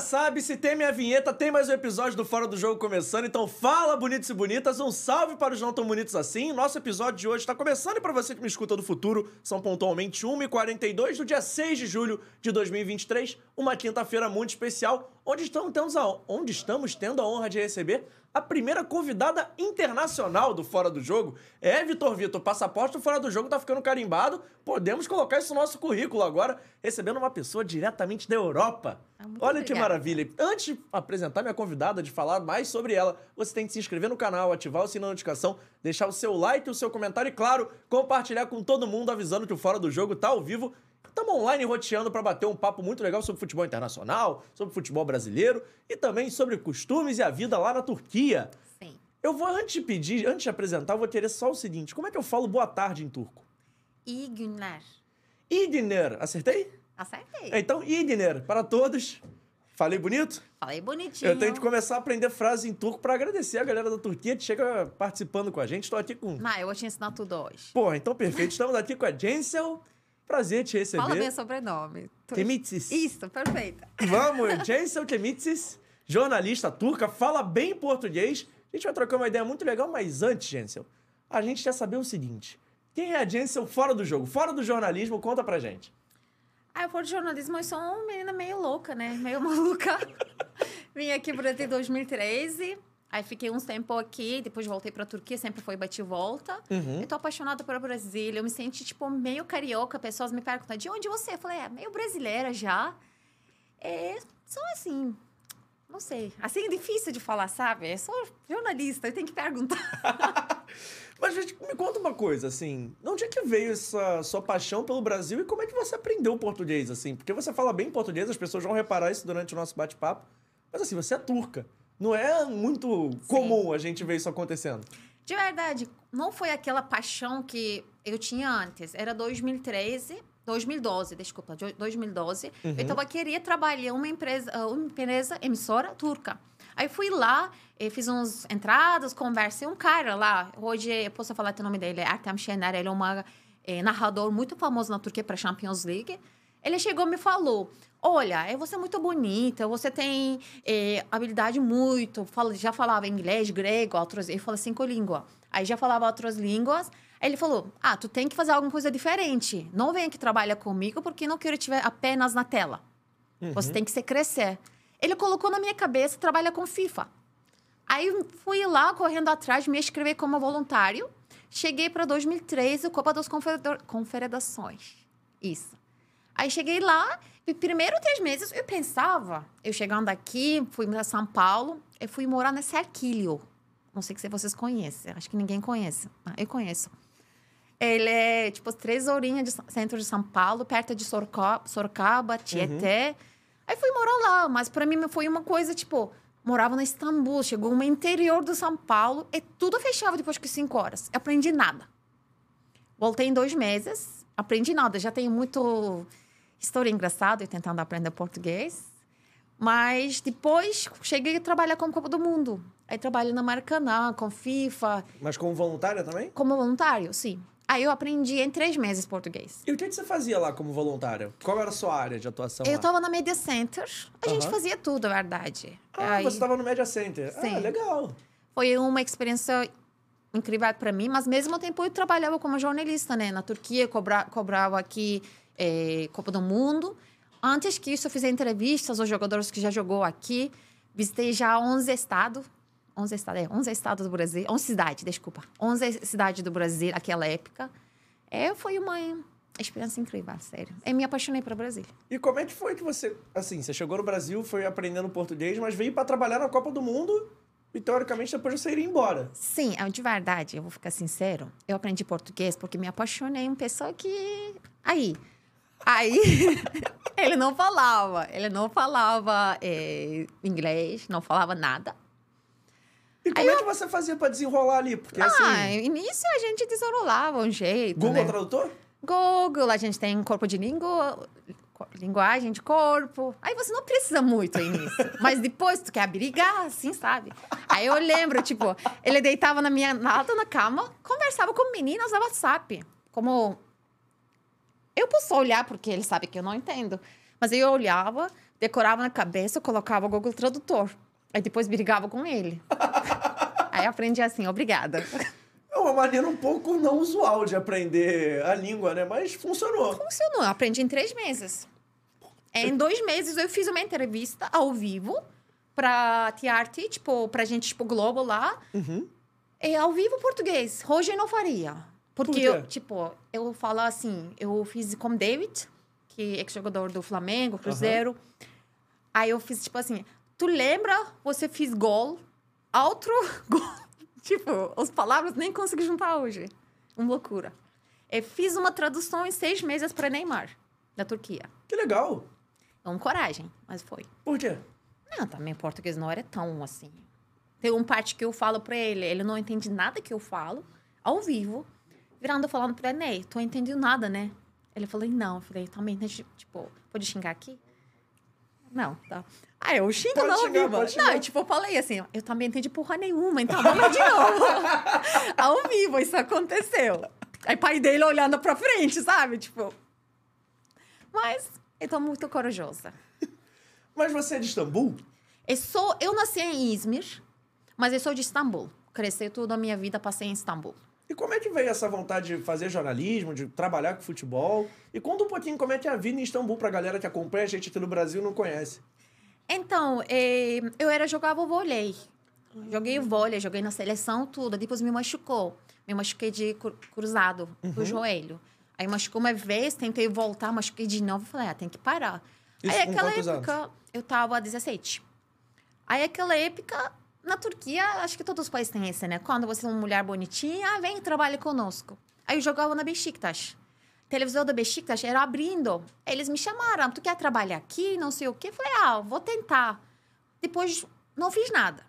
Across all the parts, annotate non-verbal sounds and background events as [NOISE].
sabe, se tem minha vinheta, tem mais um episódio do Fora do Jogo começando. Então fala, bonitos e bonitas. Um salve para os não tão bonitos assim. Nosso episódio de hoje está começando e para você que me escuta do futuro, são pontualmente 1h42 do dia 6 de julho de 2023, uma quinta-feira muito especial, onde estamos, a, onde estamos tendo a honra de receber a primeira convidada internacional do Fora do Jogo. É, Vitor Vitor, o passaporte do Fora do Jogo tá ficando carimbado. Podemos colocar isso no nosso currículo agora, recebendo uma pessoa diretamente da Europa. Ah, Olha que obrigada. maravilha. Antes de apresentar minha convidada, de falar mais sobre ela, você tem que se inscrever no canal, ativar o sininho da notificação, deixar o seu like, o seu comentário e, claro, compartilhar com todo mundo avisando que o Fora do Jogo tá ao vivo. Estamos online roteando para bater um papo muito legal sobre futebol internacional, sobre futebol brasileiro e também sobre costumes e a vida lá na Turquia. Sim. Eu vou, antes de pedir, antes de apresentar, eu vou querer só o seguinte: como é que eu falo boa tarde em turco? İyi günler. Idiner, acertei? Acertei. Então, Idiner, para todos. Falei bonito? Falei bonitinho. Eu tenho que começar a aprender frases em turco para agradecer a galera da Turquia que chega participando com a gente. Estou aqui com. Não, eu vou te ensinar tudo hoje. Porra, então perfeito. Estamos aqui com a Jensel. Prazer te receber. Fala meu sobrenome. Temitsis. Isso, perfeita. Vamos, [LAUGHS] Jensel Temitsis, jornalista turca, fala bem português. A gente vai trocar uma ideia muito legal, mas antes, Jensel, a gente quer saber o seguinte: quem é a Jensel fora do jogo, fora do jornalismo? Conta pra gente. Ah, eu for de jornalismo, eu sou uma menina meio louca, né? Meio [LAUGHS] maluca. Vim aqui Brasil em 2013. Aí fiquei uns tempo aqui, depois voltei pra Turquia, sempre foi bate e volta. Uhum. Eu tô apaixonada pelo Brasil, eu me senti, tipo, meio carioca. Pessoas me perguntam, de onde você? Eu falei, é, meio brasileira já. É, sou assim, não sei. Assim é difícil de falar, sabe? Eu sou jornalista, eu tenho que perguntar. [LAUGHS] Mas gente, me conta uma coisa, assim, de onde é que veio essa sua paixão pelo Brasil e como é que você aprendeu português, assim? Porque você fala bem português, as pessoas vão reparar isso durante o nosso bate-papo. Mas assim, você é turca. Não é muito comum a gente ver isso acontecendo. De verdade, não foi aquela paixão que eu tinha antes. Era 2013, 2012, desculpa, de- 2012. Eu tava queria trabalhar uma empresa, ah, uma empresa emissora turca. Aí fui lá, eh, fiz uns entradas, conversei um cara lá. Hoje eu posso falar o nome dele, é Artem Şener. Ele é um narrador muito famoso na Turquia para Champions League. Ele chegou e me falou: Olha, é você é muito bonita, você tem eh, habilidade muito. Fala, já falava inglês, grego, outras. Ele fala cinco línguas. Aí já falava outras línguas. Aí ele falou: Ah, tu tem que fazer alguma coisa diferente. Não vem aqui trabalhar comigo porque não quero te ver apenas na tela. Você tem que se crescer. Ele colocou na minha cabeça trabalhar com FIFA. Aí fui lá correndo atrás, me inscrevi como voluntário. Cheguei para 2013, Copa das Confedera- Confederações. Isso. Aí cheguei lá, primeiro três meses eu pensava, eu chegando aqui, fui para São Paulo, eu fui morar nesse Arquílio. Não sei se vocês conhecem, acho que ninguém conhece. Ah, eu conheço. Ele é, tipo, três horinhas de centro de São Paulo, perto de Sorocaba, Tietê. Aí fui morar lá, mas para mim foi uma coisa, tipo, morava na Istambul, chegou no interior do São Paulo e tudo fechava depois de cinco horas. Eu aprendi nada. Voltei em dois meses, aprendi nada. Já tenho muito história engraçada, eu tentando aprender português. Mas depois cheguei a trabalhar como Copa do Mundo. Aí trabalho na Maracanã, com FIFA, Mas como voluntária também? como voluntário, sim. Aí eu aprendi em três meses português. E o que, que você fazia lá como voluntária? Qual era a sua área de atuação Eu estava na Media Center. A gente fazia tudo, é verdade. Ah, Aí você estava no Media Center. Ah, Sim. legal. Foi uma experiência incrível para mim, mas mesmo tempo eu trabalhava como jornalista, né? Na Turquia, cobra, cobrava aqui eh, Copa do Mundo. Antes que isso, eu fiz entrevistas aos jogadores que já jogou aqui. Visitei já 11 estados. 11 estados, é, 11 estados do Brasil. 11 cidades, desculpa. 11 cidades do Brasil naquela época. É, foi uma experiência incrível, sério. Eu me apaixonei pelo Brasil. E como é que foi que você, assim, você chegou no Brasil, foi aprendendo português, mas veio para trabalhar na Copa do Mundo e teoricamente depois você iria embora. Sim, é de verdade, eu vou ficar sincero. Eu aprendi português porque me apaixonei em uma pessoa que. Aí. Aí. [LAUGHS] ele não falava. Ele não falava eh, inglês, não falava nada. E como é que você fazia para desenrolar ali? Porque ah, assim, no início a gente desenrolava um jeito. Google né? Tradutor? Google, a gente tem corpo de língua, linguagem de corpo. Aí você não precisa muito início. [LAUGHS] Mas depois tu quer brigar, assim, sabe? Aí eu lembro, tipo, ele deitava na minha nada na cama, conversava com meninas no WhatsApp. Como. Eu posso olhar porque ele sabe que eu não entendo. Mas eu olhava, decorava na cabeça, colocava o Google Tradutor. Aí depois brigava com ele. [LAUGHS] Aí aprendi assim, obrigada. É uma maneira um pouco não usual de aprender a língua, né? Mas funcionou. Funcionou, eu aprendi em três meses. Em dois meses eu fiz uma entrevista ao vivo pra Tiarte, tipo, pra gente, tipo, Globo lá. Uhum. É ao vivo português. Hoje eu não faria. Porque, Por eu, tipo, eu falo assim, eu fiz com David, que é ex-jogador do Flamengo, Cruzeiro. Aí eu fiz, tipo assim, tu lembra, você fez gol, outro [LAUGHS] gol. tipo, as palavras nem consegui juntar hoje. Uma loucura. Eu fiz uma tradução em seis meses para Neymar, da Turquia. Que legal. Com coragem, mas foi. Por quê? Não, também português não era tão assim. Tem um parte que eu falo pra ele, ele não entende nada que eu falo, ao vivo, virando falando pra ele, Ney, tu não entendeu nada, né? Ele falou, não. Eu falei, também, né, tipo, pode xingar aqui? Não, tá. Ah, eu xingo Pode não, xingar, vivo. Não, eu, tipo, eu falei assim, eu também não entendi porra nenhuma, então vamos de novo. [LAUGHS] ao vivo, isso aconteceu. Aí pai dele olhando pra frente, sabe? Tipo... Mas eu tô muito corajosa. Mas você é de Istambul? Eu, sou, eu nasci em Izmir, mas eu sou de Istambul. Cresci toda a minha vida, passei em Istambul. E como é que veio essa vontade de fazer jornalismo, de trabalhar com futebol? E conta um pouquinho como é que é a vida em Istambul pra galera que acompanha a gente aqui no Brasil e não conhece. Então, eh, eu era jogava vôlei. Joguei vôlei, joguei na seleção, tudo. Depois me machucou. Me machuquei de cru- cruzado do joelho. Aí machucou uma vez, tentei voltar, machuquei de novo. Falei, ah, tem que parar. Isso Aí aquela época, eu tava 17. Aí aquela época, na Turquia, acho que todos os países têm esse, né? Quando você é uma mulher bonitinha, ah, vem e trabalha conosco. Aí eu jogava na Besiktas. televisão da Besiktas era abrindo. Eles me chamaram, tu quer trabalhar aqui, não sei o quê. Falei, ah, vou tentar. Depois, não fiz nada.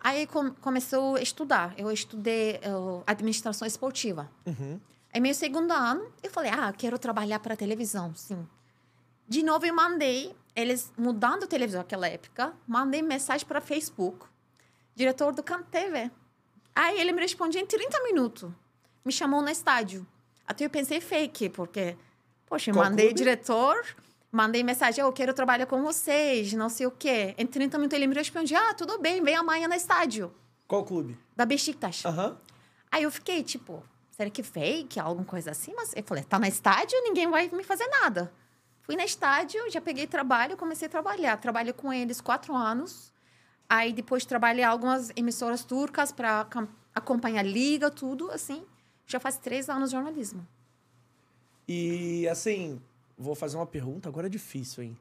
Aí com, começou a estudar. Eu estudei eh, administração esportiva. Uhum. Aí, meu segundo ano, eu falei, ah, quero trabalhar para televisão, sim. De novo, eu mandei, eles mudando a televisão naquela época, mandei mensagem para Facebook, diretor do Canto TV. Aí ele me respondia em 30 minutos. Me chamou no estádio. Até eu pensei fake, porque, poxa, Qual mandei clube? diretor, mandei mensagem, eu quero trabalhar com vocês, não sei o quê. Em 30 minutos ele me respondia, ah, tudo bem, vem amanhã no estádio, Qual clube? da Besiktas. Aham. Aí eu fiquei, tipo, será que fake? Alguma coisa assim? Mas eu falei, tá na estádio, ninguém vai me fazer nada. Fui na estádio, já peguei trabalho, comecei a trabalhar. Trabalhei com eles quatro anos. Aí depois trabalhei algumas emissoras turcas para acompanhar a liga, tudo, assim. Já faz três anos de jornalismo. E assim, vou fazer uma pergunta agora é difícil, hein?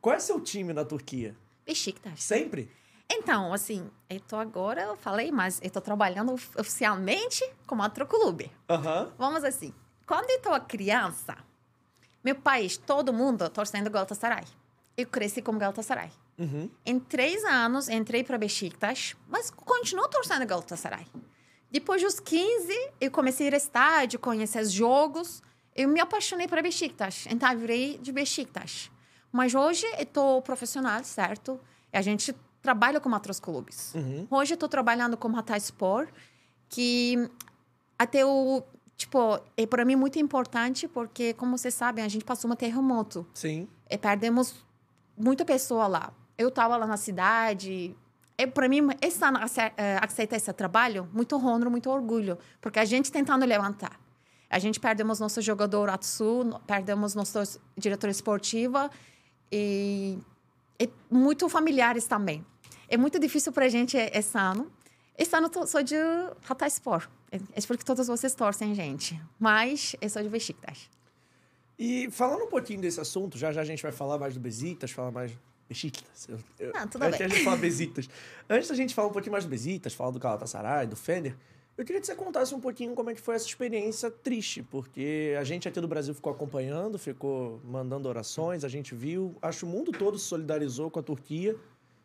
Qual é seu time na Turquia? Besiktas. Sempre? Então, assim, eu tô agora, eu falei, mas eu tô trabalhando of- oficialmente como outro clube. Aham. Vamos assim. Quando eu era criança, meu país, todo mundo torcendo Galatasaray. Eu cresci com Galatasaray. Uhum. Em três anos, entrei para Besiktas, mas continuo torcendo Galatasaray. Depois dos 15, eu comecei a ir ao estádio, conhecer os jogos. Eu me apaixonei por Besiktas, então eu virei de Besiktas. Mas hoje eu estou profissional, certo? E a gente trabalha com outros clubes. Uhum. Hoje eu estou trabalhando com Hatayspor, que até o tipo é para mim muito importante porque como vocês sabem a gente passou um terremoto Sim. e perdemos muita pessoa lá. Eu estava lá na cidade. É para mim ace- eh, aceitar esse trabalho muito honra, muito orgulho, porque a gente tentando levantar. A gente perdemos nosso jogador Atsu, perdemos nosso diretor esportiva e, e muito familiares também. É muito difícil para a gente esse ano. Esse ano eu sou de Hatayspor. É é porque todos vocês torcem, gente. Mas eu sou de Besiktas. E falando um pouquinho desse assunto, já já a gente vai falar mais do Besiktas, falar mais... Besiktas. Eu, eu, Não, tudo eu bem. a gente falar [LAUGHS] Besiktas. Antes da gente falar um pouquinho mais do Besiktas, falar do Galatasaray, do Fener, eu queria que você contasse um pouquinho como é que foi essa experiência triste, porque a gente aqui do Brasil ficou acompanhando, ficou mandando orações, a gente viu, acho que o mundo todo se solidarizou com a Turquia.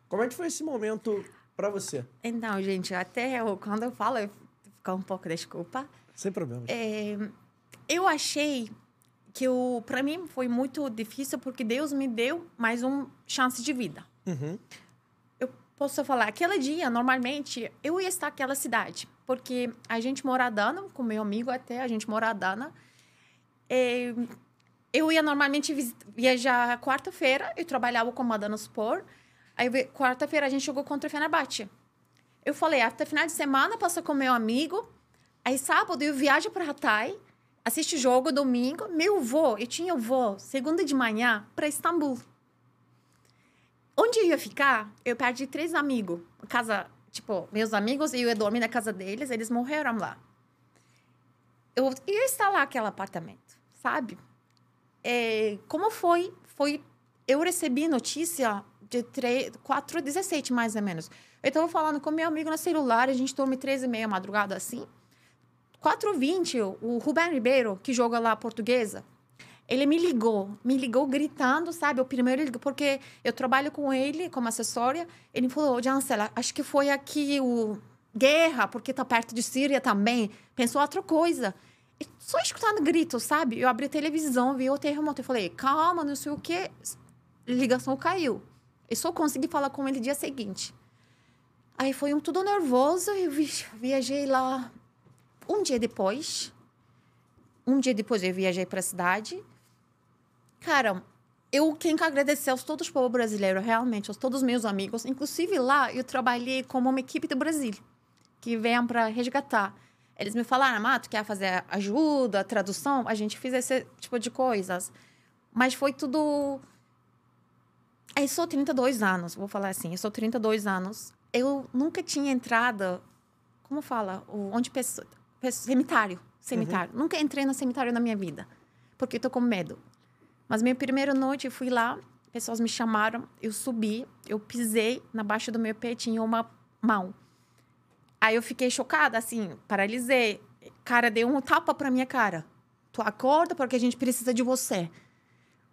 Como é que foi esse momento pra você? Então, gente, até eu, quando eu falo, eu fico um pouco desculpa. Sem problema. É, eu achei que para mim foi muito difícil porque Deus me deu mais uma chance de vida. Uhum. Eu posso falar, aquele dia, normalmente, eu ia estar naquela cidade. Porque a gente mora a Dana, com meu amigo até, a gente mora a Dana. É, eu ia normalmente viajar quarta-feira, eu trabalhava com Madonna Sport. Aí quarta-feira a gente jogou contra o Fenerbahçe. Eu falei, até final de semana passa com meu amigo. Aí sábado eu viajo para Hatay, assisto jogo domingo. Meu voo, eu tinha voo segunda de manhã para Istambul. Onde eu ia ficar, eu perdi três amigos. Casa, tipo, meus amigos, eu ia dormir na casa deles, eles morreram lá. Eu ia instalar aquele apartamento, sabe? É, como foi? Foi. Eu recebi notícia de 3, 4, 17 mais ou menos. Eu estava falando com meu amigo no celular, a gente dorme 13 e meia madrugada assim. 4h20, o Rubén Ribeiro, que joga lá a portuguesa, ele me ligou, me ligou gritando, sabe? O primeiro ligou, porque eu trabalho com ele como assessória. Ele falou, Jancela, acho que foi aqui o guerra, porque tá perto de Síria também. Pensou outra coisa. E só escutando gritos, sabe? Eu abri a televisão, vi o terremoto. Eu falei, calma, não sei o quê. Ligação caiu. Eu só consegui falar com ele dia seguinte. Aí foi um tudo nervoso. Eu viajei lá um dia depois. Um dia depois eu viajei para a cidade. Cara, eu tenho que agradecer aos todos os povos brasileiros, realmente, aos todos os meus amigos. Inclusive lá eu trabalhei como uma equipe do Brasil, que vem para resgatar. Eles me falaram, Mato, quer fazer ajuda, tradução? A gente fez esse tipo de coisas. Mas foi tudo. Eu sou 32 anos, vou falar assim, eu sou 32 anos. Eu nunca tinha entrado, como fala? Onde pessoa. Cemitério. Cemitério. Uhum. Nunca entrei no cemitério na minha vida, porque tô com medo. Mas minha primeira noite, eu fui lá, pessoas me chamaram, eu subi, eu pisei na baixa do meu pé, tinha uma mão. Aí eu fiquei chocada, assim, paralisei. Cara, deu um tapa pra minha cara. Tu acorda porque a gente precisa de você.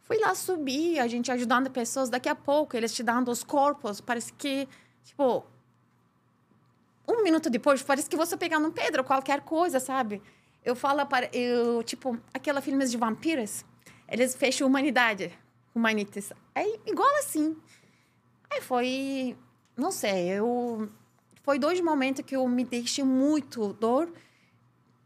Fui lá subir, a gente ajudando pessoas. Daqui a pouco, eles te dando os corpos. Parece que, tipo... Um minuto depois, parece que você pegando um pedro, qualquer coisa, sabe? Eu falo para... Eu, tipo, aquela filmes de vampiros eles fecham humanidade. Humanitas. É igual assim. Aí foi. Não sei, eu. Foi dois momentos que eu me deixei muito dor.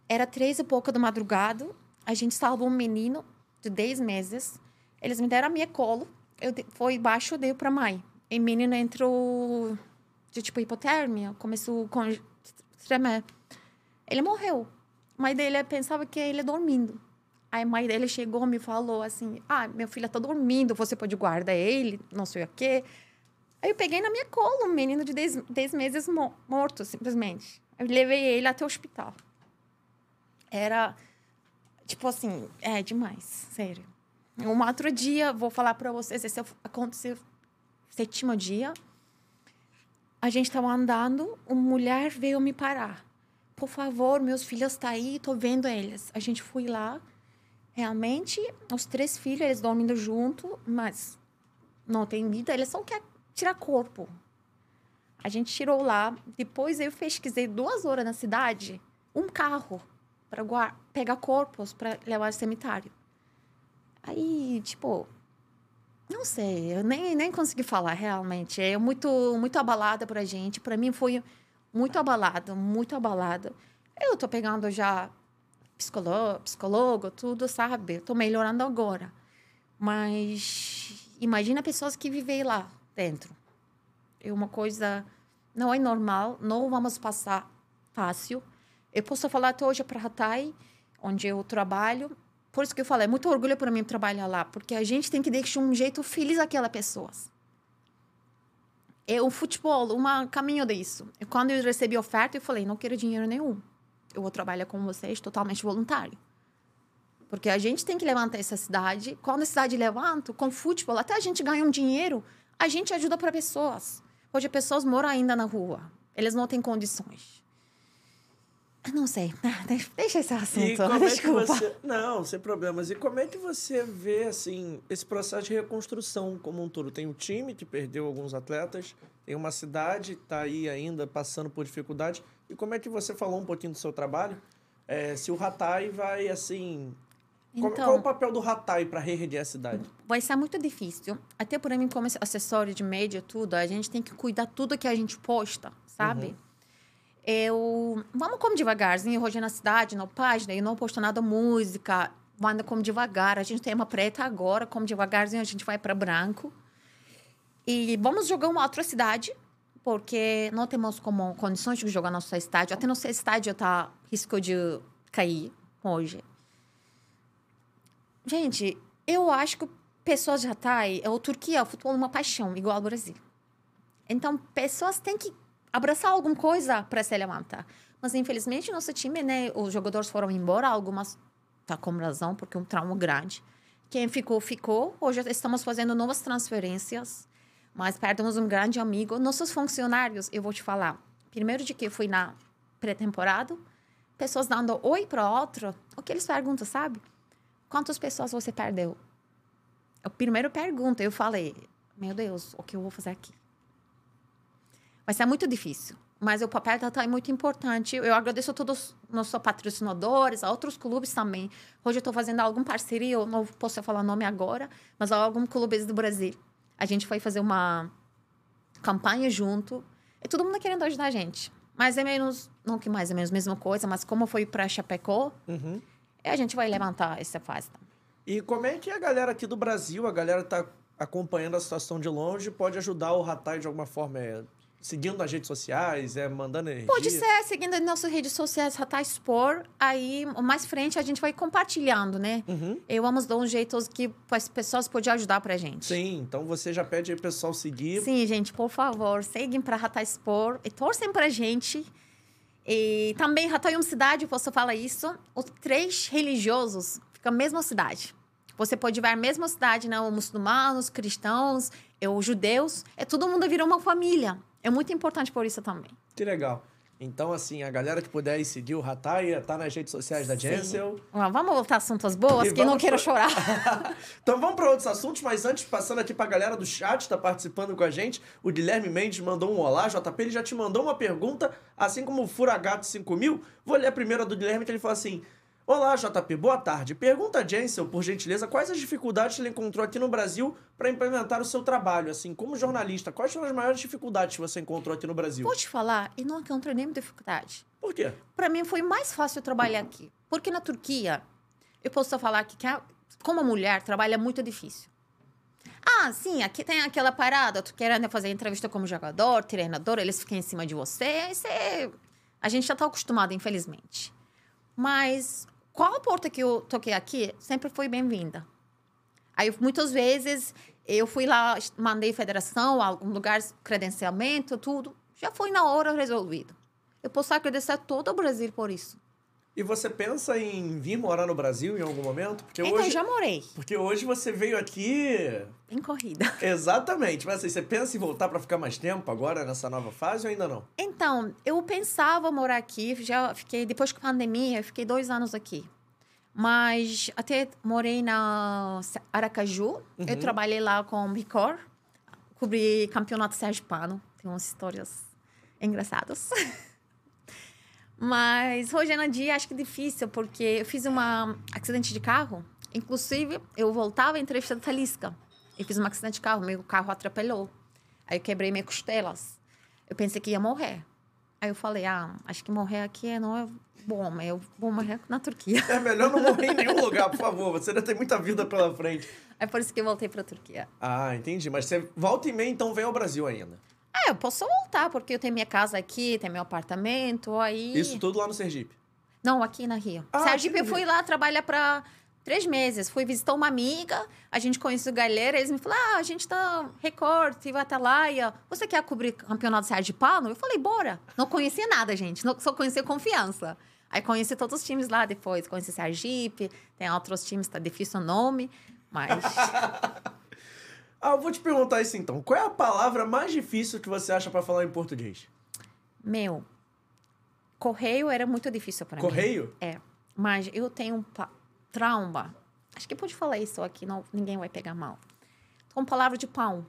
Era três e pouco da madrugada. A gente salvou um menino de 10 meses. Eles me deram a minha colo. Eu foi baixo, deu para mãe. E o menino entrou de tipo hipotérmia, começou a tremer. Ele morreu. A mãe dele pensava que ele dormindo. Aí a mãe dele chegou e me falou assim: Ah, meu filho tá dormindo, você pode guardar ele, não sei o quê. Aí eu peguei na minha cola um menino de 10 meses mo morto, simplesmente. Eu levei ele até o hospital. Era, tipo assim, é demais, sério. Um outro dia, vou falar para vocês, esse aconteceu sétimo dia. A gente estava andando, uma mulher veio me parar. Por favor, meus filhos estão tá aí, tô vendo eles. A gente foi lá, Realmente, os três filhos, eles dormindo junto, mas não tem vida, eles só querem tirar corpo. A gente tirou lá, depois eu pesquisei duas horas na cidade, um carro para pegar corpos para levar ao cemitério. Aí, tipo, não sei, eu nem, nem consegui falar realmente. É muito, muito abalada pra gente. Para mim foi muito abalada, muito abalada. Eu tô pegando já psicólogo, psicólogo, tudo, sabe? Estou melhorando agora. Mas imagina pessoas que vivem lá dentro. É uma coisa não é normal, não vamos passar fácil. Eu posso falar até hoje para Hatay, onde eu trabalho. Por isso que eu falei, é muito orgulho para mim trabalhar lá, porque a gente tem que deixar um jeito feliz aquelas pessoas. É o futebol, um caminho disso. E quando eu recebi oferta, eu falei, não quero dinheiro nenhum eu vou trabalhar com vocês totalmente voluntário. Porque a gente tem que levantar essa cidade. Quando a cidade levanta, com futebol, até a gente ganha um dinheiro, a gente ajuda para pessoas. Hoje, pessoas moram ainda na rua. Eles não têm condições. Não sei. Deixa esse assunto. Desculpa. É você... Não, sem problemas. E como é que você vê, assim, esse processo de reconstrução como um todo? Tem um time que perdeu alguns atletas, tem uma cidade que está aí ainda passando por dificuldade. E como é que você falou um pouquinho do seu trabalho? É, se o Ratai vai, assim... Então, qual, é o papel do Ratai para reerguer a cidade? Vai ser muito difícil. Até por mim, como acessório de média, tudo, a gente tem que cuidar tudo que a gente posta, sabe? Uhum. Eu... Vamos como devagarzinho, hoje na cidade, na página, eu não posto nada música. anda como devagar. A gente tem uma preta agora, como devagarzinho a gente vai para branco. E vamos jogar uma outra cidade, porque não temos como condições de jogar nosso estádio. Até nosso estádio está risco de cair hoje. Gente, eu acho que pessoas já tá aí, o Turquia, o futebol é uma paixão, igual ao Brasil. Então, pessoas têm que abraçar alguma coisa para se levantar. Mas, infelizmente, nosso time, né, os jogadores foram embora, algumas tá com razão, porque é um trauma grande. Quem ficou, ficou. Hoje estamos fazendo novas transferências, mas perdemos um grande amigo. Nossos funcionários, eu vou te falar, primeiro de que fui na pré-temporada, pessoas dando oi para outro, o que eles perguntam, sabe? Quantas pessoas você perdeu? A primeira pergunta, eu falei, meu Deus, o que eu vou fazer aqui? Vai ser muito difícil. Mas o papel da é muito importante. Eu agradeço a todos os nossos patrocinadores, a outros clubes também. Hoje eu estou fazendo alguma parceria, eu não posso falar nome agora, mas há alguns clubes do Brasil. A gente foi fazer uma campanha junto. E todo mundo querendo ajudar a gente. Mais ou menos, não que mais ou menos, mesma coisa, mas como foi para Chapecó, uhum. a gente vai levantar essa fase. E como é que a galera aqui do Brasil, a galera está acompanhando a situação de longe, pode ajudar o Ratai de alguma forma? É seguindo nas redes sociais, é mandando energia? Pode ser, seguindo nas nossas redes sociais, Ratai Expor. Aí, mais frente, a gente vai compartilhando, né? Uhum. Eu vamos dar um jeito que as pessoas podem ajudar pra gente. Sim, então você já pede aí pessoal seguir. Sim, gente, por favor, seguem pra Ratai Expor e torcem pra gente. E também, Ratai é uma cidade, posso falar isso, os três religiosos ficam na mesma cidade. Você pode ver a mesma cidade, né? Os muçulmanos, cristãos, os judeus, é todo mundo virou uma família. É muito importante por isso também. Que legal. Então, assim, a galera que puder ir seguir o Rataia, tá nas redes sociais da Jensel. vamos voltar a assuntos boas, e que não quero chorar. [LAUGHS] então vamos para outros assuntos, mas antes, passando aqui para a galera do chat, tá participando com a gente, o Guilherme Mendes mandou um olá, JP, ele já te mandou uma pergunta, assim como o Furagato 5000. Vou ler a primeira do Guilherme, que ele falou assim: Olá, JP, boa tarde. Pergunta a Jensel, por gentileza, quais as dificuldades ele encontrou aqui no Brasil para implementar o seu trabalho? Assim, como jornalista, quais foram as maiores dificuldades que você encontrou aqui no Brasil? Vou te falar, e não encontrei nenhuma dificuldade. Por quê? Para mim foi mais fácil trabalhar aqui. Porque na Turquia, eu posso falar que como mulher trabalha muito difícil. Ah, sim, aqui tem aquela parada, tu querendo fazer entrevista como jogador, treinador, eles ficam em cima de você. É... A gente já está acostumado, infelizmente. Mas qual porta que eu toquei aqui sempre foi bem-vinda. Aí, muitas vezes, eu fui lá, mandei federação, algum lugar, credenciamento, tudo. Já foi na hora resolvido. Eu posso agradecer a todo o Brasil por isso. E você pensa em vir morar no Brasil em algum momento? Porque então, hoje, já morei. Porque hoje você veio aqui... Em corrida. [LAUGHS] Exatamente. Mas assim, você pensa em voltar para ficar mais tempo agora, nessa nova fase, ou ainda não? Então, eu pensava morar aqui. Já fiquei... Depois da pandemia, eu fiquei dois anos aqui. Mas até morei na Aracaju. Uhum. Eu trabalhei lá com Bicor. Cobri campeonato sergipano. Tem umas histórias engraçadas. [LAUGHS] Mas hoje em dia acho que é difícil, porque eu fiz um acidente de carro. Inclusive, eu voltava em entrevista da Talisca. E fiz um acidente de carro, meu carro atrapalhou. Aí eu quebrei minhas costelas. Eu pensei que ia morrer. Aí eu falei, ah, acho que morrer aqui não é bom, mas eu vou morrer na Turquia. É melhor não morrer em nenhum [LAUGHS] lugar, por favor. Você ainda tem muita vida pela frente. É por isso que eu voltei pra Turquia. Ah, entendi. Mas você volta e meia, então vem ao Brasil ainda. É, eu posso voltar, porque eu tenho minha casa aqui, tenho meu apartamento, aí... Isso tudo lá no Sergipe? Não, aqui na Rio. Ah, Sergipe, eu fui lá trabalhar para três meses. Fui visitar uma amiga, a gente conheceu galera, eles me falaram, ah, a gente tá Record, TV Atalaia, você quer cobrir campeonato sergipano? Eu falei, bora. Não conhecia nada, gente, só conhecia confiança. Aí conheci todos os times lá depois, conheci Sergipe, tem outros times, tá difícil o nome, mas... [LAUGHS] Ah, eu vou te perguntar isso então. Qual é a palavra mais difícil que você acha para falar em português? Meu, correio era muito difícil para mim. Correio? É. Mas eu tenho um trauma. Acho que pode falar isso aqui, não, ninguém vai pegar mal. Com palavra de pão.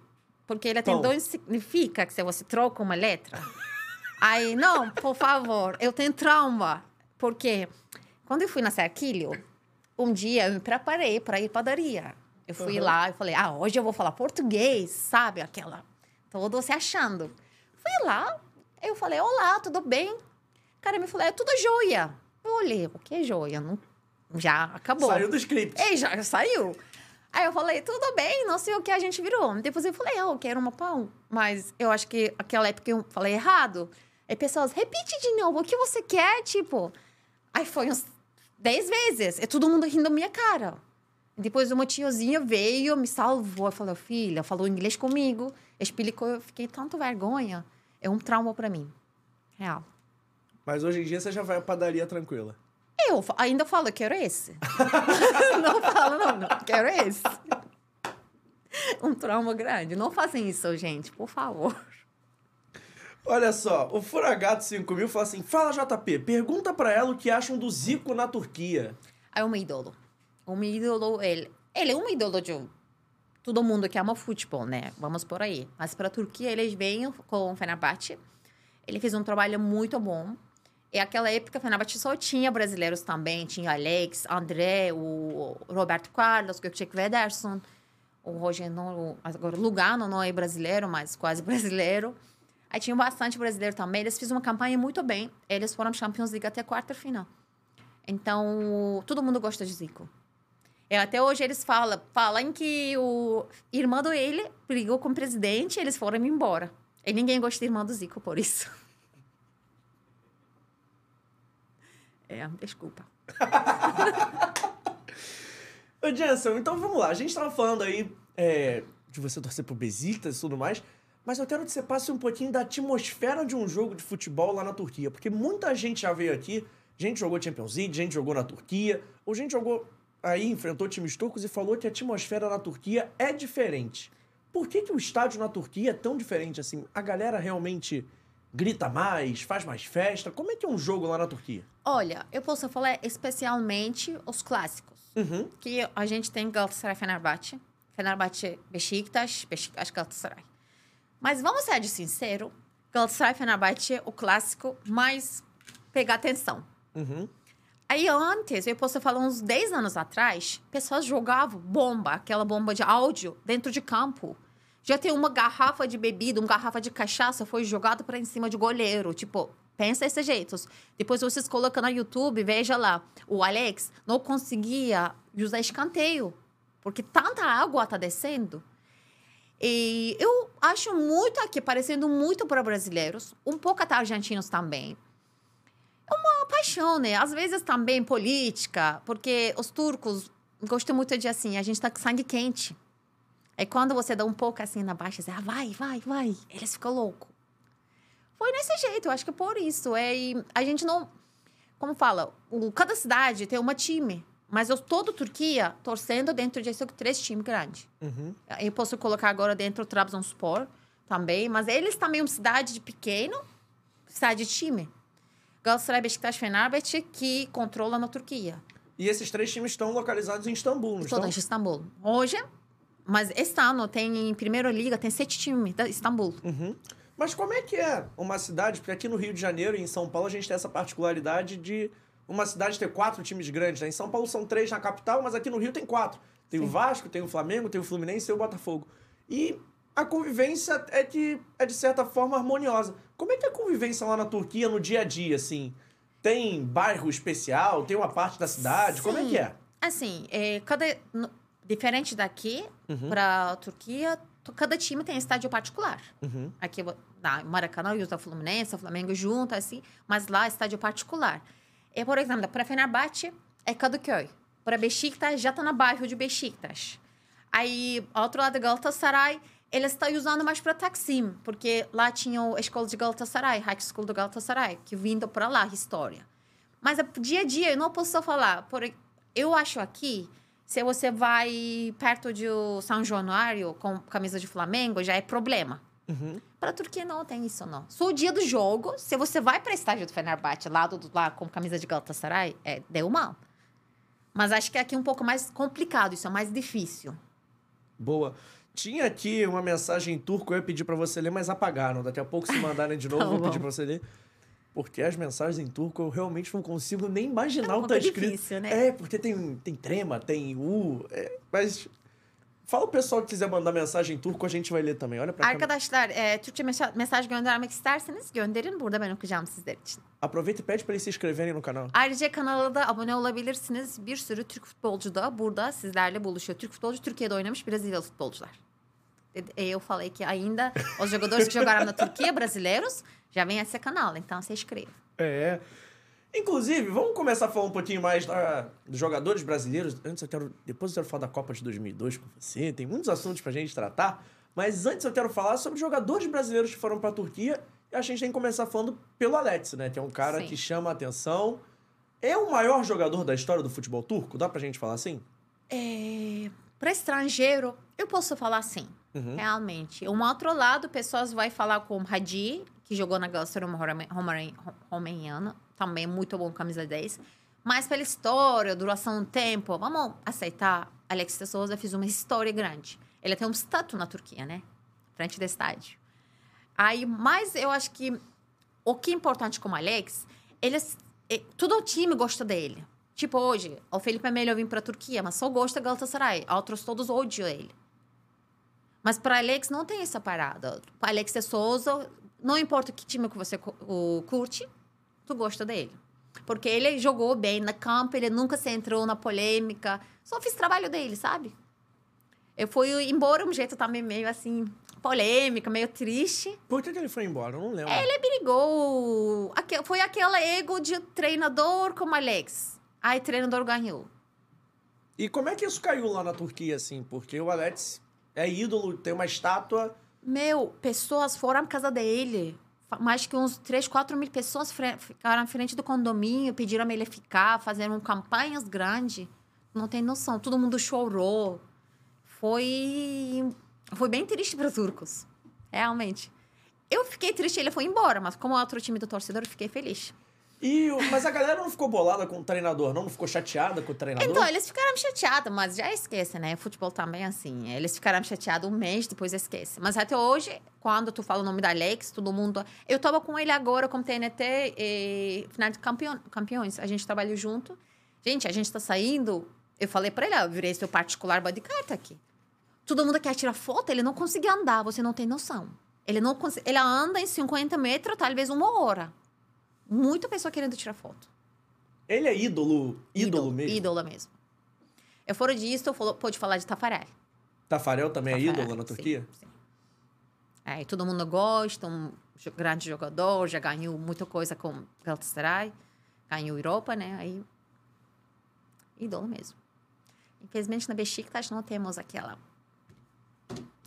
Porque ele tem dois significa que se você troca uma letra. [LAUGHS] Aí, não, por favor, eu tenho trauma. Porque quando eu fui na Serquilho, um dia eu me preparei para ir padaria. Eu fui uhum. lá e falei, ah, hoje eu vou falar português, sabe? Aquela. Todo se achando. Fui lá, eu falei, olá, tudo bem? O cara me falou, é tudo joia. Eu olhei, o que é joia? Não, já acabou. Saiu do script. Ei, já saiu. Aí eu falei, tudo bem, não sei o que a gente virou. Depois eu falei, eu quero uma pão. Mas eu acho que aquela época eu falei errado. Aí pessoas, repite de novo, o que você quer? Tipo, aí foi uns dez vezes. E todo mundo rindo da minha cara. Depois uma tiozinha veio, me salvou. Falou, filha, falou inglês comigo. Explicou, eu fiquei tanto vergonha. É um trauma para mim. Real. Mas hoje em dia você já vai à padaria tranquila. Eu ainda falo, quero esse. [LAUGHS] não falo, não, não, quero esse. Um trauma grande. Não fazem isso, gente, por favor. Olha só, o Furagato 5000 fala assim: Fala JP, pergunta pra ela o que acham do Zico na Turquia. É um ídolo. Um ídolo, ele. Ele é um ídolo de todo mundo que ama futebol, né? Vamos por aí. Mas para a Turquia, eles vêm com o Fenerbahçe. Ele fez um trabalho muito bom. E aquela época, o Fenerbahçe só tinha brasileiros também. Tinha Alex, André, o Roberto Carlos, o Gökçek Vederson, o Rogério, agora Lugano não é brasileiro, mas quase [LAUGHS] brasileiro. Aí tinha bastante brasileiro também. Eles fizeram uma campanha muito bem. Eles foram Champions League até a quarta final. Então, todo mundo gosta de Zico. E até hoje eles falam, falam que o irmão dele brigou com o presidente e eles foram embora. E ninguém gosta do irmão do Zico por isso. [LAUGHS] É, desculpa. [LAUGHS] Ô, Jensen, então vamos lá. A gente tava falando aí é, de você torcer pro Besiktas e tudo mais, mas eu quero que você passe um pouquinho da atmosfera de um jogo de futebol lá na Turquia, porque muita gente já veio aqui, gente jogou Champions League, gente jogou na Turquia, ou gente jogou aí, enfrentou times turcos e falou que a atmosfera na Turquia é diferente. Por que, que o estádio na Turquia é tão diferente assim? A galera realmente grita mais, faz mais festa? Como é que é um jogo lá na Turquia? Olha, eu posso falar especialmente os clássicos. Uhum. Que a gente tem Galatasaray Fenerbahçe, Fenerbahçe Beşiktaş, Beşiktaş Galatasaray. Mas vamos ser de sincero, Galatasaray Fenerbahçe é o clássico mais pegar atenção. Uhum. Aí antes, eu posso falar uns 10 anos atrás, pessoas jogavam bomba, aquela bomba de áudio, dentro de campo. Já tem uma garrafa de bebida, uma garrafa de cachaça foi jogado para em cima de goleiro. Tipo, pensa esses jeitos. Depois vocês colocam no YouTube, veja lá. O Alex não conseguia usar escanteio, porque tanta água tá descendo. E eu acho muito aqui, parecendo muito para brasileiros, um pouco até argentinos também. Uma paixão, né? Às vezes também política, porque os turcos gostam muito de assim, a gente tá com sangue quente. É quando você dá um pouco assim na baixa, você, ah, vai, vai, vai, eles ficam loucos. Foi nesse jeito, eu acho que por isso. É, a gente não. Como fala, o, cada cidade tem uma time. Mas eu, toda Turquia torcendo dentro de três times grandes. Uhum. Eu posso colocar agora dentro o Trabzonspor também. Mas eles também uma cidade de pequeno, cidade de time. Galatasaray, Beşiktaş, Fenerbahçe, que controla na Turquia. E esses três times estão localizados em Istambul, não estão? Todos em Istambul. Hoje, mas este ano tem, em Primeira Liga, tem sete times da Istambul. Uhum. Mas como é que é uma cidade? Porque aqui no Rio de Janeiro e em São Paulo a gente tem essa particularidade de uma cidade ter quatro times grandes. Né? Em São Paulo são três na capital, mas aqui no Rio tem quatro. Tem Sim. o Vasco, tem o Flamengo, tem o Fluminense e o Botafogo. E a convivência é de, é de certa forma harmoniosa. Como é que é a convivência lá na Turquia no dia a dia, assim? Tem bairro especial? Tem uma parte da cidade? Sim. Como é que é? Assim, é, cada, diferente daqui uhum. para a Turquia, cada time tem estádio particular. Uhum. Aqui na Maracanã usa Fluminense, Flamengo junto, assim, mas lá é estádio particular. E, por exemplo, para Fenerbahçe é Kadıköy. Para Beşiktaş já está no bairro de Beşiktaş. Aí, outro lado Galatasaray, eles estão usando mais para Taksim, porque lá tinha a escola de Galatasaray, High School do Galatasaray, que vindo para lá, história. Mas dia a dia, eu não posso falar. Por, eu acho aqui, se você vai perto de São Januário com camisa de Flamengo, já é problema. Uhum. Para a Turquia não tem isso, não. Só o dia do jogo, se você vai para estádio do Fenerbahçe, lá, do, lá com camisa de Galatasaray, é, deu mal. Mas acho que aqui é um pouco mais complicado, isso é mais difícil. Boa. Tinha aqui uma mensagem em turco, eu ia pedir para você ler, mas apagaram. Daqui a pouco, se mandarem de [LAUGHS] novo, tá vou pedir para você ler. Porque as mensagens em turco eu realmente não consigo nem imaginar é um o que tá escrito. Difícil, né? É, porque tem, tem trema, tem u, é, mas Fala o pessoal que quiser mandar mensagem em turco, a gente vai ler também. Olha pra cá. Arkadaşlar e, Türkçe mesaj, göndermek isterseniz gönderin. Burada ben okuyacağım sizler için. Aproveita e pede pra eles se inscreverem no canal. Ayrıca kanala da abone olabilirsiniz. Bir sürü Türk futbolcu da burada sizlerle buluşuyor. Türk futbolcu Türkiye'de oynamış Brezilyalı futbolcular. Eu falei que ainda os jogadores que jogaram na Turquia, brasileiros, já vem esse canal. Então se inscreva. É. Inclusive, vamos começar a falar um pouquinho mais da- dos jogadores brasileiros. Antes eu quero. Depois eu quero falar da Copa de 2002 com você. Tem muitos assuntos pra gente tratar. Mas antes eu quero falar sobre jogadores brasileiros que foram pra Turquia. E a gente tem que começar falando pelo Alex, né? Que é um cara Sim. que chama a atenção. É o maior jogador da história do futebol turco? Dá pra gente falar assim? É, para estrangeiro, eu posso falar assim, Uhum. realmente. Um outro lado, pessoas vai falar com Hadi, que jogou na Galatasaray Roma- Roma- Romaniana, também muito bom, camisa 10. Mas pela história, duração do tempo, vamos aceitar. Alex de Souza fez uma história grande. Ele tem um status na Turquia, né? Frente do estádio. Aí, mas eu acho que o que é importante como Alex, eles, eh, todo o time gosta dele. Tipo hoje, o Felipe Melo vem para a Turquia, mas só gosta do Galatasaray. Outros todos odiam ele. Mas para Alex não tem essa parada. Para Alex de Souza, não importa que time que você curte, tu gosta dele. Porque ele jogou bem na campo, ele nunca se entrou na polêmica. Só fez trabalho dele, sabe? Eu fui embora um jeito também meio assim, polêmica, meio triste. Por que, ele foi embora? Eu não lembro. Ele brigou. Aque- Foi aquela ego de treinador como Alex. Aí treinador ganhou. E como é que isso caiu lá na Turquia, assim? Porque o Alex é ídolo, tem uma estátua. Meu, pessoas foram à casa dele. Mais que uns 3, 4 mil pessoas ficaram à frente do condomínio, pediram ele ficar, fizeram campanhas grandes. Não tem noção. Todo mundo chorou. Foi. Foi bem triste para os turcos. Realmente. Eu fiquei triste, ele foi embora, mas como outro time do torcedor, eu fiquei feliz. E, o- mas a galera não ficou bolada com o treinador, não? Não ficou chateada com o treinador? Então, eles ficaram chateados, mas já esquece, né? Futebol também é assim. Eles ficaram chateados um mês, depois esquece. Mas até hoje, quando tu fala o nome da Alex, todo mundo... Eu tava com ele agora, com TNT, e... final de campeão, campeões. A gente trabalhou junto. Gente, a gente tá saindo... Eu falei pra ele, ó, eu virei seu particular bodyguard aqui. Todo mundo quer tirar foto, ele não conseguia andar, você não tem noção. Ele não cons... Ele anda em 50 metros, talvez uma hora. Muita pessoa querendo tirar foto. Ele é ídolo, ídolo, mesmo. Ídolo mesmo. Eu fora disso, eu pode falar de Tafarel. Tafarel também é Tafarel, ídolo na Turquia? Sim, sim. É, e todo mundo gosta, um grande jogador, já ganhou muita coisa com Galatasaray, ganhou Europa, né? Aí, ídolo mesmo. Infelizmente, na Besiktas não temos aquela...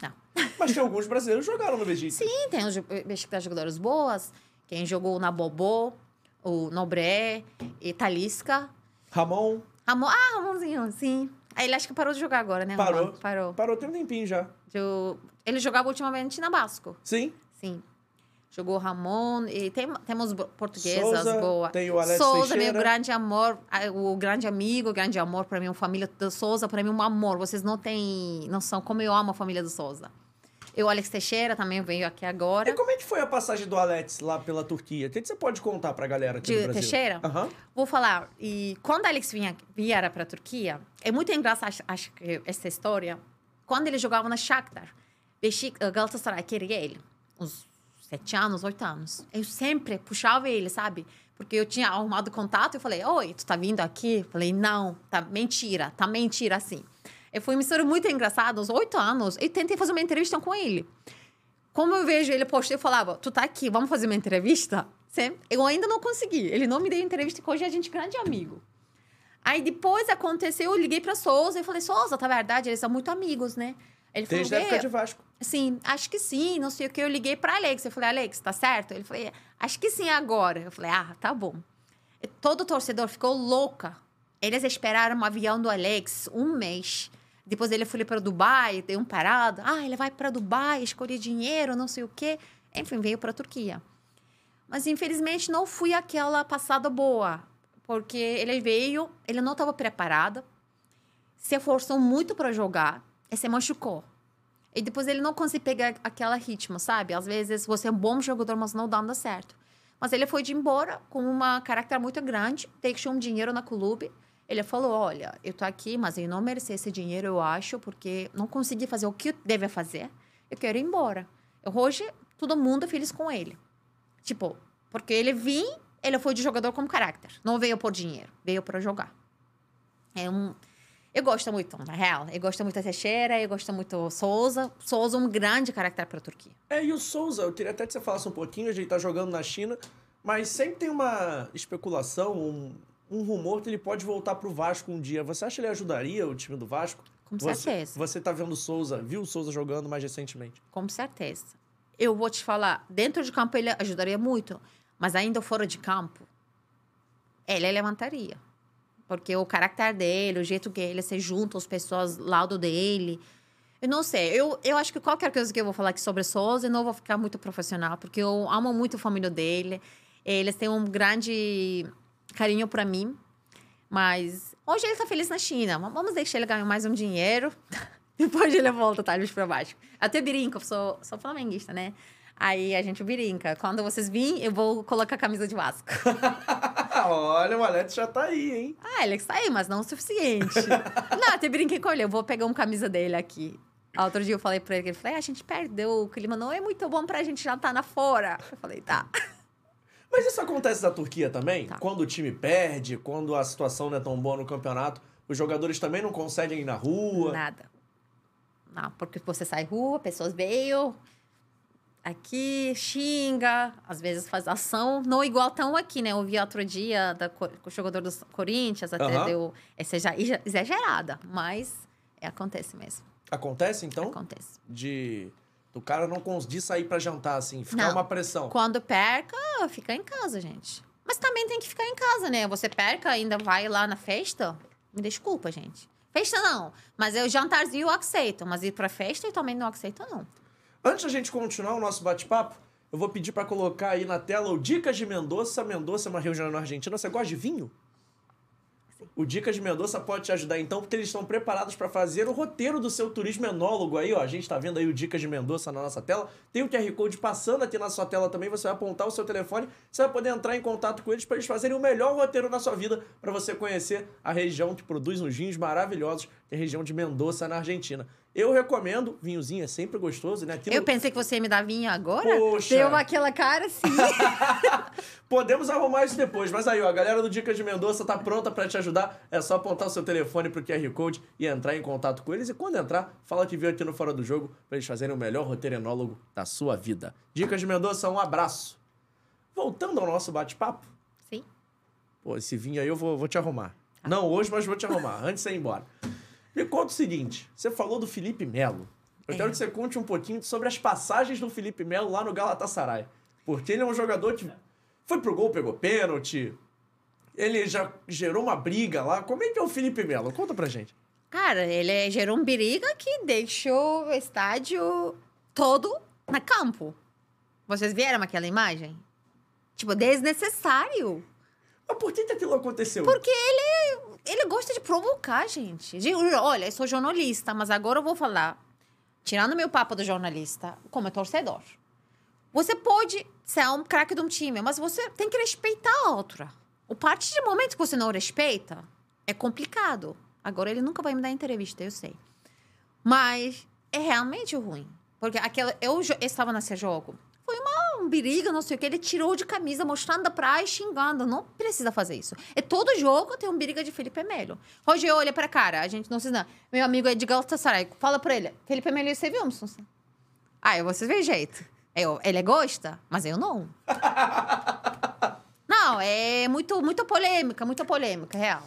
Não. Mas tem [LAUGHS] alguns brasileiros jogaram no Besiktas. Sim, tem os Besiktas jogadores boas. Quem jogou na Bobô, o Nobré, e Talisca. Ramon Ramon, ah, Ramonzinho, sim. Aí ele acho que parou de jogar agora, né? Parou. Ramon? Parou. parou tem um tempinho já. Ele jogava ultimamente na Basco. Sim. Sim. Jogou Ramon e tem, temos portuguesas Souza, boas. tem o Alex Souza, Teixeira. meu grande amor, o grande amigo, o grande amor para mim, a família do Souza, para mim um amor. Vocês não têm noção como eu amo a família do Souza. E o Alex Teixeira também veio aqui agora. E como é que foi a passagem do Alex lá pela Turquia? O que você pode contar pra galera aqui De do Brasil? Teixeira? Aham. Vou falar. E quando Alex vinha, viera para a Turquia, é muito engraçado, acho, essa história. Quando ele jogava na Shakhtar, Beşik, eh, Galatasaray queria ele. Uns sete anos, oito anos. Eu sempre puxava ele, sabe? Porque eu tinha arrumado contato e falei, oi, tu tá vindo aqui? Falei, não, tá mentira, tá mentira, assim. E foi uma história muito engraçada, uns oito anos. Eu tentei fazer uma entrevista com ele. Como eu vejo ele postei, eu falava, tu tá aqui, vamos fazer uma entrevista? Sempre. Eu ainda não consegui. Ele não me deu entrevista, que hoje a gente é grande amigo. Aí depois aconteceu, eu liguei pra Souza e falei, Souza, tá verdade, eles são muito amigos, né? Ele falou, Desde a época "É, de Vasco. Sim, acho que sim, não sei o que. Eu liguei pra Alex. Eu falei, Alex, tá certo? Ele falou, acho que sim agora. Eu falei, ah, tá bom. E todo torcedor ficou louca. Eles esperaram um avião do Alex um mês. Depois ele foi para Dubai, deu um parado. Ah, ele vai para Dubai, escolher dinheiro, não sei o quê. Enfim, veio para a Turquia. Mas infelizmente não fui aquela passada boa, porque ele veio, ele não estava preparado, se esforçou muito para jogar e se machucou. E depois ele não conseguiu pegar aquela ritmo, sabe? Às vezes você é um bom jogador, mas não dá certo. Mas ele foi de embora com uma caráter muito grande, deixou um dinheiro na clube, Ele falou: Olha, eu tô aqui, mas eu não mereci esse dinheiro, eu acho, porque não consegui fazer o que eu deve fazer. Eu quero ir embora. Hoje, todo mundo é feliz com ele. Tipo, porque ele vim, ele foi de jogador como caráter. Não veio por dinheiro, veio para jogar. É um. Eu gosto muito, na real. Eu gosto muito da Teixeira, eu gosto muito Souza. Souza é um grande caráter para a Turquia. É, e o Souza, eu queria até que você falasse um pouquinho, a gente tá jogando na China, mas sempre tem uma especulação, um, um rumor que ele pode voltar pro Vasco um dia. Você acha que ele ajudaria o time do Vasco? Com você, certeza. Você tá vendo o Souza, viu o Souza jogando mais recentemente? Com certeza. Eu vou te falar, dentro de campo ele ajudaria muito, mas ainda fora de campo, ele levantaria. Porque o caráter dele, o jeito que ele se junta às pessoas ao lado dele. Eu não sei. Eu, eu acho que qualquer coisa que eu vou falar aqui sobre Souza, eu não vou ficar muito profissional, porque eu amo muito a família dele. Eles têm um grande carinho para mim. Mas hoje ele tá feliz na China. Vamos deixar ele ganhar mais um dinheiro. [LAUGHS] Depois ele volta, tá? para baixo. Até brinco, eu sou, sou flamenguista, né? Aí a gente brinca. Quando vocês virem, eu vou colocar a camisa de Vasco. [LAUGHS] Olha, o Alex já tá aí, hein? Ah, Alex tá aí, mas não o suficiente. [LAUGHS] não, até brinquei com ele. Eu vou pegar uma camisa dele aqui. Outro dia eu falei pra ele, ele falou, ah, a gente perdeu, o clima não é muito bom pra gente já estar tá na fora. Eu falei, tá. Mas isso acontece na Turquia também? Tá. Quando o time perde, quando a situação não é tão boa no campeonato, os jogadores também não conseguem ir na rua? Nada. Não, porque você sai rua, pessoas veio, aqui xinga, às vezes faz ação, não igual tão aqui, né? Eu vi outro dia da, o jogador do Corinthians, até uhum. deu essa exagerada, mas é, acontece mesmo. Acontece, então? Acontece. De do cara não conseguir sair para jantar, assim, ficar não. uma pressão. Quando perca, fica em casa, gente. Mas também tem que ficar em casa, né? Você perca, ainda vai lá na festa. Me desculpa, gente. Festa não. Mas eu jantarzinho eu aceito. Mas ir pra festa eu também não aceito, não. Antes da gente continuar o nosso bate-papo, eu vou pedir para colocar aí na tela o Dicas de Mendoza. Mendoza é uma região na Argentina. Você gosta de vinho? O Dicas de Mendoza pode te ajudar então, porque eles estão preparados para fazer o roteiro do seu turismo enólogo aí, ó. A gente está vendo aí o Dicas de Mendoza na nossa tela. Tem o QR Code passando aqui na sua tela também. Você vai apontar o seu telefone, você vai poder entrar em contato com eles para eles fazerem o melhor roteiro na sua vida para você conhecer a região que produz uns vinhos maravilhosos, que é a região de Mendoza na Argentina. Eu recomendo, vinhozinho é sempre gostoso, né? Aquilo... Eu pensei que você ia me dar vinho agora. Poxa. Deu aquela cara assim. [LAUGHS] Podemos arrumar isso depois, mas aí, ó, a galera do Dicas de Mendonça tá pronta para te ajudar. É só apontar o seu telefone pro QR Code e entrar em contato com eles. E quando entrar, fala que veio aqui no Fora do Jogo para eles fazerem o melhor roteiro enólogo da sua vida. Dicas de Mendonça, um abraço. Voltando ao nosso bate-papo. Sim. Pô, esse vinho aí eu vou, vou te arrumar. Ah. Não hoje, mas vou te arrumar, antes de você ir embora. Me conta o seguinte: você falou do Felipe Melo. Eu é. quero que você conte um pouquinho sobre as passagens do Felipe Melo lá no Galatasaray. Porque ele é um jogador que foi pro gol, pegou pênalti. Ele já gerou uma briga lá. Como é que é o Felipe Melo? Conta pra gente. Cara, ele gerou uma briga que deixou o estádio todo na campo. Vocês viram aquela imagem? Tipo, desnecessário. Mas por que, que aquilo aconteceu? Porque ele, ele gosta de provocar, gente. Olha, eu sou jornalista, mas agora eu vou falar. Tirando meu papo do jornalista, como é torcedor. Você pode ser um craque de um time, mas você tem que respeitar a outra. O partir do momento que você não respeita, é complicado. Agora ele nunca vai me dar entrevista, eu sei. Mas é realmente ruim. Porque aquela, eu, eu estava nesse jogo foi uma briga, não sei o que. Ele tirou de camisa, mostrando a praia, xingando. Não precisa fazer isso. É todo jogo tem um briga de Felipe Melo. Roger, olha pra cara. A gente não se não. Meu amigo é de Galatasaray. Fala pra ele. Felipe Melo, você viu? Ah, eu vou ver jeito. Eu, ele gosta, mas eu não. [LAUGHS] não, é muito, muito polêmica, muita polêmica, real.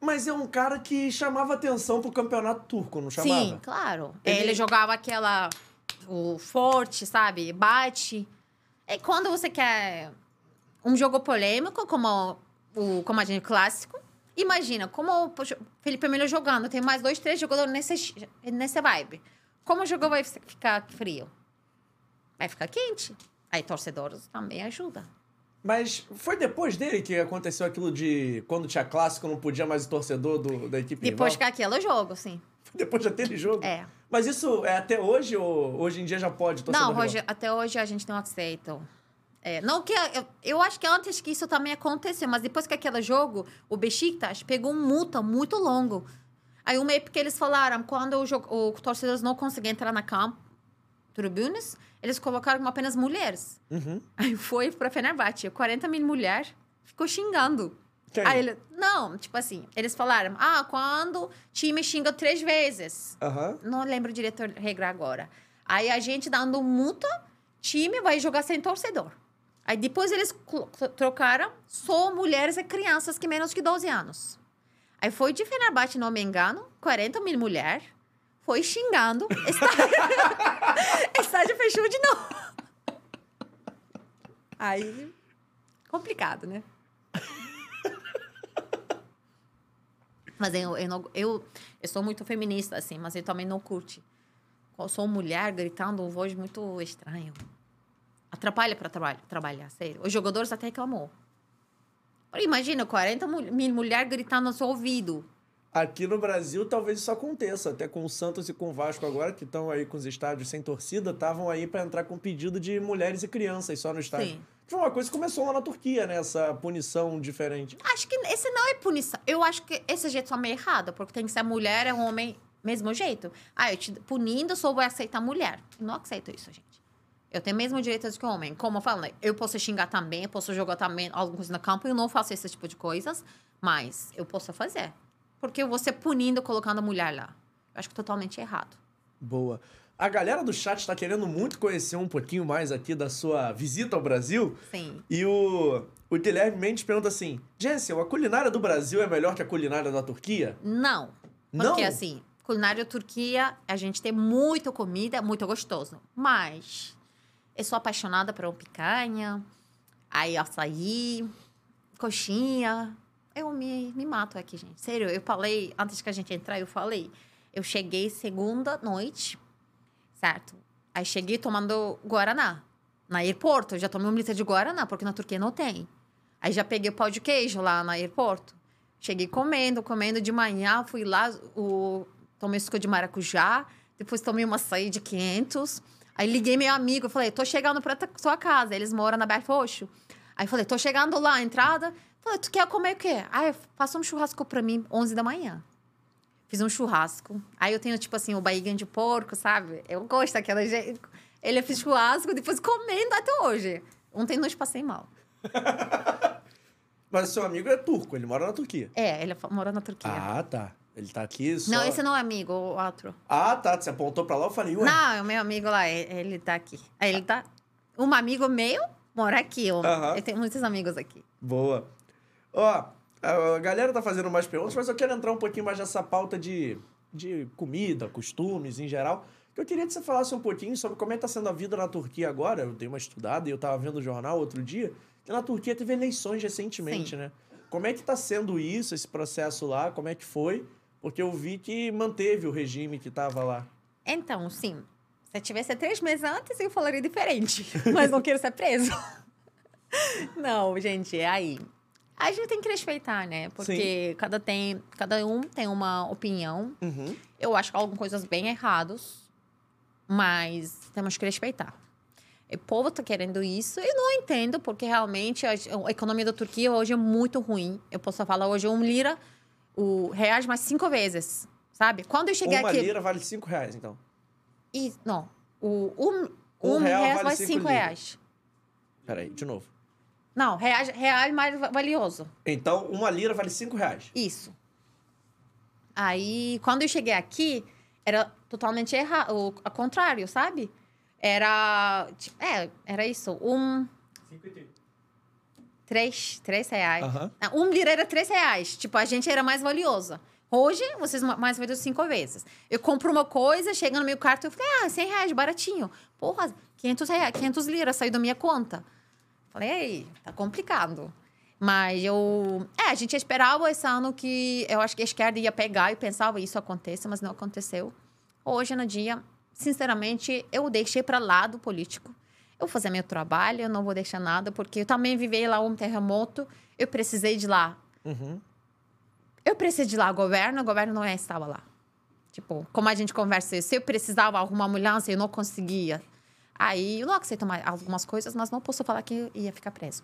Mas é um cara que chamava atenção pro campeonato turco, não chamava? Sim, claro. Ele, ele jogava aquela o forte, sabe? Bate. É quando você quer um jogo polêmico, como o gente clássico, imagina, como o Felipe Melo jogando, tem mais dois, três jogadores nesse, nessa vibe. Como o jogo vai ficar frio? Vai ficar quente. Aí torcedores também ajuda. Mas foi depois dele que aconteceu aquilo de quando tinha clássico, não podia mais o torcedor do, da equipe Depois rival? que aquele jogo, sim. [LAUGHS] Depois daquele jogo? É. Mas isso é até hoje ou hoje em dia já pode? Não, hoje, até hoje a gente não aceita É, não que eu, eu acho que antes que isso também aconteceu, mas depois que aquele jogo, o Besiktas pegou um multa muito longo. Aí uma época eles falaram, quando o, jogo, o torcedores não conseguiam entrar na campo, tribunas, eles colocaram apenas mulheres. Uhum. Aí foi pra Fenerbahçe, 40 mil mulheres, ficou xingando. Aí ele, não, tipo assim, eles falaram, ah, quando time xinga três vezes. Aham. Não lembro direito a regra agora. Aí a gente dando multa, time vai jogar sem torcedor. Aí depois eles trocaram só mulheres e crianças que menos que 12 anos. Aí foi de Fenerbahçe, não me engano, 40 mil mulheres. Foi xingando. [LAUGHS] Estádio, [LAUGHS] estádio fechou de novo. [LAUGHS] Aí, complicado, né? Mas eu, eu, não, eu, eu sou muito feminista, assim, mas eu também não curte. Eu sou mulher gritando um voz muito estranho. Atrapalha para traba trabalhar, sério. Os jogadores até reclamou. Imagina, 40 mul- mil mulheres gritando no seu ouvido. Aqui no Brasil, talvez isso aconteça. Até com o Santos e com o Vasco agora, que estão aí com os estádios sem torcida, estavam aí para entrar com pedido de mulheres e crianças só no estádio. Sim. Foi uma coisa que começou lá na Turquia, né? Essa punição diferente. Acho que esse não é punição. Eu acho que esse jeito é meio errado, porque tem que ser mulher e um homem mesmo jeito. Ah, eu te punindo, só vou aceitar mulher. Eu não aceito isso, gente. Eu tenho o mesmo direito que o homem. Como eu falo, né, eu posso xingar também, eu posso jogar também alguma coisa no campo, eu não faço esse tipo de coisas, mas eu posso fazer. Porque você punindo, colocando a mulher lá. Eu acho que totalmente errado. Boa. A galera do chat está querendo muito conhecer um pouquinho mais aqui da sua visita ao Brasil. Sim. E o, o Guilherme Mendes pergunta assim: Jensen, a culinária do Brasil é melhor que a culinária da Turquia? Não. Porque Não? assim, culinária Turquia, a gente tem muita comida, muito gostoso. Mas eu sou apaixonada por um picanha, aí açaí, coxinha. Eu me, me mato aqui, gente. Sério, eu falei, antes que a gente entrar, eu falei. Eu cheguei segunda noite, certo? Aí cheguei tomando Guaraná. Na aeroporto, eu já tomei um litro de Guaraná, porque na Turquia não tem. Aí já peguei pão de queijo lá no aeroporto. Cheguei comendo, comendo de manhã, fui lá, o... tomei suco de maracujá, depois tomei uma açaí de 500. Aí liguei meu amigo, falei, tô chegando pra sua casa, eles moram na Berto Roxo. Aí falei, tô chegando lá, entrada. Falei, tu quer comer o quê? Aí faça um churrasco pra mim, 11 da manhã. Fiz um churrasco. Aí eu tenho, tipo assim, o barriguinho de porco, sabe? Eu gosto daquela gente. Ele fez churrasco, depois comendo até hoje. Ontem não passei mal. [LAUGHS] Mas o seu amigo é turco, ele mora na Turquia. É, ele fa- mora na Turquia. Ah, tá. Ele tá aqui só... Não, esse não é amigo, o outro. Ah, tá. Você apontou pra lá, eu falei, ué. Não, é o meu amigo lá, ele tá aqui. Ele tá. Um amigo meu mora aqui. Eu, Aham. eu tenho muitos amigos aqui. Boa. Ó, a galera tá fazendo mais perguntas, mas eu quero entrar um pouquinho mais nessa pauta de, de comida, costumes em geral. Eu queria que você falasse um pouquinho sobre como é que tá sendo a vida na Turquia agora. Eu dei uma estudada e eu tava vendo o jornal outro dia. Que na Turquia teve eleições recentemente, Sim. né? Como é que tá sendo isso, esse processo lá? Como é que foi? Porque eu vi que manteve o regime que tava lá. Então, sim. Se eu tivesse três meses antes, eu falaria diferente. [LAUGHS] Mas não quero ser preso. [LAUGHS] não, gente, é aí. A gente tem que respeitar, né? Porque cada, tem, cada um tem uma opinião. Uhum. Eu acho que algumas coisas bem erradas, mas temos que respeitar. O povo tá querendo isso e não entendo, porque realmente a, a economia da Turquia hoje é muito ruim. Eu posso falar hoje um lira, o reais mais cinco vezes, sabe? Quando eu cheguei Uma aqui... lira vale cinco reais, então. E, não, o um, Um um, real real vale mais cinco cinco reais. Peraí, de novo. Não, reais, real mais va- valioso. Então, uma lira vale cinco reais. Isso. Aí, quando eu cheguei aqui, era totalmente errado, o ao contrário, sabe? Era, tipo, é, era isso, um, 5,30. três, três reais. Não, Um lira era três reais, tipo, a gente era mais valiosa. Hoje, vocês ma- mais valiosos cinco vezes. Eu compro uma coisa, chega no meu cartão, eu falei, ah, 100 reais, baratinho. Porra, 500 reais, 500 liras saiu da minha conta. Falei, ei, tá complicado. Mas eu. É, a gente esperava esse ano que eu acho que a esquerda ia pegar e pensava isso aconteça, mas não aconteceu. Hoje, no dia, sinceramente, eu deixei para lado o político. Eu vou fazer meu trabalho, eu não vou deixar nada, porque eu também vivi lá um terremoto, eu precisei de lá. Uhum. Eu precisei de lá governo, o governo não estava lá. Tipo, como a gente conversa, se eu precisava arrumar ambulância, eu não conseguia. Aí não aceito mais algumas coisas, mas não posso falar que ia ficar preso.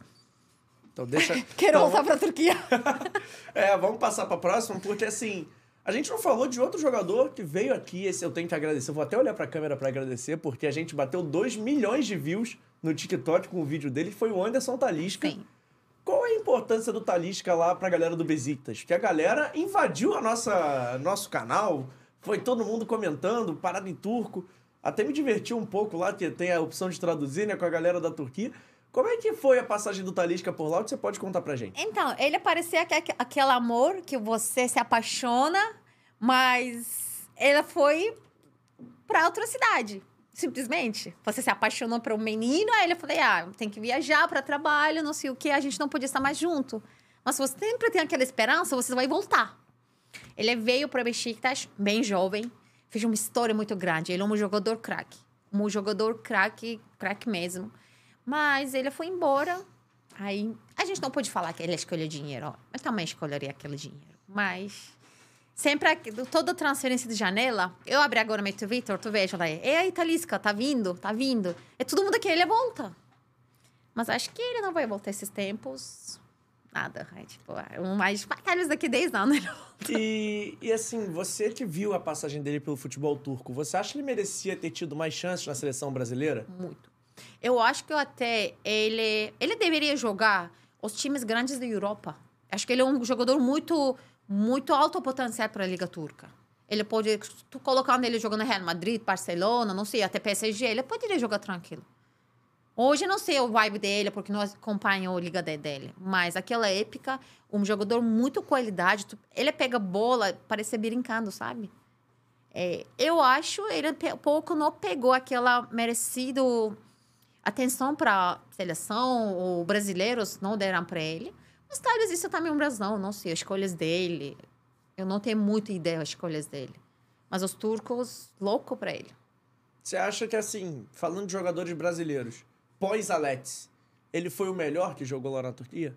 Então deixa. [LAUGHS] Quero então, voltar pra Turquia. [LAUGHS] é, vamos passar pra próxima, porque assim. A gente não falou de outro jogador que veio aqui, esse eu tenho que agradecer. Eu vou até olhar pra câmera para agradecer, porque a gente bateu 2 milhões de views no TikTok com o vídeo dele, foi o Anderson Talisca. Sim. Qual é a importância do Talisca lá pra galera do Besiktas? Que a galera invadiu a nossa nosso canal, foi todo mundo comentando, parado em turco. Até me divertiu um pouco lá, que tem a opção de traduzir, né, com a galera da Turquia. Como é que foi a passagem do Talisca por lá? Você pode contar pra gente? Então, ele parecia que, aquele amor que você se apaixona, mas ele foi pra outra cidade. Simplesmente. Você se apaixonou por um menino, aí ele falou: ah, tem que viajar para trabalho, não sei o que, a gente não podia estar mais junto. Mas você sempre tem aquela esperança, você vai voltar. Ele veio para Besiktas, bem jovem, fez uma história muito grande. Ele é um jogador craque. Um jogador craque, craque mesmo. Mas ele foi embora. Aí a gente não pode falar que ele escolheu dinheiro. Eu também escolheria aquele dinheiro. Mas sempre toda transferência de janela, eu abri agora meu Twitter, tu veja lá, ei, Talisca, tá vindo, tá vindo. É todo mundo que ele volta. Mas acho que ele não vai voltar esses tempos. Nada, é, tipo, é um mais batalhas daqui 10 anos. E, e assim, você que viu a passagem dele pelo futebol turco, você acha que ele merecia ter tido mais chances na seleção brasileira? Muito. Eu acho que até ele, ele deveria jogar os times grandes da Europa. Acho que ele é um jogador muito, muito alto potencial para a Liga Turca. Ele pode, tu colocando ele jogando Real Madrid, Barcelona, não sei, até PSG, ele poderia jogar tranquilo. Hoje não sei o vibe dele, porque não acompanho a liga dele. Mas aquela época, um jogador muito qualidade, ele pega bola, parece brincando, sabe? É, eu acho ele pouco não pegou aquela merecido atenção para seleção ou brasileiros não deram para ele. Mas talvez isso também é um razão, não sei, as escolhas dele. Eu não tenho muita ideia das escolhas dele. Mas os turcos, louco para ele. Você acha que, assim, falando de jogadores brasileiros, pós-Alex, ele foi o melhor que jogou lá na Turquia?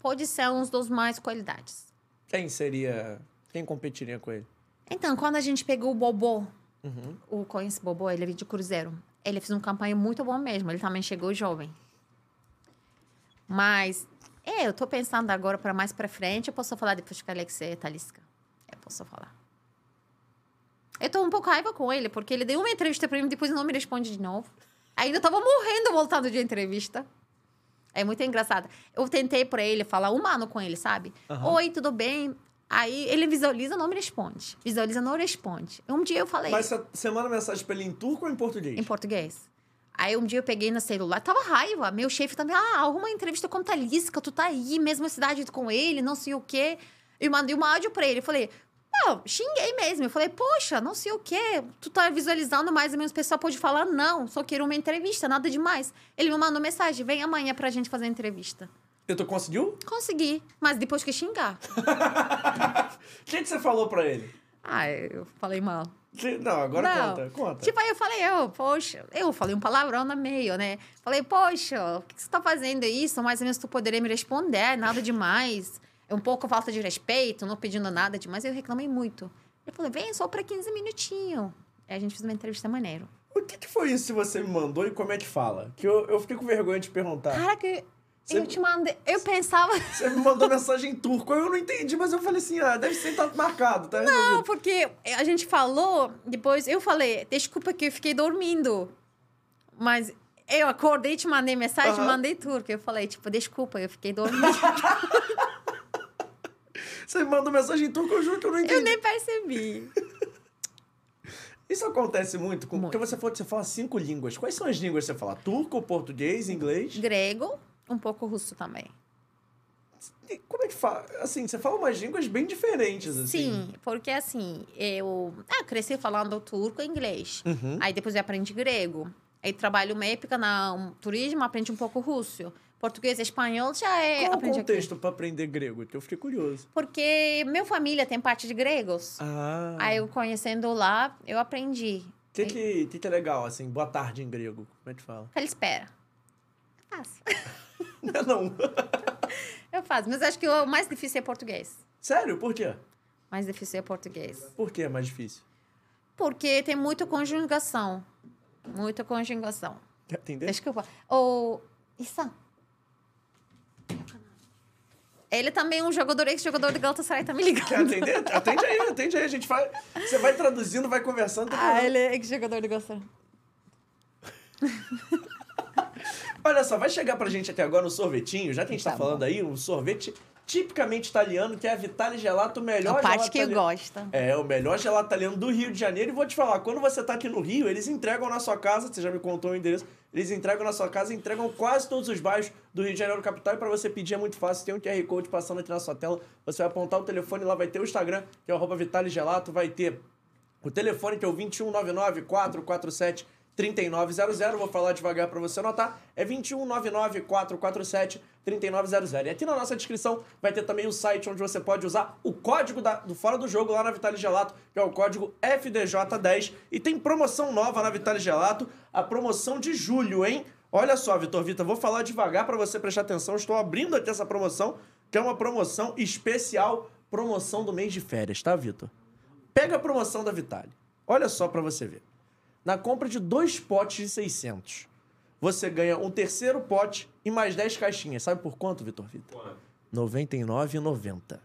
Pode ser um dos mais qualidades. Quem seria. Quem competiria com ele? Então, quando a gente pegou o Bobô, uhum. o conhece Bobô, ele é de Cruzeiro. Ele fez uma campanha muito boa mesmo. Ele também chegou jovem. Mas, é, eu tô pensando agora para mais para frente. Eu posso falar depois que Alexei e Talisca. Eu posso falar. Eu tô um pouco raiva com ele, porque ele deu uma entrevista para mim e depois não me responde de novo. Ainda tava morrendo voltando de entrevista. É muito engraçado. Eu tentei para ele falar humano com ele, sabe? Uhum. Oi, tudo bem? Aí ele visualiza, não me responde. Visualiza, não responde. Um dia eu falei. Mas você manda mensagem pra ele em turco ou em português? Em português. Aí um dia eu peguei no celular, tava raiva. Meu chefe também, ah, arruma entrevista com Talisca, tu tá aí, mesma cidade com ele, não sei o quê. Eu mandei um áudio pra ele. Falei, não, xinguei mesmo. Eu falei, poxa, não sei o quê. Tu tá visualizando mais ou menos, o pessoal pode falar, não, só quero uma entrevista, nada demais. Ele me mandou mensagem, vem amanhã pra gente fazer a entrevista. E tu conseguiu? Consegui, mas depois que xingar. [LAUGHS] O que, que você falou pra ele? Ah, eu falei mal. Não, agora não. conta, conta. Tipo, aí eu falei, eu, poxa, eu falei um palavrão no meio, né? Falei, poxa, o que você tá fazendo isso? Mais ou menos tu poderia me responder, nada demais. Um pouco falta de respeito, não pedindo nada demais. Eu reclamei muito. Ele falou, vem só pra 15 minutinhos. Aí a gente fez uma entrevista maneiro. O que, que foi isso que você me mandou e como é que fala? Que eu, eu fiquei com vergonha de perguntar. Cara, que você, eu te mandei. Eu pensava. [LAUGHS] Você me mandou mensagem em turco. Eu não entendi, mas eu falei assim: ah, deve ser tanto marcado, tá resolvido. Não, porque a gente falou, depois eu falei, desculpa que eu fiquei dormindo. Mas eu acordei, te mandei mensagem, uhum. mandei turco. Eu falei, tipo, desculpa, eu fiquei dormindo. [LAUGHS] Você me mandou mensagem em turco, eu juro que eu não entendi. Eu nem percebi. Isso acontece muito, com, muito. porque você, você fala cinco línguas. Quais são as línguas que você fala? Turco, português, inglês? Grego um pouco russo também. Como é que fala? Assim, você fala umas línguas bem diferentes, assim. Sim, porque assim, eu ah, cresci falando turco e inglês. Uhum. Aí depois eu aprendi grego. Aí trabalho uma época na um, turismo, aprendi um pouco russo. Português e espanhol já é. Qual o contexto para aprender grego? Que eu fiquei curioso. Porque minha família tem parte de gregos. Ah. Aí eu conhecendo lá, eu aprendi. O que, que, que, que é legal, assim? Boa tarde em grego. Como é que fala? espera Fácil. [LAUGHS] Não, não. [LAUGHS] eu faço, mas acho que o mais difícil é português. Sério? Por quê? Mais difícil é português. Por que é mais difícil? Porque tem muita conjugação. Muita conjugação. Quer atender? Desculpa. O... Isso. Ele também é um jogador, ex-jogador do Galatasaray, tá me Quer ligando. atender? Atende aí, atende aí. A gente vai. Você vai traduzindo, vai conversando. tá Ah, bom. ele é ex-jogador do Galatasaray. Olha só, vai chegar pra gente aqui agora um sorvetinho, já que a gente tá, Tá falando aí, um sorvete tipicamente italiano, que é a Vitale Gelato, o melhor A parte gelato que eu italiano. gosto. É, o melhor gelato italiano do Rio de Janeiro. E vou te falar, quando você tá aqui no Rio, eles entregam na sua casa, você já me contou o endereço, eles entregam na sua casa, entregam quase todos os bairros do Rio de Janeiro capital. E pra você pedir é muito fácil, tem um QR Code passando aqui na sua tela. Você vai apontar o telefone, lá vai ter o Instagram, que é o Vitale Gelato, vai ter o telefone que é o 2199 447 3900, vou falar devagar para você anotar, é 2199 447 3900. E aqui na nossa descrição vai ter também o site onde você pode usar o código da- do Fora do Jogo lá na Vitale Gelato, que é o código FDJ10. E tem promoção nova na Vitale Gelato, a promoção de julho, hein? Olha só, Vitor Vita, vou falar devagar para você prestar atenção. Estou abrindo aqui essa promoção, que é uma promoção especial, promoção do mês de férias, tá, Vitor? Pega a promoção da Vitale. Olha só pra você ver. Na compra de dois potes de 600, você ganha um terceiro pote e mais 10 caixinhas. Sabe por quanto, Vitor Vitor? R$ 99,90.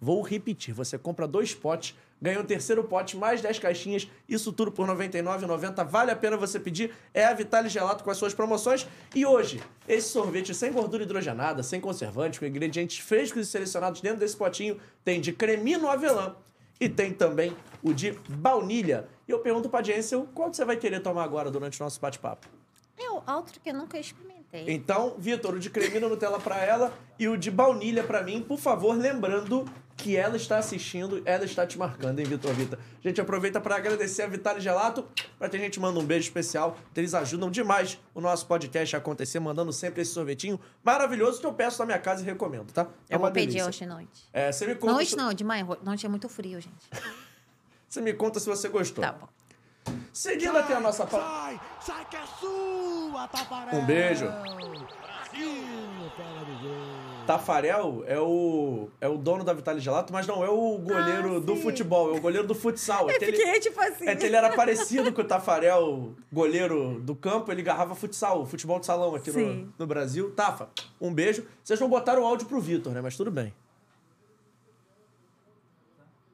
Vou repetir. Você compra dois potes, ganha um terceiro pote, mais 10 caixinhas. Isso tudo por R$ 99,90. Vale a pena você pedir. É a Vitale Gelato com as suas promoções. E hoje, esse sorvete sem gordura hidrogenada, sem conservante, com ingredientes frescos e selecionados dentro desse potinho, tem de cremino avelã e tem também o de baunilha. E eu pergunto pra audiência, qual você vai querer tomar agora durante o nosso bate-papo? É o outro que eu nunca experimentei. Então, Vitor, o de cremino Nutella pra ela e o de baunilha pra mim, por favor, lembrando que ela está assistindo, ela está te marcando, hein, Vitor Vita? Gente, aproveita pra agradecer a Vitale Gelato, pra que a gente manda um beijo especial, eles ajudam demais o nosso podcast a acontecer, mandando sempre esse sorvetinho maravilhoso que eu peço na minha casa e recomendo, tá? É eu vou pedir delícia. hoje à noite. É, você me conta, Noite se- não, de manhã. Noite é muito frio, gente. [LAUGHS] você me conta se você gostou. Tá bom. Seguindo aqui a nossa... pa- Sai, sai que é sua, Tafarel! Um beijo. Brasil, fora do gol. Tafarel é o, é o dono da Vitale Gelato, mas não é o goleiro Ah, do futebol, é o goleiro do futsal. É que ele, tipo assim. é que ele era parecido com o Tafarel, goleiro do campo, ele garrava futsal, futebol de salão aqui no, no Brasil. Tafa, um beijo. Vocês não botaram o áudio pro Vitor, né? Mas tudo bem.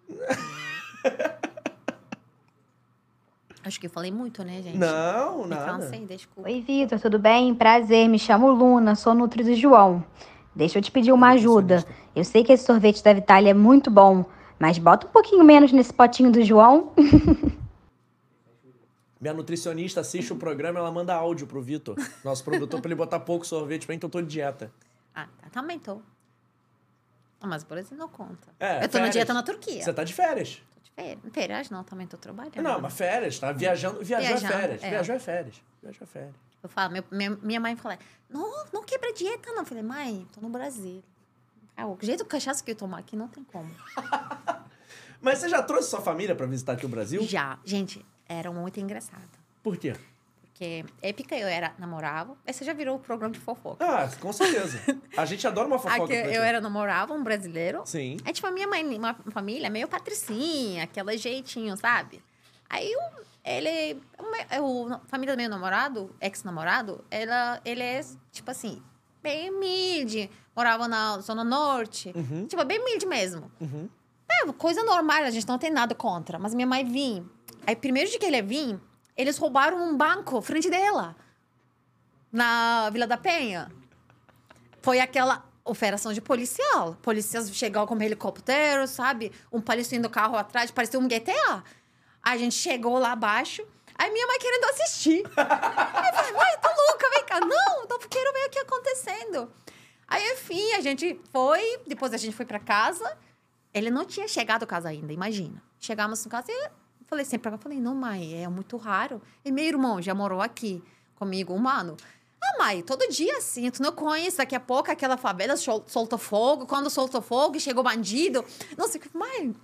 [LAUGHS] Acho que eu falei muito, né, gente? Não, Me nada. cansei, desculpa. Oi, Vitor, tudo bem? Prazer, me chamo Luna, sou Nutri do João. Deixa eu te pedir uma ajuda. Eu sei que esse sorvete da Vitália é muito bom, mas bota um pouquinho menos nesse potinho do João. [LAUGHS] Minha nutricionista assiste o programa, ela manda áudio pro Vitor, nosso produtor, pra ele botar pouco sorvete pra mim, que eu tô de dieta. Ah, tá, também tô. Mas por exemplo, não conta. É, eu tô na férias. dieta na Turquia. Você tá de férias. Férias. Não, também tô trabalhando. Não, mas férias, tá? Viajando. Viajou Viajando, é férias. é. Viajou é férias. Viajou é férias. Eu falo, meu- minha, minha mãe fala, não, não quebra dieta, não. Eu falei, mãe, tô no Brasil. Ah, o jeito de cachaça que eu tomo aqui não tem como. [LAUGHS] Mas você já trouxe sua família pra visitar aqui o Brasil? Já. Gente, era muito engraçado. Por quê? Porque épica eu era namorava. Esse já virou o programa de fofoca. Ah, com certeza. A gente adora uma fofoca. Aqui eu era namorava um brasileiro. Sim. Aí, tipo, a minha mãe, uma família meio patricinha, aquele jeitinho, sabe? Aí, ele... O, a família do meu namorado, ex-namorado, ela, ele é, tipo assim, bem humilde. Morava na Zona Norte. Uhum. Tipo, bem humilde mesmo. Uhum. É, coisa normal, a gente não tem nada contra. Mas minha mãe vinha. Aí, primeiro dia que ele vinha, eles roubaram um banco frente dela. Na Vila da Penha. Foi aquela operação de policial. Policiais chegaram com helicóptero, sabe? Um palestino do carro atrás, parecia um GTA. A gente chegou lá abaixo. Aí minha mãe querendo assistir. Aí eu falei, mãe, tô louca, vem cá. Não, tô, quero ver o que acontecendo. Aí, enfim, a gente foi. Depois a gente foi pra casa. Ele não tinha chegado a casa ainda, imagina. Chegamos em casa e falei sempre pra ela, falei, não, mãe, é muito raro. E meu irmão já morou aqui comigo um ano. Ah, mãe, todo dia assim, tu não conhece, daqui a pouco aquela favela sol- solta fogo, quando solta fogo, chegou bandido. Não sei o que, mãe.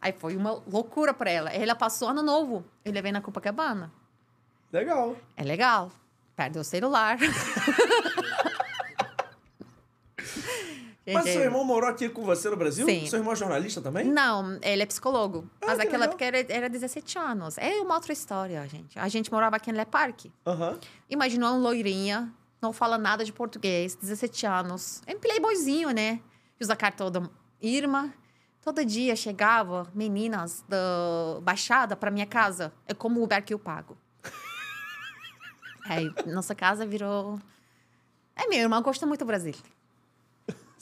Aí foi uma loucura pra ela. Ela passou ano novo, eu levei na Copacabana. Legal. É legal. Perdeu o celular. [LAUGHS] Mas seu irmão morou aqui com você no Brasil? Sim. Seu irmão é jornalista também? Não, ele é psicólogo. Ah, mas que naquela época era, era 17 anos. É uma outra história, gente. A gente morava aqui em Le Parque. Aham. Imaginou uma loirinha, não fala nada de português, 17 anos. É um playboyzinho, né? Usa cartão da Irma. Todo dia chegava meninas da Baixada para minha casa. É como o Uber que eu pago. [LAUGHS] Aí, nossa casa virou... É, minha irmã gosta muito do Brasil.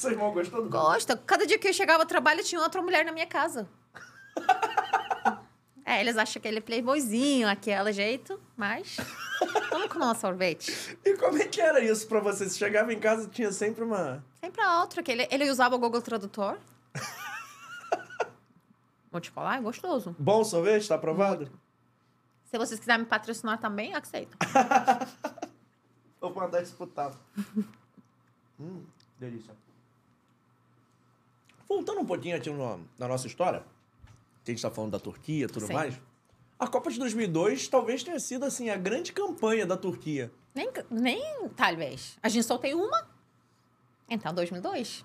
Seu irmão gostou do Gosta. Cada dia que eu chegava ao trabalho, tinha outra mulher na minha casa. [LAUGHS] é, eles acham que ele é playboyzinho, aquele jeito, mas... Vamos comer um sorvete. E como é que era isso pra você? Você chegava em casa tinha sempre uma. Sempre a outra, que ele, ele usava o Google Tradutor. [LAUGHS] Vou te falar, é gostoso. Bom sorvete, tá aprovado? Se vocês quiserem me patrocinar também, aceito. [LAUGHS] Vou mandar disputar. hum, delícia. Voltando um pouquinho aqui no- na nossa história, que a gente tá falando da Turquia e tudo Sim. mais. A Copa de 2002 talvez tenha sido, assim, a grande campanha da Turquia. Nem, nem talvez. A gente só tem uma. Então, 2002.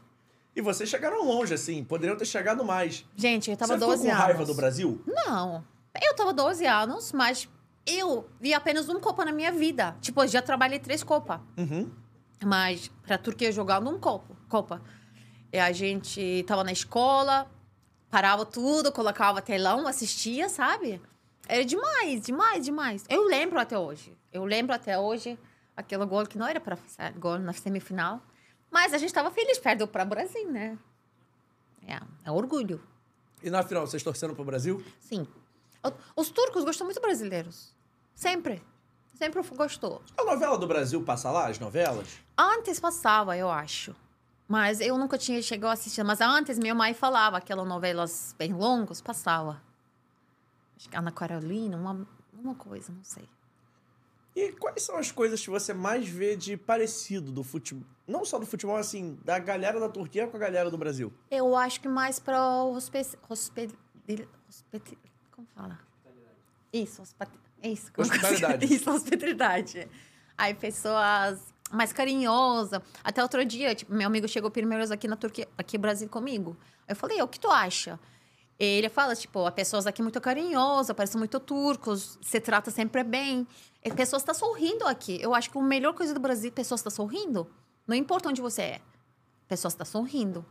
E vocês chegaram longe, assim, poderiam ter chegado mais. Gente, eu tava Você ficou 12 com anos. raiva do Brasil? Não. Eu tava 12 anos, mas eu vi apenas uma Copa na minha vida. Tipo, eu já trabalhei três Copas. Uhum. Mas pra Turquia jogar num copo, Copa. E a gente tava na escola, parava tudo, colocava telão, assistia, sabe? Era demais, demais, demais. Eu lembro até hoje. Eu lembro até hoje aquele gol que não era para ser gol na semifinal. Mas a gente tava feliz, perdeu para o Brasil, né? É, é orgulho. E na final, vocês torcendo pro Brasil? Sim. O- Os turcos gostam muito brasileiros. Sempre. Sempre gostou. A novela do Brasil passa lá, as novelas? Antes passava, eu acho. Mas eu nunca tinha chegado a assistir. Mas antes minha mãe falava aquelas novelas bem longas, passava. Acho que Ana Carolina, uma, uma coisa, não sei. E quais são as coisas que você mais vê de parecido do futebol? Não só do futebol, assim, da galera da Turquia com a galera do Brasil. Eu acho que mais para o hospe- hospe- Como fala? Isso, hospati- isso. como Hospitalidade. [LAUGHS] Isso, hospitalidade. Aí pessoas mais carinhosas. Até outro dia, tipo, meu amigo chegou primeiro aqui na Turquia, aqui no Brasil comigo. Eu falei, o que tu acha? Ele fala, tipo, as pessoas aqui muito carinhosas, parecem muito turcos, se trata sempre bem. E pessoas estão sorrindo aqui. Eu acho que a melhor coisa do Brasil, pessoas estão sorrindo. Não importa onde você é. Pessoas estão sorrindo.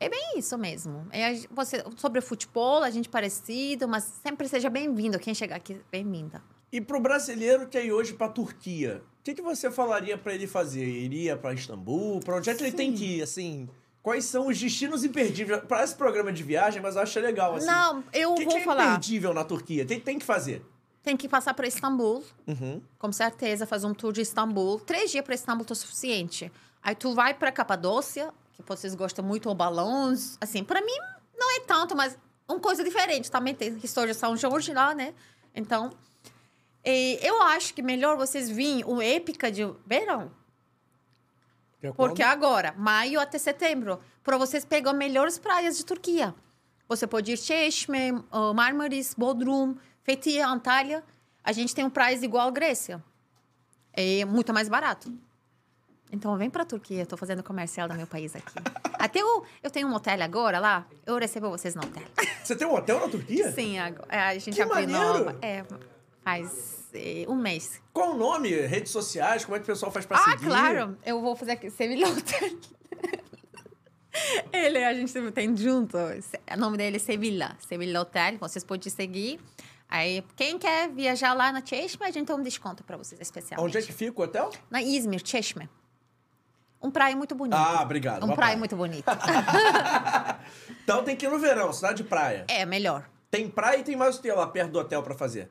É bem isso mesmo. É a você, sobre o futebol, a gente parecido, mas sempre seja bem-vindo. Quem chegar aqui, bem-vinda. E pro brasileiro que é hoje pra Turquia, o que, que você falaria pra ele fazer? Iria pra Istambul? Pra onde é que ele tem que ir, assim? Quais são os destinos imperdíveis? Parece programa de viagem, mas eu acho legal, assim. Não, eu O que, vou que é falar. imperdível na Turquia? Tem, tem que fazer. Tem que passar para Istambul, Uhum. com certeza, fazer um tour de Istambul. Três dias para Istambul tá suficiente. Aí tu vai para Capadócia, que vocês gostam muito, ou balões. Assim, para mim não é tanto, mas uma coisa diferente. Também tem história de São Jorge lá, né? Então, e eu acho que melhor vocês virem o épica de verão. É Porque agora, maio até setembro, para vocês pegar melhores praias de Turquia. Você pode ir Çeşme, uh, Marmaris, Bodrum, Fethiye, Antalya. A gente tem um praias igual a Grécia. É muito mais barato. Então, vem para Turquia. Estou fazendo comercial do meu país aqui. [LAUGHS] Até eu, eu tenho um hotel agora lá. Eu recebo vocês no hotel. Você tem um hotel na Turquia? Sim, agora, é, a gente Que abriu maneiro! nova. É, faz é, um mês. Qual o nome? Redes sociais? Como é que o pessoal faz pra Ah, seguir? claro! Eu vou fazer aqui, Sevilha Hotel. [LAUGHS] Ele, a gente tem junto. O nome dele é Sevilha. Sevilha Hotel. Vocês podem seguir. Aí, quem quer viajar lá na Cheshme, a gente tem um desconto para vocês especialmente. Onde é que fica o hotel? Na Izmir, Cheshme. Um praia muito bonito. Ah, obrigado. Um praia praia. muito bonito. [LAUGHS] Então tem que ir no verão, cidade de praia. é, melhor. Tem praia e tem mais o que lá perto do hotel pra fazer?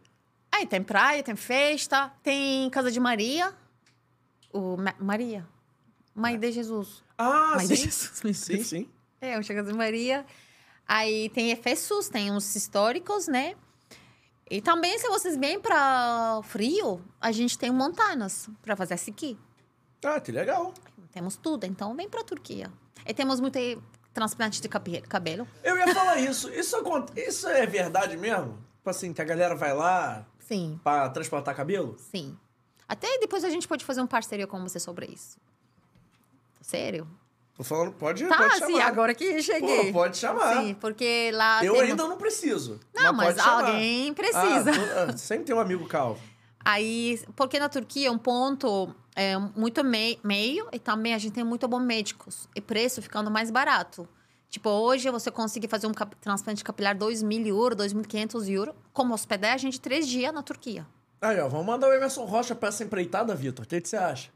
Aí tem praia, tem festa, tem Casa de Maria. O Ma- Maria. Mãe de Jesus. Ah, Mãe sim. de Jesus. Sim, sim. É, o Chagas de Maria. Aí tem Efesos, tem uns históricos, né? E também, se vocês vêm para frio, a gente tem montanhas para fazer esqui. Ah, que legal. Temos tudo, então vem para Turquia. E temos muito transplante de cabe- cabelo. Eu ia falar isso. Isso, isso é verdade mesmo? Tipo assim, que a galera vai lá Sim, pra transplantar cabelo? sim. Até depois a gente pode fazer um parceria com você sobre isso. Sério? Tô falando, pode, Tá, pode sim, chamar. agora que cheguei. Pô, pode chamar. Sim, porque lá Eu tem ainda não preciso. Não, mas chamar. alguém precisa. Ah, tu- ah, sempre tem um amigo calvo. Aí, porque na Turquia é um ponto é, muito mei- meio e também a gente tem muito bons médicos. E preço ficando mais barato. Tipo, hoje você consegue fazer um transplante capilar 2.000 euros, 2.500 euros, como hospedagem de três dias na Turquia. Aí, ó, vamos mandar o Emerson Rocha pra essa empreitada, Vitor. O que, que você acha?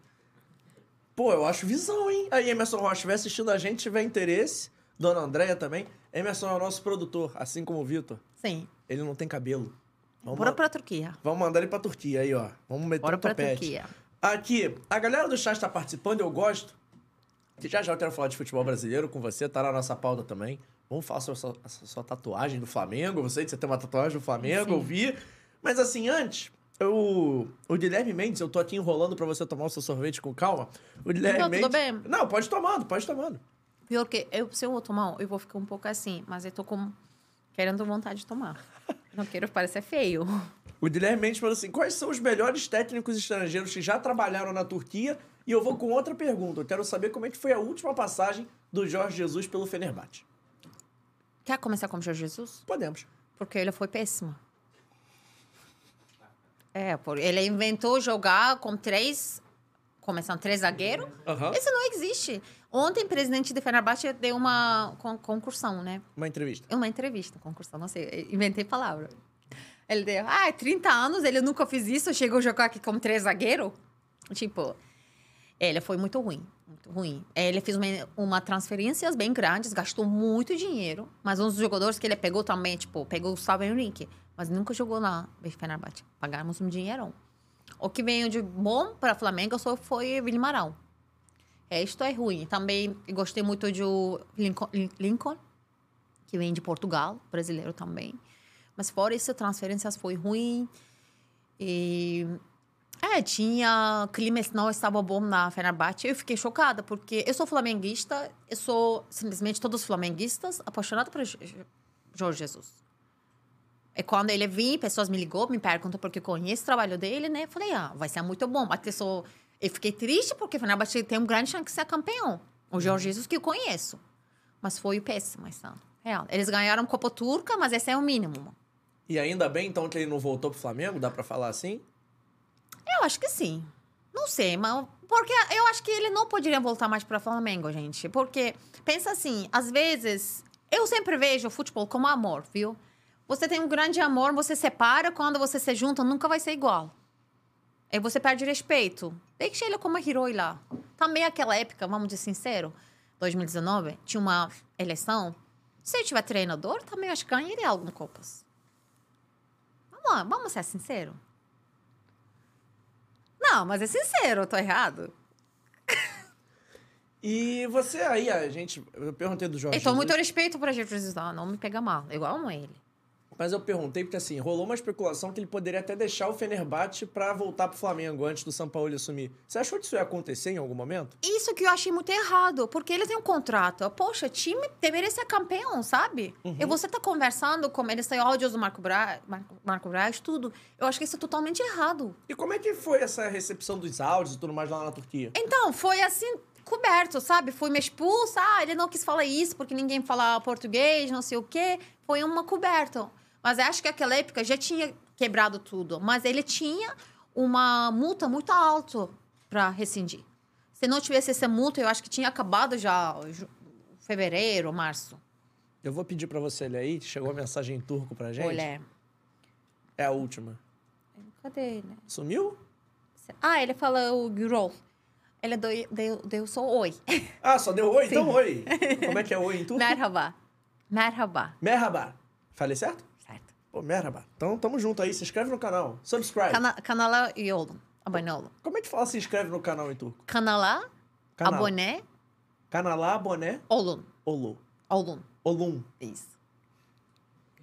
Pô, eu acho visão, hein? Aí, Emerson Rocha, estiver assistindo a gente, tiver interesse, Dona Andréia também. Emerson é o nosso produtor, assim como o Vitor. Sim. Ele não tem cabelo. Vamos, Bora pra Turquia. vamos mandar ele pra Turquia aí, ó. Vamos meter Bora um pra. Turquia. Aqui, a galera do chat tá participando, eu gosto. Já já eu quero falar de futebol brasileiro com você, tá na nossa pauta também. Vamos falar sobre a sua, a sua tatuagem do Flamengo. Eu sei que você tem uma tatuagem do Flamengo, Sim. eu vi. Mas assim, antes, eu, o Guilherme Mendes, eu tô aqui enrolando pra você tomar o seu sorvete com calma. O Guilherme Não, tudo Mendes. bem. Não, pode tomando, pode tomando. Pior que eu, se eu vou tomar, eu vou ficar um pouco assim, mas eu tô com querendo vontade de tomar. [LAUGHS] Não quero parecer feio. O Guilherme Mendes falou assim: quais são os melhores técnicos estrangeiros que já trabalharam na Turquia? E eu vou com outra pergunta. Eu quero saber como é que foi a última passagem do Jorge Jesus pelo Fenerbahçe. Quer começar com o Jorge Jesus? Podemos. Porque ele foi péssimo. É, por, ele inventou jogar com três, começando três zagueiros. Aham. Isso não existe. Ontem, o presidente de Fenerbahçe deu uma con concursão, né? Uma entrevista. Uma entrevista, concursão, não sei, inventei palavra. Ele deu, ah, 30 anos, ele nunca fez isso, chegou a jogar aqui como três zagueiro. Tipo, ele foi muito ruim, muito ruim. Ele fez uma, uma transferências bem grandes, gastou muito dinheiro, mas uns jogadores que ele pegou também, tipo, pegou o Gustavo Henrique, mas nunca jogou na Fenerbahçe. Pagamos um dinheirão. O que veio de bom para Flamengo só foi Vilmarão. É, isto é ruim. Também gostei muito de Lincoln, Lincoln que vem de Portugal, brasileiro também. Mas fora isso, transferências foi ruim. E é, tinha clima não estava bom na Fenerbahçe. Eu fiquei chocada porque eu sou flamenguista, eu sou simplesmente todos flamenguistas apaixonada por Jo- Jo- Jorge Jesus. E quando ele vim, pessoas me ligou, me perguntam porque conheço o trabalho dele, né? Falei, ah, vai ser muito bom. Mas eu, sou... eu fiquei triste porque o Fenerbahçe tem um grande chance de ser campeão. O Jorge Jesus que eu conheço. Mas foi péssimo esse ano. Real. Eles ganharam Copa Turca, mas esse é o mínimo. E ainda bem, então, que ele não voltou pro Flamengo? Dá pra falar assim? Eu acho que sim. Não sei, mas. Porque eu acho que ele não poderia voltar mais para Flamengo, gente. Porque, pensa assim, às vezes. Eu sempre vejo o futebol como amor, viu? Você tem um grande amor, você separa, quando você se junta, nunca vai ser igual. Aí você perde respeito. Deixa ele como herói lá. Também aquela época, vamos ser sincero, 2019, tinha uma eleição. Se ele tiver treinador, também acho que ganharia algumas copas. Vamos lá, vamos ser sinceros. Não, mas é sincero, eu tô errado. [LAUGHS] E você aí, a gente. Eu perguntei do Jorge. Eu tenho Jesus, muito respeito pra Jesus, não, não me pega mal. Eu amo ele. Mas eu perguntei porque, assim, rolou uma especulação que ele poderia até deixar o Fenerbahçe pra voltar pro Flamengo antes do São Paulo assumir. Você achou que isso ia acontecer em algum momento? Isso que eu achei muito errado, porque ele tem um contrato. Poxa, time deveria ser campeão, sabe? E você tá conversando com ele, saiu áudios do Marco Braz, Marco, Marco Braz, tudo. Eu acho que isso é totalmente errado. E como é que foi essa recepção dos áudios e tudo mais lá na Turquia? Então, foi assim, coberto, sabe? Fui me expulsa, ah, ele não quis falar isso porque ninguém fala português, não sei o quê. Foi uma coberta. Mas acho que naquela época já tinha quebrado tudo. Mas ele tinha uma multa muito alta para rescindir. Se não tivesse essa multa, eu acho que tinha acabado já fevereiro, março. Eu vou pedir pra você ler aí, chegou a mensagem em turco pra gente. Olha. É a última. Cadê ele? Sumiu? Ah, ele fala o Gürol. Ele deu, deu, deu só oi. [LAUGHS] Ah, só deu oi? Então Sim. oi. Como é que é oi em turco? Merhaba. Merhaba. Merhaba. Falei certo? Pô, merhaba. Então tamo junto aí. Se inscreve no canal. Subscribe. Kana, kanala yol. Abone olun. Como é que fala se inscreve no canal em turco? Kanala Canal. abone Canalá, boné, olun. olu. Olun. Olum. Isso.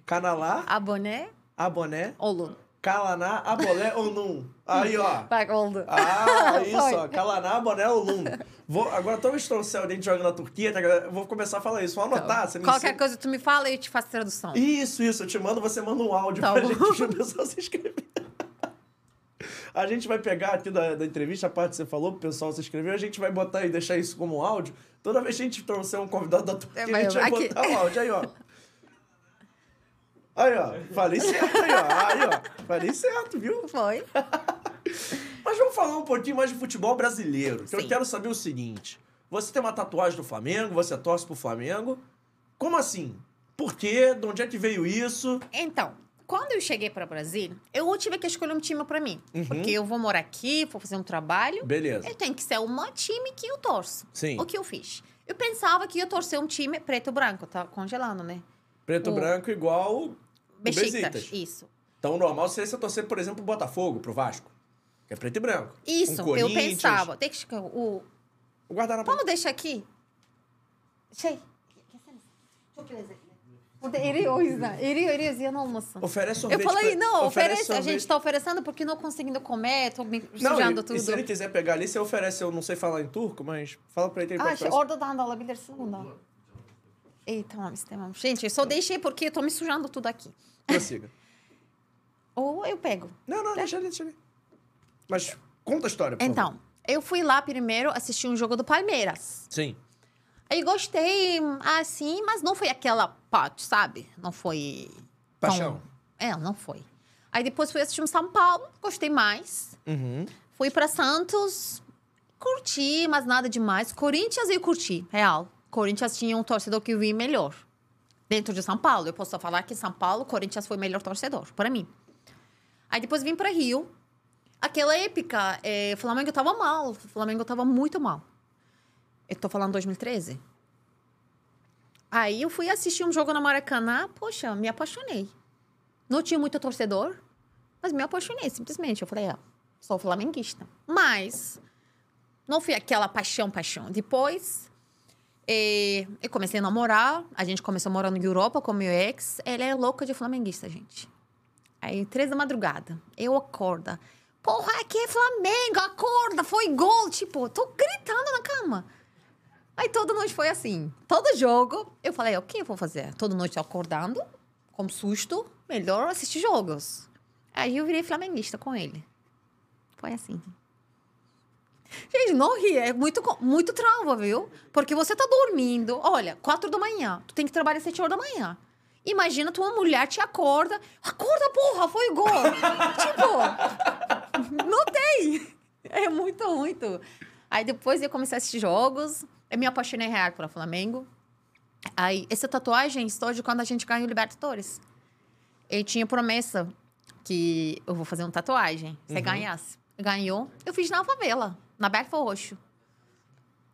Canalá, Abone aboné, olun. Calaná, abolé, olum. Aí, ó. [LAUGHS] Oldu. Ah, isso, ó. Foi. Calaná, boné, olum. Vou, agora, toda vez que o céu dentro jogando na Turquia, tá, eu vou começar a falar isso. Vou anotar, me Qualquer ensina. coisa tu me fala e eu te faço tradução. Isso, isso. Eu te mando, você manda um áudio Tá pra bom. gente, pra pessoa se inscrever. [LAUGHS] A gente vai pegar aqui da, da entrevista, a parte que você falou, pro pessoal se inscrever, a gente vai botar e deixar isso como um áudio. Toda vez que a gente trouxer um convidado da Turquia, É, a gente vai aqui- botar o áudio. Aí, ó. Aí, ó. Falei certo aí, ó. Aí, ó. Falei certo, viu? Foi. [LAUGHS] Mas vamos falar um pouquinho mais de futebol brasileiro. Que eu quero saber o seguinte. Você tem uma tatuagem do Flamengo, você torce pro Flamengo. Como assim? Por quê? De onde é que veio isso? Então, quando eu cheguei para o Brasil, eu tive que escolher um time para mim. Uhum. Porque eu vou morar aqui, vou fazer um trabalho. Beleza. Eu tenho que ser um time que eu torço. Sim. O que eu fiz? Eu pensava que ia torcer um time preto e branco, tá congelando, né? Preto O- branco igual o Besiktas, Besiktas. isso. Então, o normal seria você torcer, por exemplo, pro Botafogo, pro Vasco. Que é preto e branco. Isso, Um eu pensava. Tem que o O guardanapo. Vamos deixar aqui. Şey. Çok lezzetli. Burada eriyor o yüzden. Eriyor ziyan olmasın. Oferece Eu sorvete. falei, pra- não, oferece. A sorvete. gente tá oferecendo porque não conseguindo comer, tô me Não, sujando e, tudo. e se ele quiser pegar ali, você oferece, eu não sei falar em turco, mas fala pra ele Ah, oradan da alabilirsin bundan. İyi tamam istemem. Gente, eu só deixei porque eu tô me sujando tudo aqui. Prossiga. [LAUGHS] Ou eu pego. Não, não, deixa ali, deixa ali. Mas conta a história, por favor. Então, eu fui lá primeiro assistir um jogo do Palmeiras. Sim. Aí gostei, assim, mas não foi aquela parte, sabe? Não foi. tão- Paixão. É, não foi. Aí depois fui assistir um São Paulo, gostei mais. Uhum. Fui pra Santos, curti, mas nada demais. Corinthians eu curti, real. Corinthians tinha um torcedor que eu vi melhor. Dentro de São Paulo. Eu posso falar que São Paulo, Corinthians foi o melhor torcedor, para mim. Aí depois vim pra Rio. Aquela época, eh, Flamengo tava mal. Flamengo tava muito mal. Eu tô falando 2013. Aí eu fui assistir um jogo na Maracanã, poxa, me apaixonei. Não tinha muito torcedor, mas me apaixonei, simplesmente. Eu falei, ah, sou flamenguista. Mas não foi aquela paixão, paixão. Depois, eh, eu comecei a namorar. A gente começou morando na Europa com meu ex. Ele é louco de flamenguista, gente. Aí, três da madrugada, eu acorda. Porra, aqui é Flamengo, acorda, foi gol. Tipo, tô gritando na cama. Aí toda noite foi assim. Todo jogo, eu falei, o que eu vou fazer? Toda noite acordando, com susto, melhor assistir jogos. Aí eu virei flamenguista com ele. Foi assim. Gente, não ri, é muito, muito trauma, viu? Porque você tá dormindo, olha, quatro da manhã, tu tem que trabalhar sete horas da manhã. Imagina tua mulher te acorda, acorda, porra, foi gol. [LAUGHS] tipo, não tem. É muito, muito. Aí depois eu comecei a assistir jogos, eu me apaixonei real pelo Flamengo. Aí, essa tatuagem estou de quando a gente ganhou o Libertadores. Eu tinha promessa que eu vou fazer uma tatuagem. Se ganhasse. Ganhou. Eu fiz na favela, na Berfa Roxo.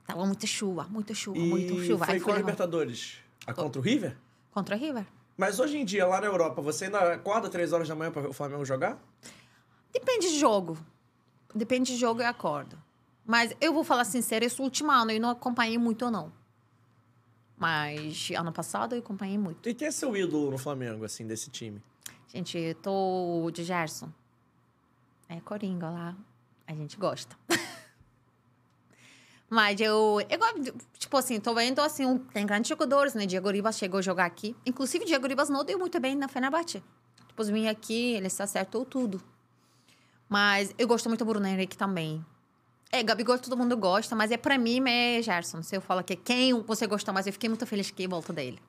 Tava muita chuva, muita chuva, E muita chuva. foi Aí com a. Libertadores. A contra o River? Contra a River. Mas hoje em dia, lá na Europa, você ainda acorda três horas da manhã pra ver o Flamengo jogar? Depende de jogo. Depende de jogo, eu acordo. Mas eu vou falar sincero, esse último ano eu não acompanhei muito, não. Mas ano passado eu acompanhei muito. E quem é seu ídolo no Flamengo, assim, desse time? Gente, eu tô de Gerson. É Coringa lá. A gente gosta. [LAUGHS] Mas eu, eu tipo assim, tô vendo assim, um- tem grandes jogadores, né? Diego Ribas chegou a jogar aqui. Inclusive, Diego Ribas não deu muito bem na Fenerbahçe. Depois vim aqui, ele se acertou tudo. Mas eu gosto muito do Bruno Henrique também. É, Gabigol todo mundo gosta, mas é pra mim é Gerson. Se eu falo que quem você gosta mais, eu fiquei muito feliz que volta dele.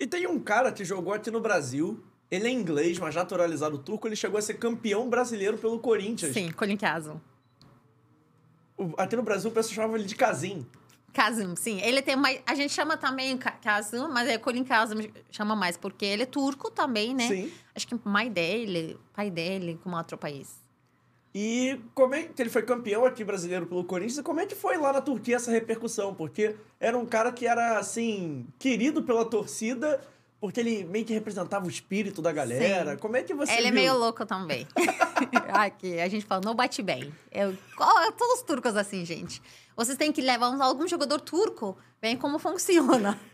E tem um cara que jogou aqui no Brasil. Ele é inglês, mas naturalizado turco. Ele chegou a ser campeão brasileiro pelo Corinthians. Sim, Colin Aqui no Brasil, o pessoal chamava ele de Casim. Kazım, sim. Ele tem mais. A gente chama também Ka- Kazım, mas é Colin Kazım chama mais, porque ele é turco também, né? Sim. Acho que mãe dele, pai dele, como outro país. E como é que ele foi campeão aqui brasileiro pelo Corinthians? E como é que foi lá na Turquia essa repercussão? Porque era um cara que era, assim, querido pela torcida, porque ele meio que representava o espírito da galera. Sim. Como é que você ele é viu? meio louco também. [LAUGHS] Aqui, a gente fala, não bate bem. Eu, é todos os turcos assim, gente. Vocês têm que levar um- algum jogador turco, bem como funciona. [LAUGHS]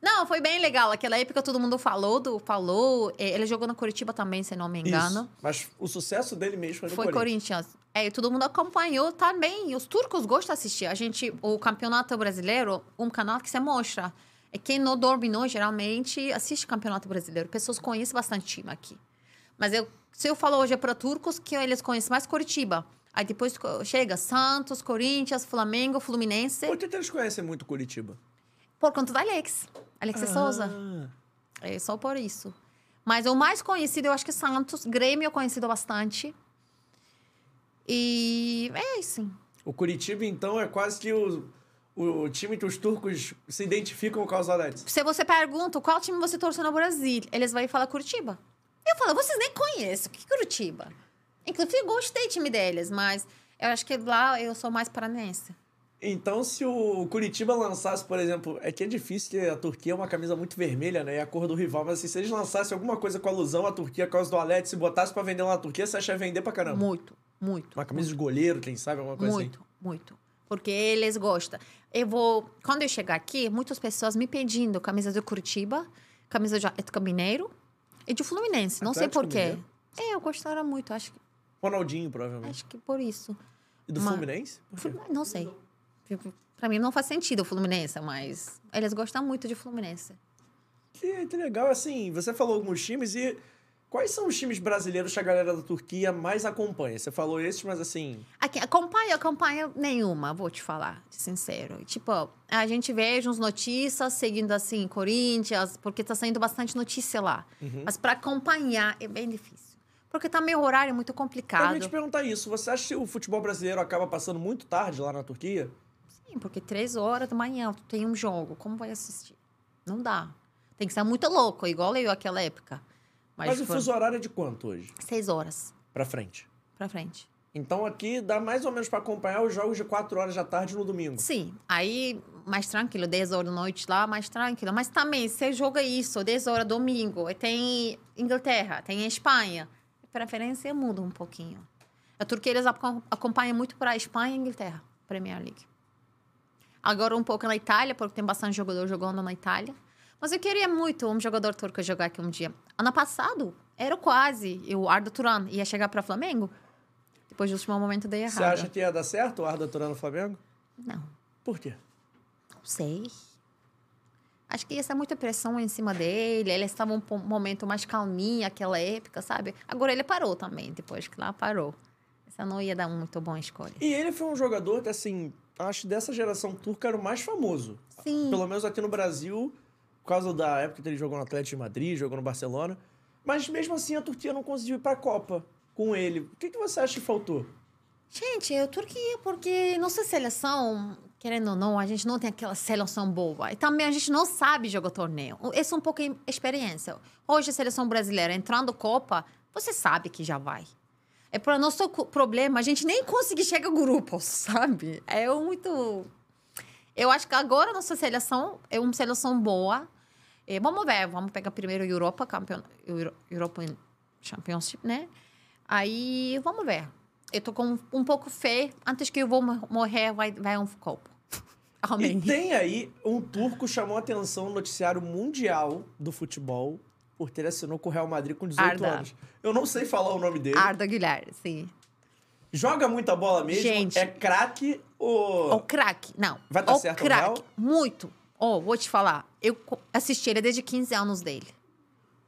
Não, foi bem legal. Aquela época todo mundo falou, do, falou. eh, Ele jogou na Curitiba também, se não me engano. Isso. Mas o sucesso dele mesmo foi no Foi Corinthians. Corinthians. É, e todo mundo acompanhou também. E os turcos gostam de assistir. A gente, o campeonato brasileiro, um canal que se mostra. É quem não dorme, não, geralmente assiste campeonato brasileiro. Pessoas conhecem bastante time aqui. Mas eu se eu falo hoje é para turcos, que eles conhecem mais Curitiba. Aí depois chega Santos, Corinthians, Flamengo, Fluminense. Por que que eles conhecem muito Curitiba? Por conta da Alex. Alex Souza. Ah, É só por isso. Mas o mais conhecido, eu acho que é Santos. Grêmio é conhecido bastante. E é isso. O Curitiba, então, é quase que o, o time que os turcos se identificam com os Alex. Se você pergunta qual time você torce no Brasil, eles vão falar Curitiba. Eu falo, vocês nem conhecem. Que Curitiba? Inclusive, gostei do time deles, mas eu acho que lá eu sou mais paranense. Então, se o Curitiba lançasse, por exemplo, é que é difícil, que a Turquia é uma camisa muito vermelha, né? É a cor do rival, mas assim, se eles lançassem alguma coisa com alusão à Turquia, por causa do Alex, se botasse pra vender lá na Turquia, você acha vender pra caramba? Muito, muito. Uma camisa de goleiro, quem sabe, alguma coisa Muito, muito. Porque eles gostam. Eu vou. Quando eu chegar aqui, muitas pessoas me pedindo camisa de Curitiba, camisa de Atlético Mineiro e de Fluminense. Não sei porquê. É, eu gostaria muito. Acho, que-. Ronaldinho, provavelmente. acho que por isso. E do Mas- Fluminense? Não sei. Pra mim não faz sentido o Fluminense, mas eles gostam muito de Fluminense. Que, que legal, assim, você falou alguns times e quais são os times brasileiros que a galera da Turquia mais acompanha? Você falou esses, mas assim, Aqui, acompanha, acompanha nenhuma, vou te falar, de sincero. Tipo, a gente veja uns notícias seguindo assim, Corinthians, porque tá saindo bastante notícia lá. Uhum. Mas para acompanhar é bem difícil. Porque também o horário é muito eu complicado. ia te perguntar isso, você acha que o futebol brasileiro acaba passando muito tarde lá na Turquia? Sim, porque três horas da manhã tu tem um jogo, como vai assistir? Não dá. Tem que ser muito louco, igual eu naquela época. Mas, Mas, o fuso horário é de quanto hoje? seis horas Pra frente. pra frente. Então aqui dá mais ou menos pra acompanhar os jogos de 4 horas da tarde no domingo. Sim, aí mais tranquilo, 10 horas da noite lá, mais tranquilo. Mas também, você joga isso, 10 horas domingo, e tem Inglaterra, tem Espanha. A preferência muda um pouquinho. A Turquia, eles acom- acompanham muito para Espanha e Inglaterra, Premier League. Agora um pouco na Itália, porque tem bastante jogador jogando na Itália. Mas eu queria muito um jogador turco jogar aqui um dia. Ano passado, era quase. E O Arda Turan ia chegar para Flamengo. Depois do último momento dei errado. Você acha que ia dar certo o Arda Turan no Flamengo? Não. Por quê? Não sei. Acho que ia ser muita pressão em cima dele. Ele estava um momento mais calminho naquela época, sabe? Agora ele parou também, depois que lá parou. Essa não ia dar muito boa escolha. E ele foi um jogador que, assim, acho dessa geração turca era o mais famoso. Sim. Pelo menos aqui no Brasil, causa da época que ele jogou no Atlético de Madrid, jogou no Barcelona. Mas mesmo assim a Turquia não conseguiu ir pra Copa com ele. O que, que você acha que faltou? Gente, eu Turquia, porque nossa seleção, querendo ou não, a gente não tem aquela seleção boa. E também a gente não sabe jogar torneio. Essa é um pouco experiência. Hoje a seleção brasileira entrando Copa, você sabe que já vai. É para nosso problema, a gente nem conseguir chegar ao grupo, [LAUGHS] sabe? É muito. Eu acho que agora a nossa seleção é uma seleção boa. E vamos ver, vamos pegar primeiro Europa, campeão, Euro, European Championship, né? Aí, vamos ver. Eu tô com um pouco fé. Antes que eu vou mo- morrer, vai, vai um copo. [LAUGHS] Amém. E tem aí um turco chamou a atenção no noticiário mundial do futebol por ter assinou com o Real Madrid com 18 Arda. anos. Eu não sei falar o nome dele. Arda Aguilar, sim. Joga muita bola mesmo. Gente. É craque ou... O craque, não. Vai dar o certo Real? muito. Ó, vou te falar. Eu assisti ele desde 15 anos dele.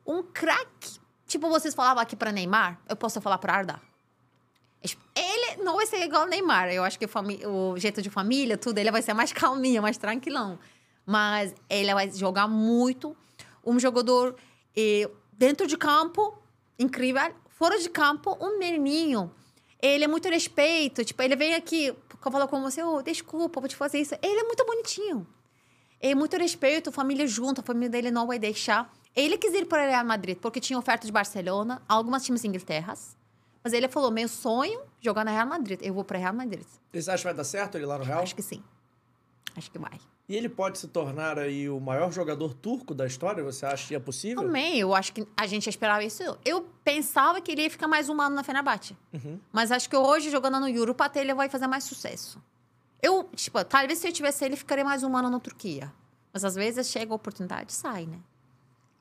Um craque. Tipo, vocês falavam aqui pra Neymar, eu posso falar pra Arda. Ele não vai ser igual ao Neymar. Eu acho que o jeito de família, tudo, ele vai ser mais [LAUGHS] calminho, mais tranquilão. Mas ele vai jogar muito. Um jogador dentro de campo, incrível. Fora de campo, um menininho. Ele é muito respeito. Tipo, ele vem aqui, fala com você, oh, desculpa, vou te fazer isso. Ele é muito bonitinho. É muito respeito, família junto, a família dele não vai deixar. Ele quis ir para o Real Madrid porque tinha oferta de Barcelona, algumas times Inglaterra. Mas ele falou: meu sonho jogar na Real Madrid. Eu vou para Real Madrid. Você acha que vai dar certo ele lá no Real? Acho que sim. Acho que vai. E ele pode se tornar aí o maior jogador turco da história? Você acha que é possível? Também, eu acho que a gente esperava isso. Eu pensava que ele ia ficar mais um ano na Fenerbahçe. Uhum. Mas acho que hoje, jogando no Europa, ele vai fazer mais sucesso. Eu, tipo, talvez se eu tivesse ele, ficaria mais um ano na Turquia. Mas às vezes chega a oportunidade e sai, né?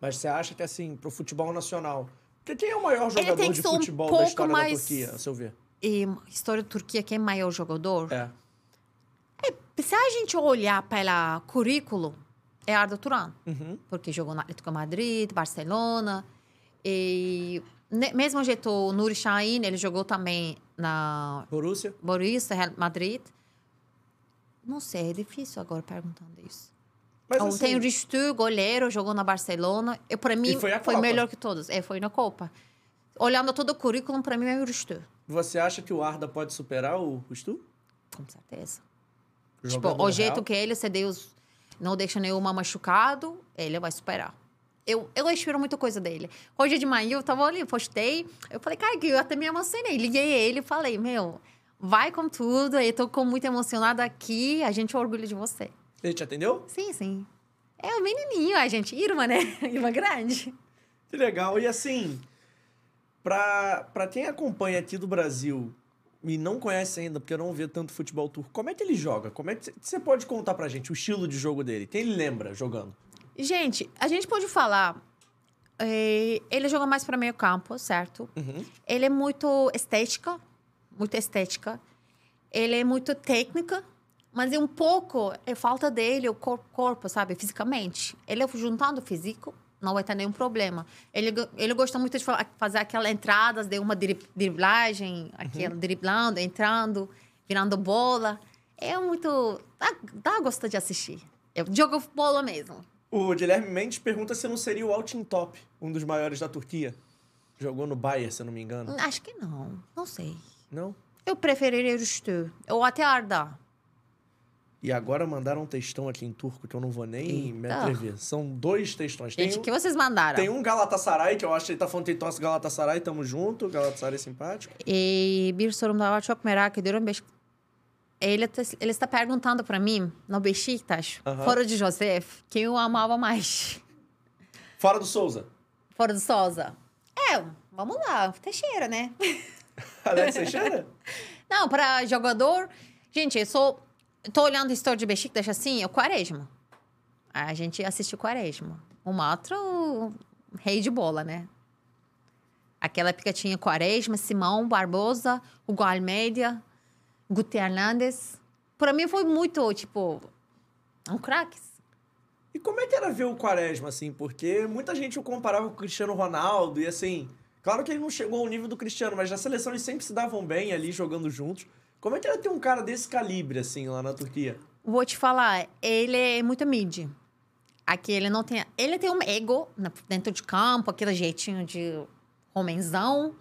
Mas você acha que, assim, pro futebol nacional... Porque quem é o maior jogador de ser um futebol da história mais- da Turquia, a seu ver? E história da Turquia, quem é maior jogador? É. Se a gente olhar pela currículo, é Arda Turan. Uhum. Porque jogou no Atlético Madrid, Barcelona. E mesmo jeito, o Nuri Sahin, ele jogou também na Borussia? Borussia, Real Madrid. Não sei, é difícil agora perguntando isso. Mas assim, Tem o Ristu, goleiro, jogou na Barcelona. Eu, pra mim, foi a foi melhor que todos. É, foi na Copa. Olhando todo o currículo, pra mim é o Ristu. você acha que o Arda pode superar o Stu? Com certeza. O Tipo, o jeito real? que ele se Deus não deixa nenhuma machucado, ele vai superar. Eu, eu espero muita coisa dele. Hoje de manhã eu tava ali, postei. Eu falei, cara, que eu até me emocionei. Liguei ele e falei, meu, vai com tudo. Eu tô muito emocionada aqui. A gente orgulha de você. Ele te atendeu? Sim, sim. É o menininho, a gente. Irma, né? [LAUGHS] Irma grande. Que legal. E assim, pra, pra quem acompanha aqui do Brasil e não conhece ainda, porque não vê tanto futebol turco, como é que ele joga? Como é que você pode contar pra gente o estilo de jogo dele? Quem ele lembra jogando? Gente, a gente pode falar. eh, ele joga mais para meio campo, certo? Uhum. Ele é muito estética, muito estética. Ele é muito técnica, mas é um pouco é falta dele o cor- corpo, sabe, fisicamente. Ele é juntando o físico, não vai ter nenhum problema. Ele ele gosta muito de fa- fazer aquelas entradas de uma dri- driblagem, aquela driblando, entrando, virando bola. É muito dá, dá gosto de assistir. É jogo bola mesmo. O Guilherme Mendes pergunta se não seria o Altin Top, um dos maiores da Turquia. Jogou no Bayern, se eu não me engano. Acho que não, não sei. Não? Eu preferiria Stu, ou até Arda. E agora mandaram um textão aqui em turco que eu não vou nem me Eita. atrever. São dois textões. Gente, o um- que vocês mandaram? tem um Galatasaray, que eu acho que ele tá falando torce Galatasaray, tamo junto. Galatasaray é simpático. E bir sorum daha var çok merak ediyorum. Beş... Ele, te- ele está perguntando para mim, no Beşiktaş, Aham. fora de Joseph, quem eu amava mais. Fora do Souza. Fora do Souza. É, vamos lá, Teixeira, né? [LAUGHS] Teixeira? [LAUGHS] Não, para jogador... Gente, eu sou... Tô olhando a história de Beşiktaş assim, é o Quaresma. A gente assistiu Quaresma. O outro rei de bola, né? Aquela época tinha Quaresma, Simão, Barbosa, Hugo Almeida, Guti Hernandes. Para mim foi muito, tipo, um craques. E como é que era ver o Quaresma, assim? Porque muita gente o comparava com o Cristiano Ronaldo e, assim... Claro que ele não chegou ao nível do Cristiano, mas na seleção eles sempre se davam bem ali, jogando juntos. Como é que era ter um cara desse calibre, assim, lá na Turquia? Vou te falar, ele é muito mídia. Aqui ele não tem. Ele tem um ego dentro de campo, aquele jeitinho de homenzão.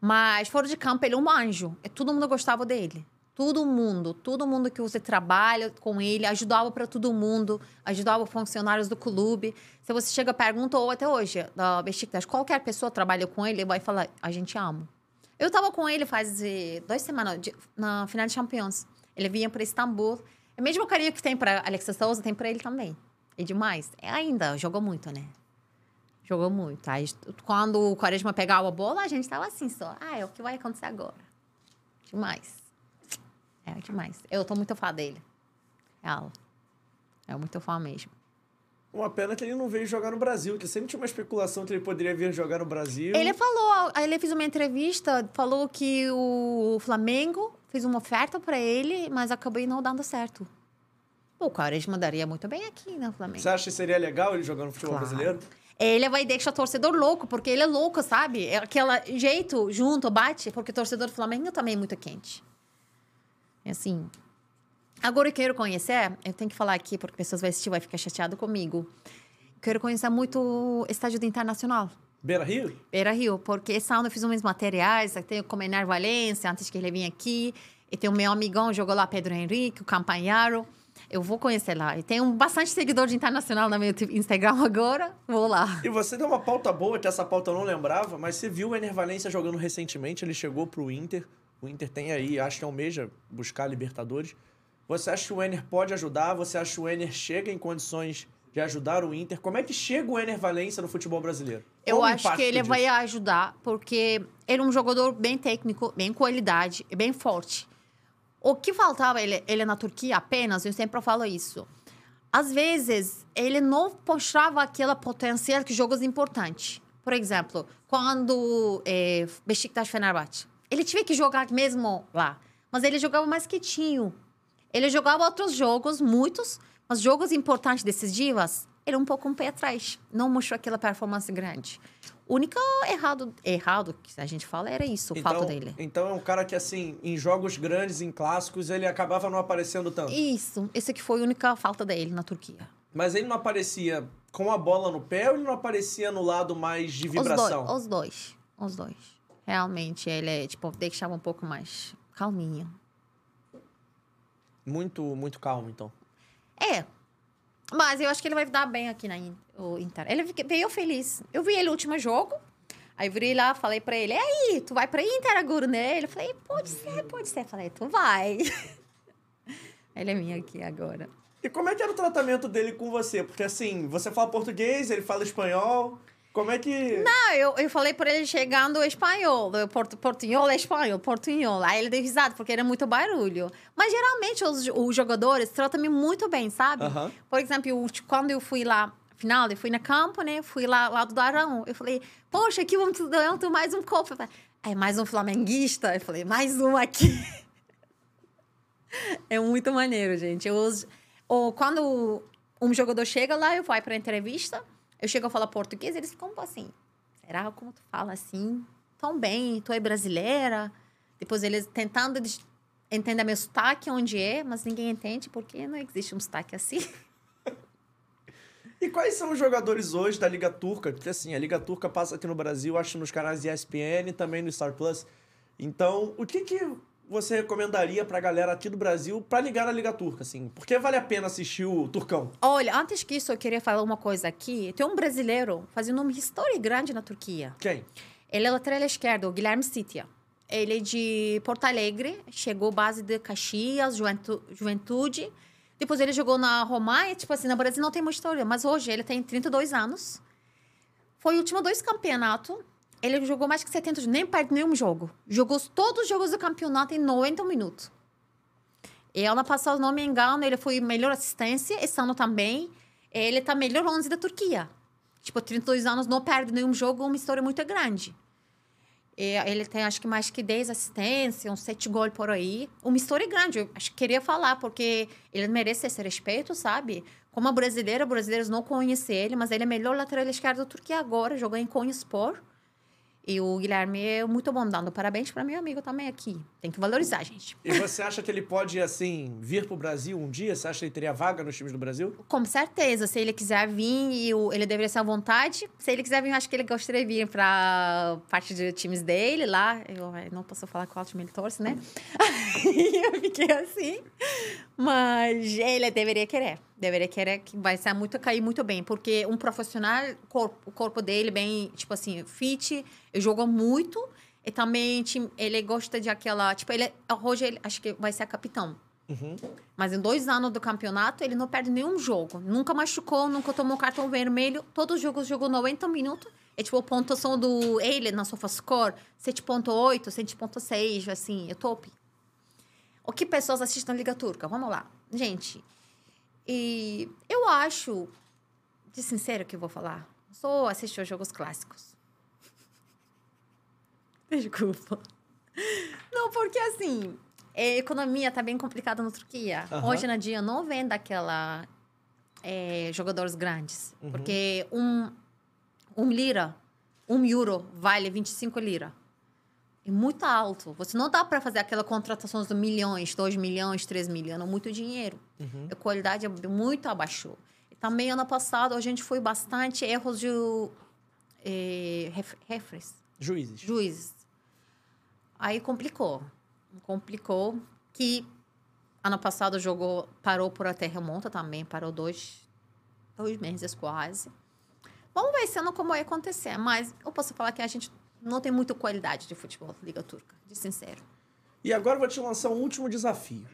Mas fora de campo, ele é um anjo. Todo mundo gostava dele. Todo mundo, todo mundo que você trabalha com ele, ajudava para todo mundo, ajudava os funcionários do clube. Se você chega pergunta, ou até hoje, da Besiktas, qualquer pessoa trabalha com ele, vai falar, a gente ama. Eu tava com ele faz eh, duas semanas, de- na final de Champions. Ele vinha para Istambul. É o mesmo carinho que tem para Alexa Souza, tem para ele também. É demais. É ainda, jogou muito, né? Jogou muito. Aí, quando o Quaresma pegava a bola, a gente tava assim só. Ah, é o que vai acontecer agora. Demais. É demais. Eu tô muito fã dele. Real. É muito fã mesmo. Uma pena que ele não veio jogar no Brasil, que sempre tinha uma especulação que ele poderia vir jogar no Brasil. Ele falou, ele fez uma entrevista, falou que o Flamengo fez uma oferta para ele, mas acabou não dando certo. O Quaresma daria muito bem aqui, né, Flamengo? Você acha que seria legal ele jogar no futebol Claro. brasileiro? Ele vai deixar o torcedor louco, porque ele é louco, sabe? É aquele jeito junto, bate, porque o torcedor do Flamengo também é muito quente. É assim. Agora eu quero conhecer, eu tenho que falar aqui, porque pessoas vão assistir vai ficar chateado comigo. Quero conhecer muito o estádio do Internacional. Beira Rio? Beira Rio, porque esse ano eu fiz uns materiais, tem o Comenar Valência, antes que ele vinha aqui, e tem o meu amigão, jogou lá, Pedro Henrique, o Campanharo. Eu vou conhecer lá. E tem um bastante seguidor de internacional no meu Instagram [LAUGHS] agora, vou lá. E você deu uma pauta boa, que essa pauta eu não lembrava, mas você viu o Ener Valência jogando recentemente, ele chegou pro Inter. O Inter tem aí, acho que almeja buscar a Libertadores. Você acha que o Ener pode ajudar? Você acha que o Ener chega em condições de ajudar o Inter? Como é que chega o Ener Valência no futebol brasileiro? Eu Qual o acho que ele disso? vai ajudar, porque ele é um jogador bem técnico, bem qualidade, e bem forte. O que faltava ele, ele na Turquia apenas, eu sempre falo isso. Às vezes, ele não mostrava aquela potencial que jogos importantes. Por exemplo, quando é, Beşiktaş Fenerbahçe. Ele tinha que jogar mesmo lá, mas ele jogava mais quietinho. Ele jogava outros jogos, muitos, mas jogos importantes desses dias, ele é um pouco um pé atrás. Não mostrou aquela performance grande. O único errado, errado que a gente fala era isso, o fato dele. Então é um cara que, assim, em jogos grandes, em clássicos, ele acabava não aparecendo tanto. Isso, esse que foi a única falta dele na Turquia. Mas ele não aparecia com a bola no pé ou ele não aparecia no lado mais de vibração? Os dois, os dois. Os dois. Realmente, ele é, tipo, deixava um pouco mais calminho. Muito, muito calmo, então. É. Mas eu acho que ele vai dar bem aqui na Inter. Ele veio feliz. Eu vi ele no último jogo. Aí virei lá, falei pra ele, e aí, tu vai pra Inter agora, né? Ele falei, pode ser, pode ser. Falei, tu vai. [LAUGHS] ele é minha aqui agora. E como é que era o tratamento dele com você? Porque, assim, você fala português, ele fala espanhol. Como é que... Ah, eu, eu falei pra ele chegando espanhol, eu, portu, portunhol é espanhol, portunhol. Aí ele deu risada, porque era muito barulho. Mas geralmente os, os jogadores tratam-me muito bem, sabe? Por exemplo, eu- quando eu fui lá, final, eu fui no campo, né? Fui lá, lá do Arão. Eu falei, poxa, aqui vamos dar mais um copo. Falei, Aí mais um flamenguista. Eu falei, mais um aqui. [LAUGHS] é muito maneiro, gente. Eu, ou quando um jogador chega lá, eu vou para entrevista, eu chego a falar português, eles ficam assim, será como tu fala assim? Tão bem, tu é brasileira? Depois eles tentando entender meu sotaque, onde é, mas ninguém entende porque não existe um sotaque assim. [LAUGHS] E quais são os jogadores hoje da Liga Turca? Porque, assim, a Liga Turca passa aqui no Brasil, acho nos canais ESPN também no Star Plus. Então, o que que você recomendaria pra galera aqui do Brasil pra ligar na Liga Turca, assim? Por que vale a pena assistir o Turcão? Olha, antes que isso, eu queria falar uma coisa aqui. Tem um brasileiro fazendo uma história grande na Turquia. Quem? Ele é lateral esquerdo, o Guilherme Sitia. Ele é de Porto Alegre, chegou base de Caxias, Juventu- Juventude. Depois ele jogou na Romaia, tipo assim, no Brasil não tem muita história, mas hoje ele tem 32 anos. Foi o último dois campeonatos. Ele jogou mais que 70, nem perde nenhum jogo. Jogou todos os jogos do campeonato em 90 minutos. E ano passado, se não me engano, ele foi melhor assistência, esse ano também. Ele tá melhor 11 da Turquia. Tipo, 32 anos, não perde nenhum jogo, uma história muito grande. Ele tem, acho que mais que 10 assistências, uns 7 gols por aí. Uma história grande, eu acho que queria falar, porque ele merece esse respeito, sabe? Como brasileira, brasileiros não conhecem ele, mas ele é melhor lateral esquerdo da Turquia agora, jogou em Konyaspor. E o Guilherme é muito bom, dando parabéns para meu amigo também aqui. Tem que valorizar, gente. E você acha que ele pode, assim, vir pro Brasil um dia? Você acha que ele teria vaga nos times do Brasil? Com certeza, se ele quiser vir, e o- ele deveria ser à vontade. Se ele quiser vir, eu acho que ele gostaria de vir para parte de times dele lá. Eu, não posso falar qual time ele torce, né? [LAUGHS] Eu fiquei assim. Mas ele deveria querer. Deveria querer que vai ser muito cair muito bem, porque um profissional, corpo, o corpo dele bem, tipo assim, fit, ele jogou muito. E também ele gosta de aquela, tipo, ele hoje ele acho que vai ser capitão. Mas em dois anos do campeonato, ele não perde nenhum jogo. Nunca machucou, nunca tomou cartão vermelho. Todos os jogos jogou 90 minutos. É tipo a pontuação do ele na SofaScore, 7.8, 7.6, assim, é top. O que pessoas assistem na Liga Turca? Vamos lá. Gente, e eu acho, de sincero que eu vou falar, só assistir os jogos clássicos. [LAUGHS] Desculpa. Não, porque assim, a economia tá bem complicada na Turquia. Aham. Hoje na dia não vem daquela é, jogadores grandes. Porque um, um lira, um euro vale 25 lira. É muito alto. Você não dá para fazer aquela contratação de milhões, 2 milhões, 3 milhões, é muito dinheiro. A qualidade é muito abaixo. Também ano passado a gente foi bastante erros de ref, refres, Juízes. juízes. Aí complicou. Complicou que ano passado jogou, parou por até remonta também, parou dois, dois meses quase. Vamos ver ano como vai acontecer, mas eu posso falar que a gente não tem muita qualidade de futebol da Liga Turca, de sincero. E agora eu vou te lançar um último desafio.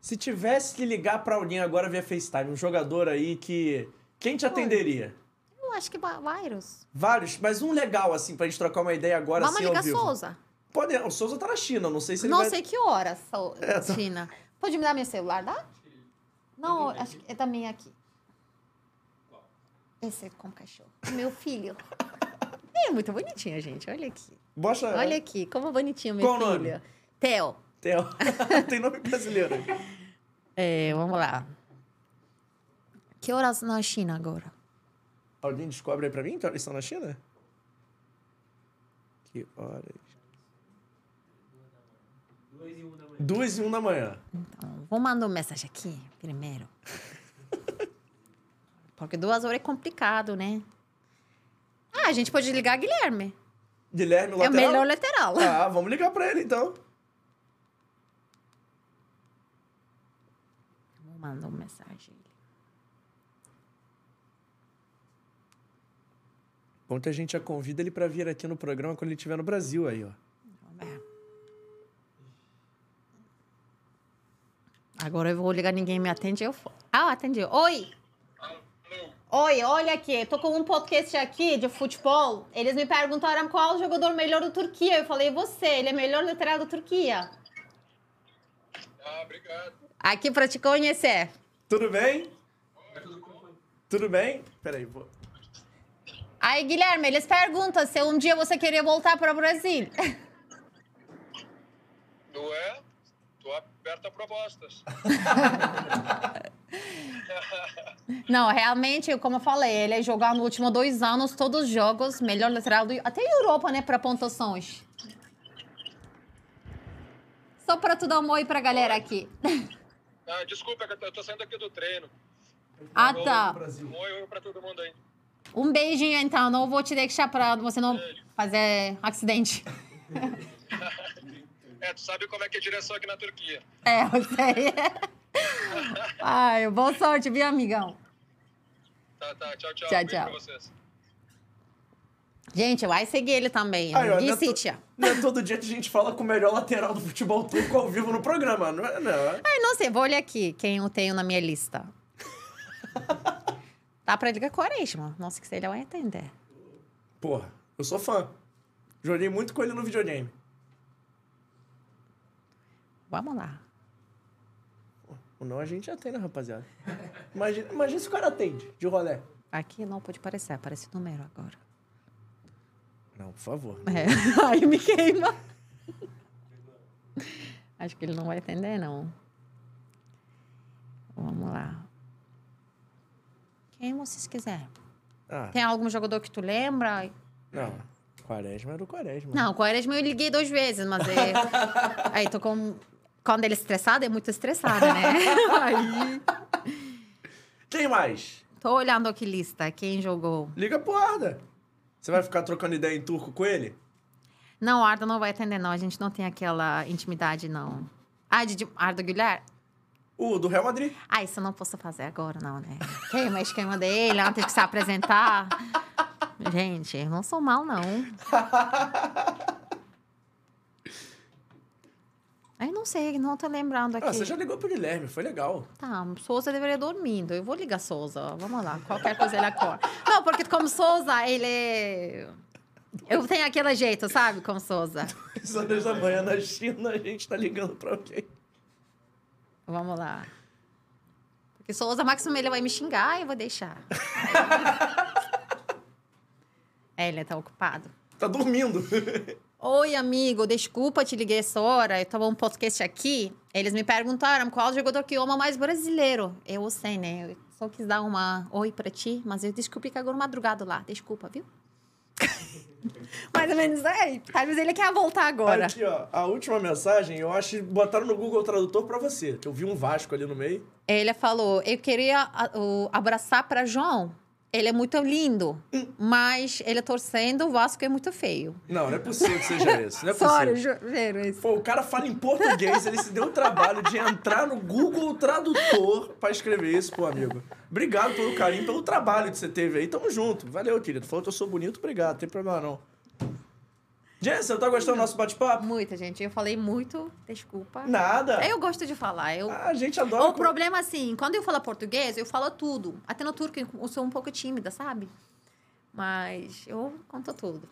Se tivesse que ligar pra alguém agora via FaceTime, um jogador aí que. Quem te atenderia? Eu acho que vários. Vários, mas um legal, assim, pra gente trocar uma ideia agora, Vamos assim, ao ligar vivo. Souza. Pode, o Souza tá na China, não sei se ele Não vai... sei que hora, Sou- [LAUGHS] É, tá. China. Pode me dar meu celular, dá? Não, acho que é também aqui. Esse é como cachorro. Meu filho. [LAUGHS] É muito bonitinho, gente. Olha aqui. Bocha... Olha aqui, como bonitinho meu Qual filho. nome? Theo. Theo. [LAUGHS] Tem nome brasileiro. É, vamos lá. Que horas na China agora? Alguém descobre aí pra mim que horas são na China? Que horas? Duas e um da manhã. Então, vou mandar uma mensagem aqui primeiro. [LAUGHS] Porque duas horas é complicado, né? Ah, a gente pode ligar Guilherme. Guilherme, o É o lateral? melhor lateral. Ah, vamos ligar pra ele então. Vou mandar uma mensagem. Ontem a gente já convida ele pra vir aqui no programa quando ele estiver no Brasil aí, ó. Ver. Agora eu vou ligar, ninguém me atende, eu falo. Ah, atendi. Oi! Oi, olha aqui, eu tô com um podcast aqui de futebol. Eles me perguntaram qual o jogador melhor do Turquia. Eu falei, você, ele é melhor lateral da Turquia. Ah, obrigado. Aqui pra te conhecer. Tudo bem? Tudo bem? Peraí, vou... Aí, Guilherme, eles perguntam se um dia você queria voltar para o Brasil. Tu é? Tô aberto a propostas. [LAUGHS] Não, realmente, como eu falei, ele é jogar nos últimos dois anos todos os jogos, melhor lateral do... Até Europa, né, para pontuações. Só para tu dar um oi pra galera aqui. [LAUGHS] Ah, desculpa, eu tô saindo aqui do treino. Ah, tá. Um oi, oi pra todo mundo aí. Um beijinho, então. Não vou te deixar pra você não fazer acidente. [LAUGHS] É, tu sabe como é que é a direção aqui na Turquia. É, eu sei. [LAUGHS] Ai, boa sorte, viu, amigão? Tá, tá. Tchau, tchau. Tchau, tchau. Gente, vai seguir ele também. Aí, ó, Gui não, é to- não é todo dia que a gente fala com o melhor lateral do futebol turco ao vivo no programa, não é? Não. é? Ai, não sei, vou olhar aqui quem eu tenho na minha lista. [LAUGHS] Dá pra ligar Quaresma. Nossa, que se ele vai entender. Porra, eu sou fã. Joguei muito com ele no videogame. Vamos lá. O não a gente já tem, né, rapaziada? Imagina, imagina se o cara atende de rolé. Aqui não pode aparecer, aparece o número agora. Não, por favor. [LAUGHS] É, aí me queima. Acho que ele não vai entender, não. Vamos lá. Quem vocês quiserem. Ah, Tem algum jogador que tu lembra? não. Quaresma era o Quaresma. Não, Quaresma eu liguei duas vezes, mas é... [LAUGHS] aí tô com... Quando ele é estressado, é muito estressado, né? [LAUGHS] aí... Quem mais? Tô olhando aqui lista, quem jogou. Liga pro Arda. Você vai ficar trocando ideia em turco com ele? Não, o Arda não vai atender, não. A gente não tem aquela intimidade, não. Ah, de de- Arda Guilherme? O do Real Madrid. Ah, isso eu não posso fazer agora, não, né? Queima a esquema dele antes de se apresentar. [LAUGHS] Gente, eu não sou mal, não. [LAUGHS] Aí não sei, não tô lembrando aqui. Ah, você já ligou pro Guilherme, foi legal. Tá, Souza deveria dormindo. Eu vou ligar Souza. Vamos lá, qualquer coisa ele acorda. Não, porque como Souza, ele é... Eu tenho aquele jeito, sabe, como Souza. 10 horas da manhã na China, a gente tá ligando pra alguém. Vamos lá. Porque Souza, máximo ele vai me xingar e eu vou deixar. [LAUGHS] é, ele tá ocupado. Tá dormindo. Oi, amigo, desculpa te liguei essa hora. Eu tava um podcast aqui. Eles me perguntaram qual jogador que ama mais brasileiro. Eu sei, né? Eu só quis dar uma oi pra ti, mas eu descobri que agora madrugada lá. Desculpa, viu? [LAUGHS] Mais ou menos aí. Talvez ele quer voltar agora. Aqui, ó, a última mensagem, eu acho que botaram no Google Tradutor pra você. Que eu vi um Vasco ali no meio. Ele falou: Eu queria a- o- abraçar para João. Ele é muito lindo, mas ele torcendo, o Vasco é muito feio. Não, não é possível que seja [LAUGHS] isso. Não é Sorry, juro isso. Pô, o cara fala em português, ele se deu o trabalho de entrar no Google Tradutor pra escrever isso, pô, amigo. Obrigado pelo carinho, pelo trabalho que você teve aí. Tamo junto. Valeu, querido. Falou que eu sou bonito, obrigado. Não tem problema não. Jensen, tá gostando do nosso bate-papo? Muita gente. Eu falei muito, desculpa. Nada. Eu gosto de falar. Eu... A gente adora. O problema, assim, quando eu falo português, eu falo tudo. Até no turco eu sou um pouco tímida, sabe? Mas eu conto tudo.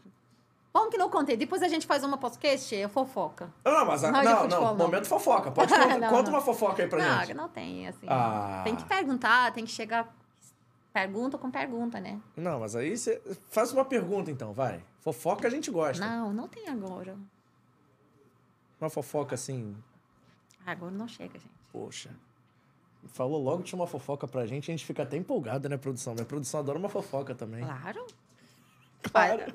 Bom que não contei. Depois a gente faz uma podcast, eu fofoca. Não, não, mas a- Não, não, futebol, não, não. momento fofoca. Pode [LAUGHS] contar, Não, conta não. uma fofoca aí pra não, gente. não tem, assim. Ah. Tem que perguntar, tem que chegar pergunta com pergunta, né? Não, mas aí você faz uma pergunta então, vai. Fofoca a gente gosta. Não, não tem agora. Uma fofoca assim, Agora não chega, gente. poxa. Falou logo que tinha uma fofoca pra gente, a gente fica até empolgado, né, produção? Minha produção adora uma fofoca também. Claro. Claro. Olha,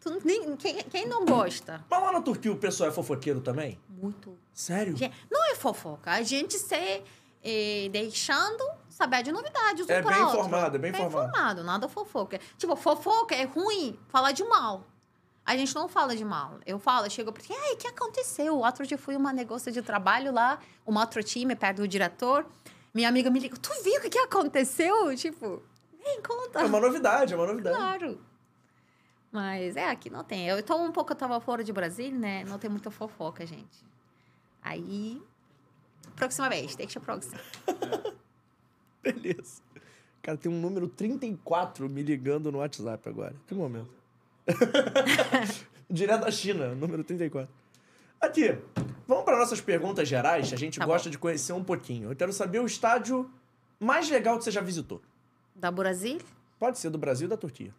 tu- nem- quem, quem não gosta? Mas lá na Turquia o pessoal é fofoqueiro também? Muito. Sério? Não é fofoca. A gente se eh, deixando saber de novidades. um É pra bem outro. informado, é bem informado. informado, nada fofoca. Tipo, fofoca é ruim falar de mal. A gente não fala de mal. Eu falo, eu chego porque, ai, o que aconteceu? Outro dia fui uma negócio de trabalho lá, um outro time perto do diretor. Minha amiga me liga, tu viu o que que aconteceu? Tipo, vem, conta. É uma novidade, é uma novidade. Claro. Mas é, aqui não tem. Eu tô um pouco, eu tava fora de Brasília, né? Não tem muita fofoca, gente. Aí, próxima vez, deixa a próxima. [LAUGHS] [LAUGHS] Beleza. Cara, tem um número 34 me ligando no WhatsApp agora. Que momento. [LAUGHS] Direto da China, número 34. Aqui, vamos para nossas perguntas gerais. A gente Tá gosta de conhecer um pouquinho. Eu quero saber o estádio mais legal que você já visitou. Da Brasil, Pode ser do Brasil ou da Turquia.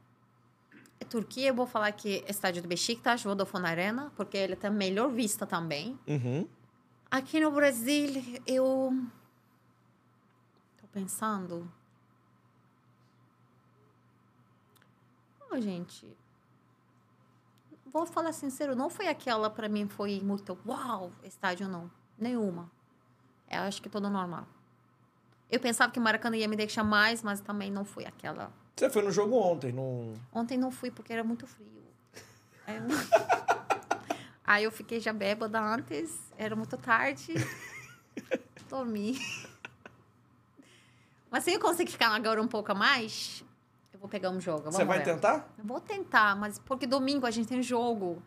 é Turquia, eu vou falar que é estádio do Besiktas, Vodafone Arena, porque ele tem melhor vista também. Uhum. Aqui no Brasil, eu... Pensando... Oh, gente... Vou falar sincero, não foi aquela pra mim, foi muito... Uau, estádio não. Nenhuma. Eu acho que tudo normal. Eu pensava que Maracanã ia me deixar mais, mas também não foi aquela... Você foi no jogo ontem, não. Ontem não fui porque era muito frio. Aí eu, [LAUGHS] Aí eu fiquei já bêbada antes, era muito tarde. [LAUGHS] Dormi. Mas se eu conseguir ficar agora um pouco a mais, eu vou pegar um jogo. Você vai ver. tentar? Eu vou tentar, mas porque domingo a gente tem jogo.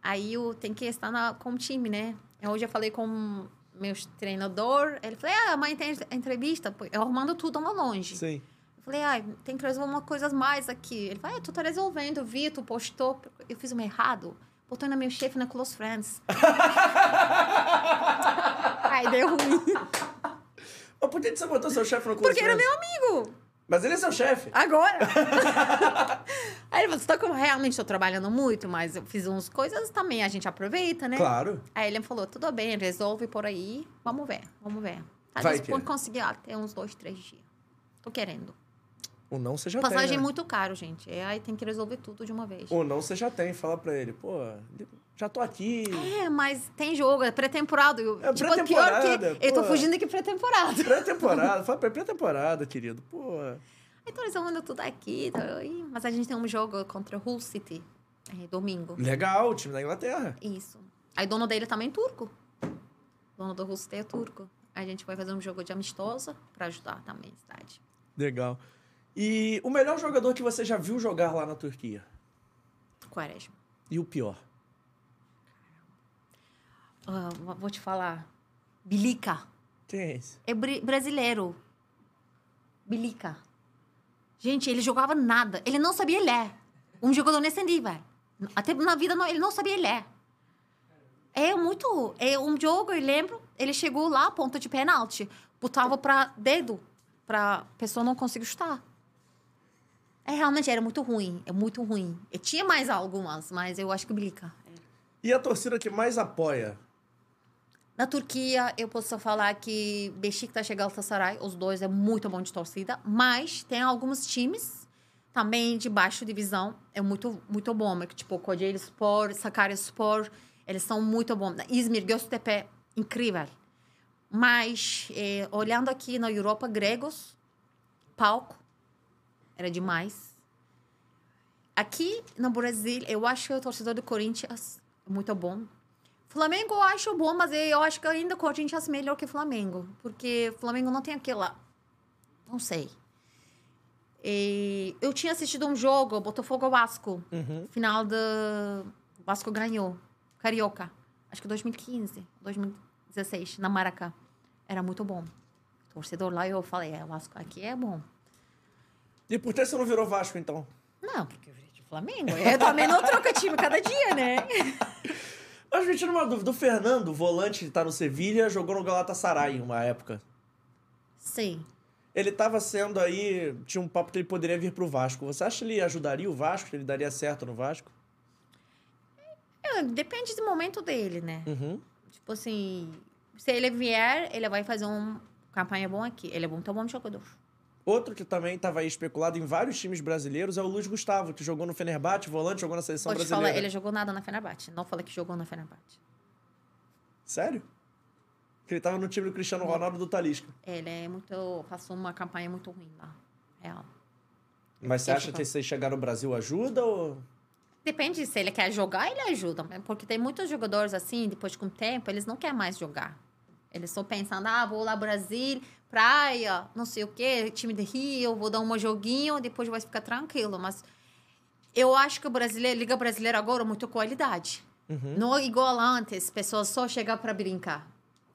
Aí eu tenho que estar na, com o time, né? Hoje eu falei com meu treinador, ele falou, ah, amanhã tem entrevista. Eu arrumando tudo lá longe. Sim. Eu falei, ai, tem que resolver uma coisa mais aqui. Ele falou, ah, tu tá resolvendo, vi, tu postou. Eu fiz um errado. Botou na meu chefe na Close Friends. [LAUGHS] ai, deu ruim. Mas por que você botou seu chefe no Close Porque era meu amigo. Mas ele é seu chefe. Agora. [LAUGHS] Aí ele falou, você tá realmente estou trabalhando muito, mas eu fiz umas coisas também, a gente aproveita, né? Claro. Aí ele falou, tudo bem, resolve por aí. Vamos ver, vamos ver. Tá Vai disposto ter. a conseguir até uns dois, três dias. Tô querendo. Ou não você já Passagem tem. é né? muito caro, gente. É, aí tem que resolver tudo de uma vez. Ou não você já tem. Fala pra ele, pô, já tô aqui. É, mas tem jogo, é pré-temporada. É tipo, pior pré-temporada, que eu tô pô. fugindo aqui pré-temporada. Pré-temporada. [LAUGHS] Fala pra pré-temporada, querido. Pô. Aí tô resolvendo tudo aqui. ih, Mas a gente tem um jogo contra o Hull City. É, domingo. Legal, o time da Inglaterra. Isso. Aí o dono dele também é turco. O dono do Hull City é turco. A gente vai fazer um jogo de amistosa pra ajudar também a cidade. Legal. E o melhor jogador que você já viu jogar lá na Turquia? Quaresma. E o pior? Ah, vou- te falar. Bilica. Quem é esse? É bri- brasileiro. Bilica. Gente, ele jogava nada. Ele não sabia ler. Um jogador nesse nível. Até na vida não, ele não sabia ler. É muito. É um jogo, eu lembro. Ele chegou lá, ponta de pênalti. Botava pra dedo. Pra pessoa não conseguir chutar. É, realmente era muito ruim. É muito ruim. E tinha mais algumas, mas eu acho que Bilica. é. E a torcida que mais apoia? Na Turquia, eu posso falar que Beşiktaş e Galatasaray, os dois é muito bom de torcida, mas tem alguns times também de baixa divisão, é muito muito bom, é tipo Kocaeli Spor, Sakaryaspor, eles são muito bons. Izmir, Göztepe, incrível. Mas eh, olhando aqui na Europa, gregos, palco, era demais. Aqui no Brasil, eu acho que o torcedor do Corinthians é muito bom. Flamengo eu acho bom, mas eu acho que ainda o Corinthians é melhor que o Flamengo. Porque o Flamengo não tem aquela. Não sei. E eu tinha assistido um jogo, Botafogo Vasco. Uhum. Final do. O Vasco ganhou. Carioca. Acho que 2015, 2016, na Maracá. Era muito bom. Torcedor lá, eu falei, é, o Vasco aqui é bom. E por que você não virou Vasco, então? Não, porque eu virei de Flamengo. Eu também não troco time cada dia, né? [LAUGHS] Mas me tira uma dúvida. O Fernando, volante que tá no Sevilha, jogou no Galatasaray em uma época. Sim. Ele tava sendo aí... Tinha um papo que ele poderia vir pro Vasco. Você acha que ele ajudaria o Vasco? Que ele daria certo no Vasco? É, depende do momento dele, né? Uhum. Tipo assim, se ele vier, ele vai fazer um Campanha bom aqui. Ele é muito bom jogador. Outro que também estava aí especulado em vários times brasileiros é o Luiz Gustavo, que jogou no Fenerbahçe, volante, jogou na seleção te brasileira. falar, ele jogou nada na Fenerbahçe. Não falei que jogou na Fenerbahçe. Sério? Que ele tava no time do Cristiano Ronaldo do Talisca. Ele é muito... Passou uma campanha muito ruim lá. Real. Mas você acha que se chegar no Brasil ajuda ou... Depende se ele quer jogar, ele ajuda. Porque tem muitos jogadores assim, depois com o tempo, eles não querem mais jogar. Eles estão pensando, ah, vou lá Brasil, praia, não sei o quê, time de Rio, vou dar um joguinho, depois vai ficar tranquilo. Mas eu acho que o brasileiro, Liga Brasileira agora, muito qualidade. Não é igual antes, pessoas só chegar para brincar.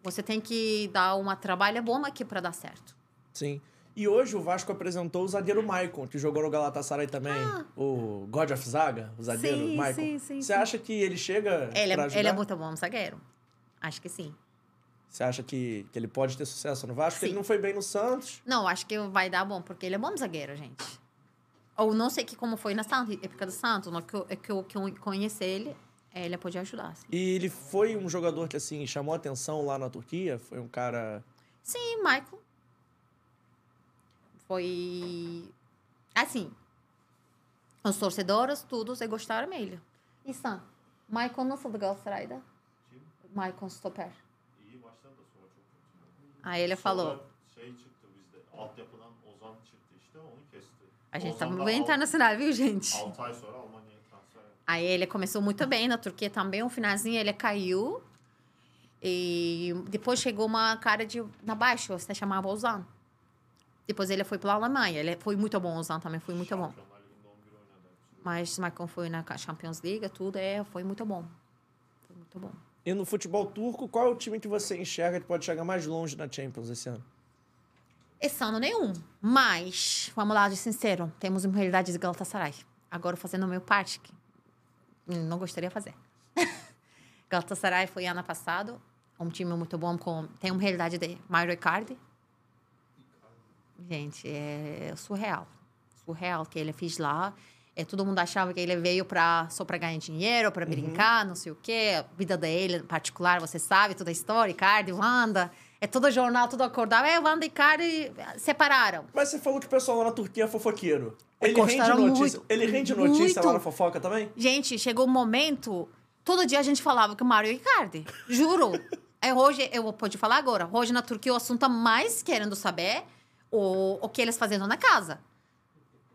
Você tem que dar uma trabalho bom aqui para dar certo. Sim. E hoje o Vasco apresentou o zagueiro Maicon, que jogou no Galatasaray também. Ah. O God of Zaga, o zagueiro Sim, Maicon. sim, sim, Você sim. acha que ele chega Ele pra é, ajudar? ele é muito bom zagueiro. Acho que sim. Você acha que, que ele pode ter sucesso no Vasco? Sim. Ele não foi bem no Santos. Não, acho que vai dar bom, porque ele é bom zagueiro, gente. Ou não sei que como foi na Santos, época do Santos, no que eu, é que eu, que eu conheci ele, ele pode ajudar. Assim. E ele foi um jogador que, assim, chamou atenção lá na Turquia. Foi um cara... Sim, Michael. Foi. Assim. Os torcedores, todos, gostaram dele. E Sam, Michael nasıl da Galatasaray'da? Michael Stopper. İyi maçlar da sonra çok kötü. Aí ele falou. Sonra şey çıktı bizde. Altyapıdan Ozan çıktı işte onu kesti. A gente tá Ozan da bem internacional, viu, gente? altı ay sonra Almanya'ya transfer yaptı. Aí ele começou muito bem na Turquia também. Um finalzinho ele caiu. E depois chegou uma cara de na baixo, você chamava Ozan. Depois ele foi para Alemanha. Ele foi muito bom, Ozan também foi muito bom. Şampiyonlar Ligi'nde 11 oynadı. hepsi. Mas Michael foi na Champions League, tudo, é, foi muito bom. Foi muito bom. E no futebol turco, qual é o time que você enxerga que pode chegar mais longe na Champions esse ano? Esse ano nenhum. Mas, vamos lá, de sincero, temos uma realidade de Galatasaray. Agora fazendo o meu parte, que não gostaria de fazer. [LAUGHS] Galatasaray foi ano passado, um time muito bom, com, tem uma realidade de Mauro Icardi. Gente, é surreal. Surreal que ele fez lá. É, todo mundo achava que ele veio pra, só para ganhar dinheiro, para brincar, não sei o quê. A vida dele, em particular, você sabe toda a história. Icardi, Wanda. É todo jornal, tudo acordava. É, Wanda e Icardi separaram. Mas você falou que o pessoal lá na Turquia é fofoqueiro. Ele rende Gostaram notícia, muito, ele rende notícia muito. lá na fofoca também? Gente, chegou um momento. Todo dia a gente falava que o Mário Icardi. Juro. é, hoje, eu pode falar agora. Hoje na Turquia o assunto mais querendo saber o, o que eles fazendo na casa.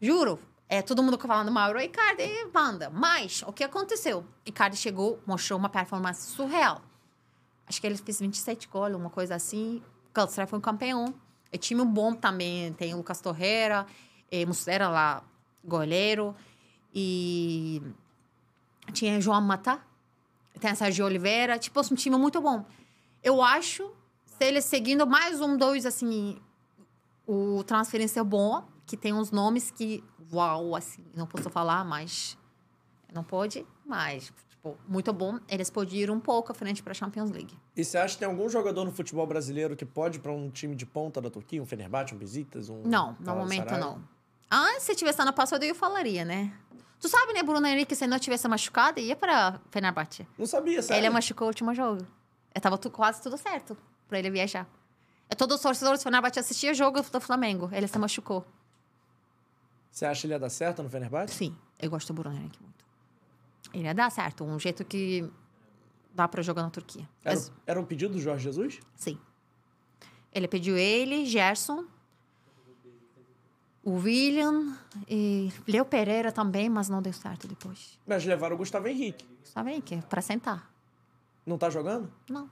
Juro. É todo mundo falando Mauro Icardi e banda. Mas o que aconteceu? Icardi chegou, mostrou uma performance surreal. Acho que ele fez 27 gols, uma coisa assim. Galatasaray foi um campeão. É time bom também. Tem o Lucas Torreira, é, Muslera lá, goleiro. E tinha João Mata, tem a Sérgio Oliveira. Tipo, um time muito bom. Eu acho, se eles seguindo mais um, dois, assim, o transferência é bom, que tem uns nomes que, uau, assim, não posso falar, mas não pode, mas, tipo, muito bom. Eles podem ir um pouco à frente para a Champions League. E você acha que tem algum jogador no futebol brasileiro que pode pra um time de ponta da Turquia? Um Fenerbahçe, um Besiktas, um... Não, no momento não. Ah, se tivesse ano passado eu falaria, né? Tu sabe, né, Bruno Henrique, se não tivesse machucado, ia para Fenerbahçe. Não sabia, sério. Ele machucou o último jogo. Eu tava tu- quase tudo certo pra ele viajar. Eu, todos os torcedores do Fenerbahçe assistiam o jogo do Flamengo. Ele se machucou. Você acha que ele ia dar certo no Fenerbahçe? Sim, eu gosto do Henrique muito. Ele ia dar certo. Um jeito que dá pra jogar na Turquia. Era, Mas, era um pedido do Jorge Jesus? sim. Ele pediu ele, Gerson, o William e Leo Pereira também, mas não deu certo depois. Mas levaram o Gustavo Henrique. Sabe aí que é pra sentar. Não tá jogando? Não.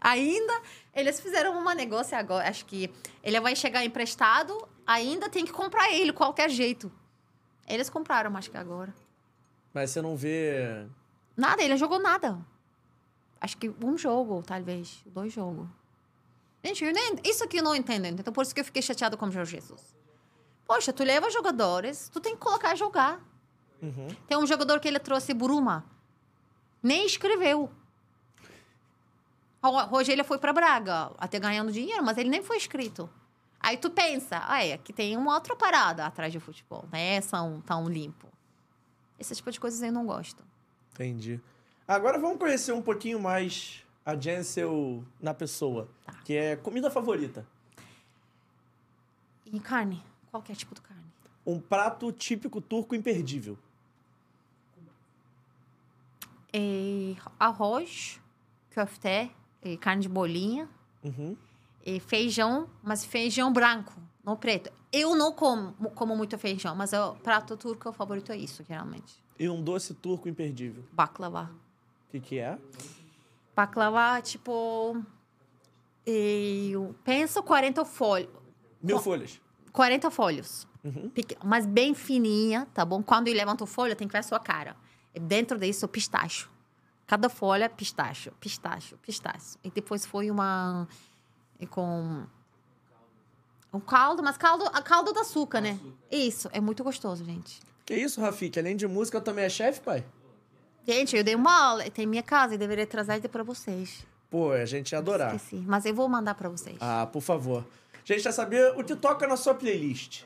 Ainda, eles fizeram uma negócio agora. Acho que ele vai chegar emprestado, ainda tem que comprar ele, qualquer jeito. Eles compraram, acho que agora. Mas você não vê... Nada, ele jogou nada. Acho que um jogo, talvez. Dois jogos. Gente, eu nem, isso aqui eu não entendo. Então, por isso que eu fiquei chateado com o Jorge Jesus. Poxa, tu leva jogadores, tu tem que colocar a jogar. Uhum. Tem um jogador que ele trouxe, Buruma. Nem escreveu. Hoje ele foi para Braga, até ganhando dinheiro, mas ele nem foi inscrito. Aí tu pensa, ah, é, que tem uma outra parada atrás do futebol, né? São tão limpo. Esse tipo de coisas eu não gosto. Entendi. Agora vamos conhecer um pouquinho mais A Jensel na pessoa. Tá. Que é comida favorita. E carne? Qualquer tipo de carne. Um prato típico turco imperdível. E arroz, köfte, carne de bolinha, Uhum. e feijão, mas feijão branco, não preto. Eu não como, como muito feijão, mas o prato turco o favorito é isso, geralmente. E um doce turco imperdível. Baklava. O que, que é? Baklava, tipo... Eu penso 40 folhas. Mil folhas. 40 folhos. Uhum. Mas bem fininha, tá bom? Quando eu levanto folha, tem que ver a sua cara. Dentro disso, pistacho. Cada folha, pistacho, pistacho, pistacho. E depois foi uma... e com... Um caldo, mas caldo, a caldo de açúcar, né? Isso, é muito gostoso, gente. Que isso, Rafik? Além de música, também é chefe, pai? Gente, eu dei uma aula, tem minha casa, e deveria trazer para vocês. Pô, a gente ia adorar. Esqueci, mas eu vou mandar para vocês. Ah, por favor. Gente, quer saber o que toca na sua playlist?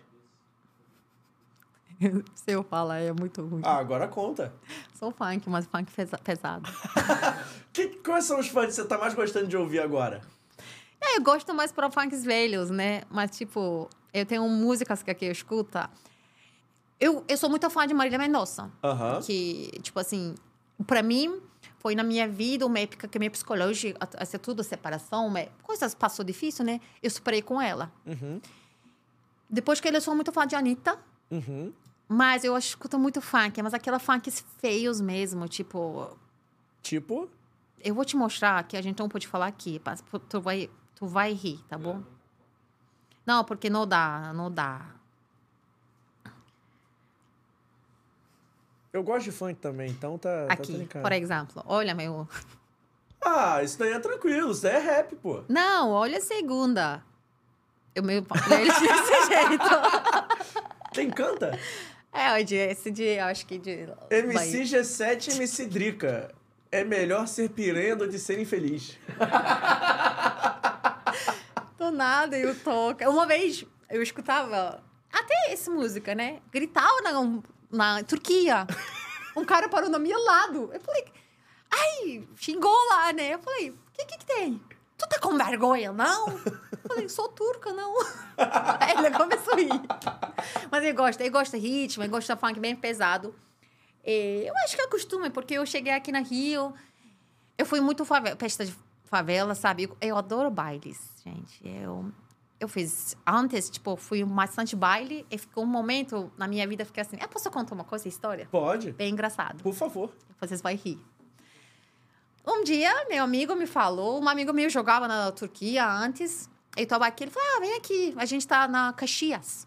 [LAUGHS] Se eu falar, é muito ruim. Ah, agora conta. Sou funk, mas funk pesa- pesado. [LAUGHS] Que, quais são os fãs que você tá mais gostando de ouvir agora? É, eu gosto mais para funks velhos, né? Mas, tipo, eu tenho músicas que aqui eu escuto. Eu, eu sou muito fã de Marília Mendonça. Aham. Que, tipo assim, para mim, foi na minha vida uma época que minha psicologia, assim, tudo separação, mas coisas passou difícil, né? Eu superei com ela. Uhum. Depois que eu sou muito fã de Anitta, Uhum. Mas eu escuto muito funk, mas aquela funks feios mesmo, tipo, Tipo, eu vou te mostrar que a gente não pode falar aqui, mas tu vai, tu vai rir, tá bom? Não, porque não dá, não dá. eu gosto de funk também, então tá, tá Aqui, casa. por exemplo, olha meu. [LAUGHS] Ah, isso daí é tranquilo, isso daí é rap, pô. Não, olha a segunda. Eu meio playlist desse [LAUGHS] jeito. Quem canta? É, o de, esse de, eu acho que de. MC G7 e MC Drica. É melhor ser piranha do que ser infeliz. [LAUGHS] Do nada eu toco. Uma vez eu escutava até essa música, né? Gritava na, na Turquia. [LAUGHS] Um cara parou no meu lado. Eu falei, ai, xingou lá, né? Eu falei, o que que tem? Tu tá com vergonha, não? Eu falei, sou turca, não. Aí [LAUGHS] ele começou a rir. Mas ele gosta, ele gosta de ritmo, ele gosta de funk bem pesado. E eu acho que é costume, porque eu cheguei aqui na Rio, eu fui muito favela, festa de favela, sabe? Eu, eu adoro bailes, gente. Eu, eu fiz antes, tipo, fui bastante baile e ficou um momento na minha vida, fiquei assim, eu posso contar uma coisa, história? Pode? Bem engraçado. Por favor. Vocês vão rir. Um dia, meu amigo me falou, um amigo meu jogava na Turquia antes, eu tava aqui, ele falou, ah, vem aqui, a gente tá na Caxias.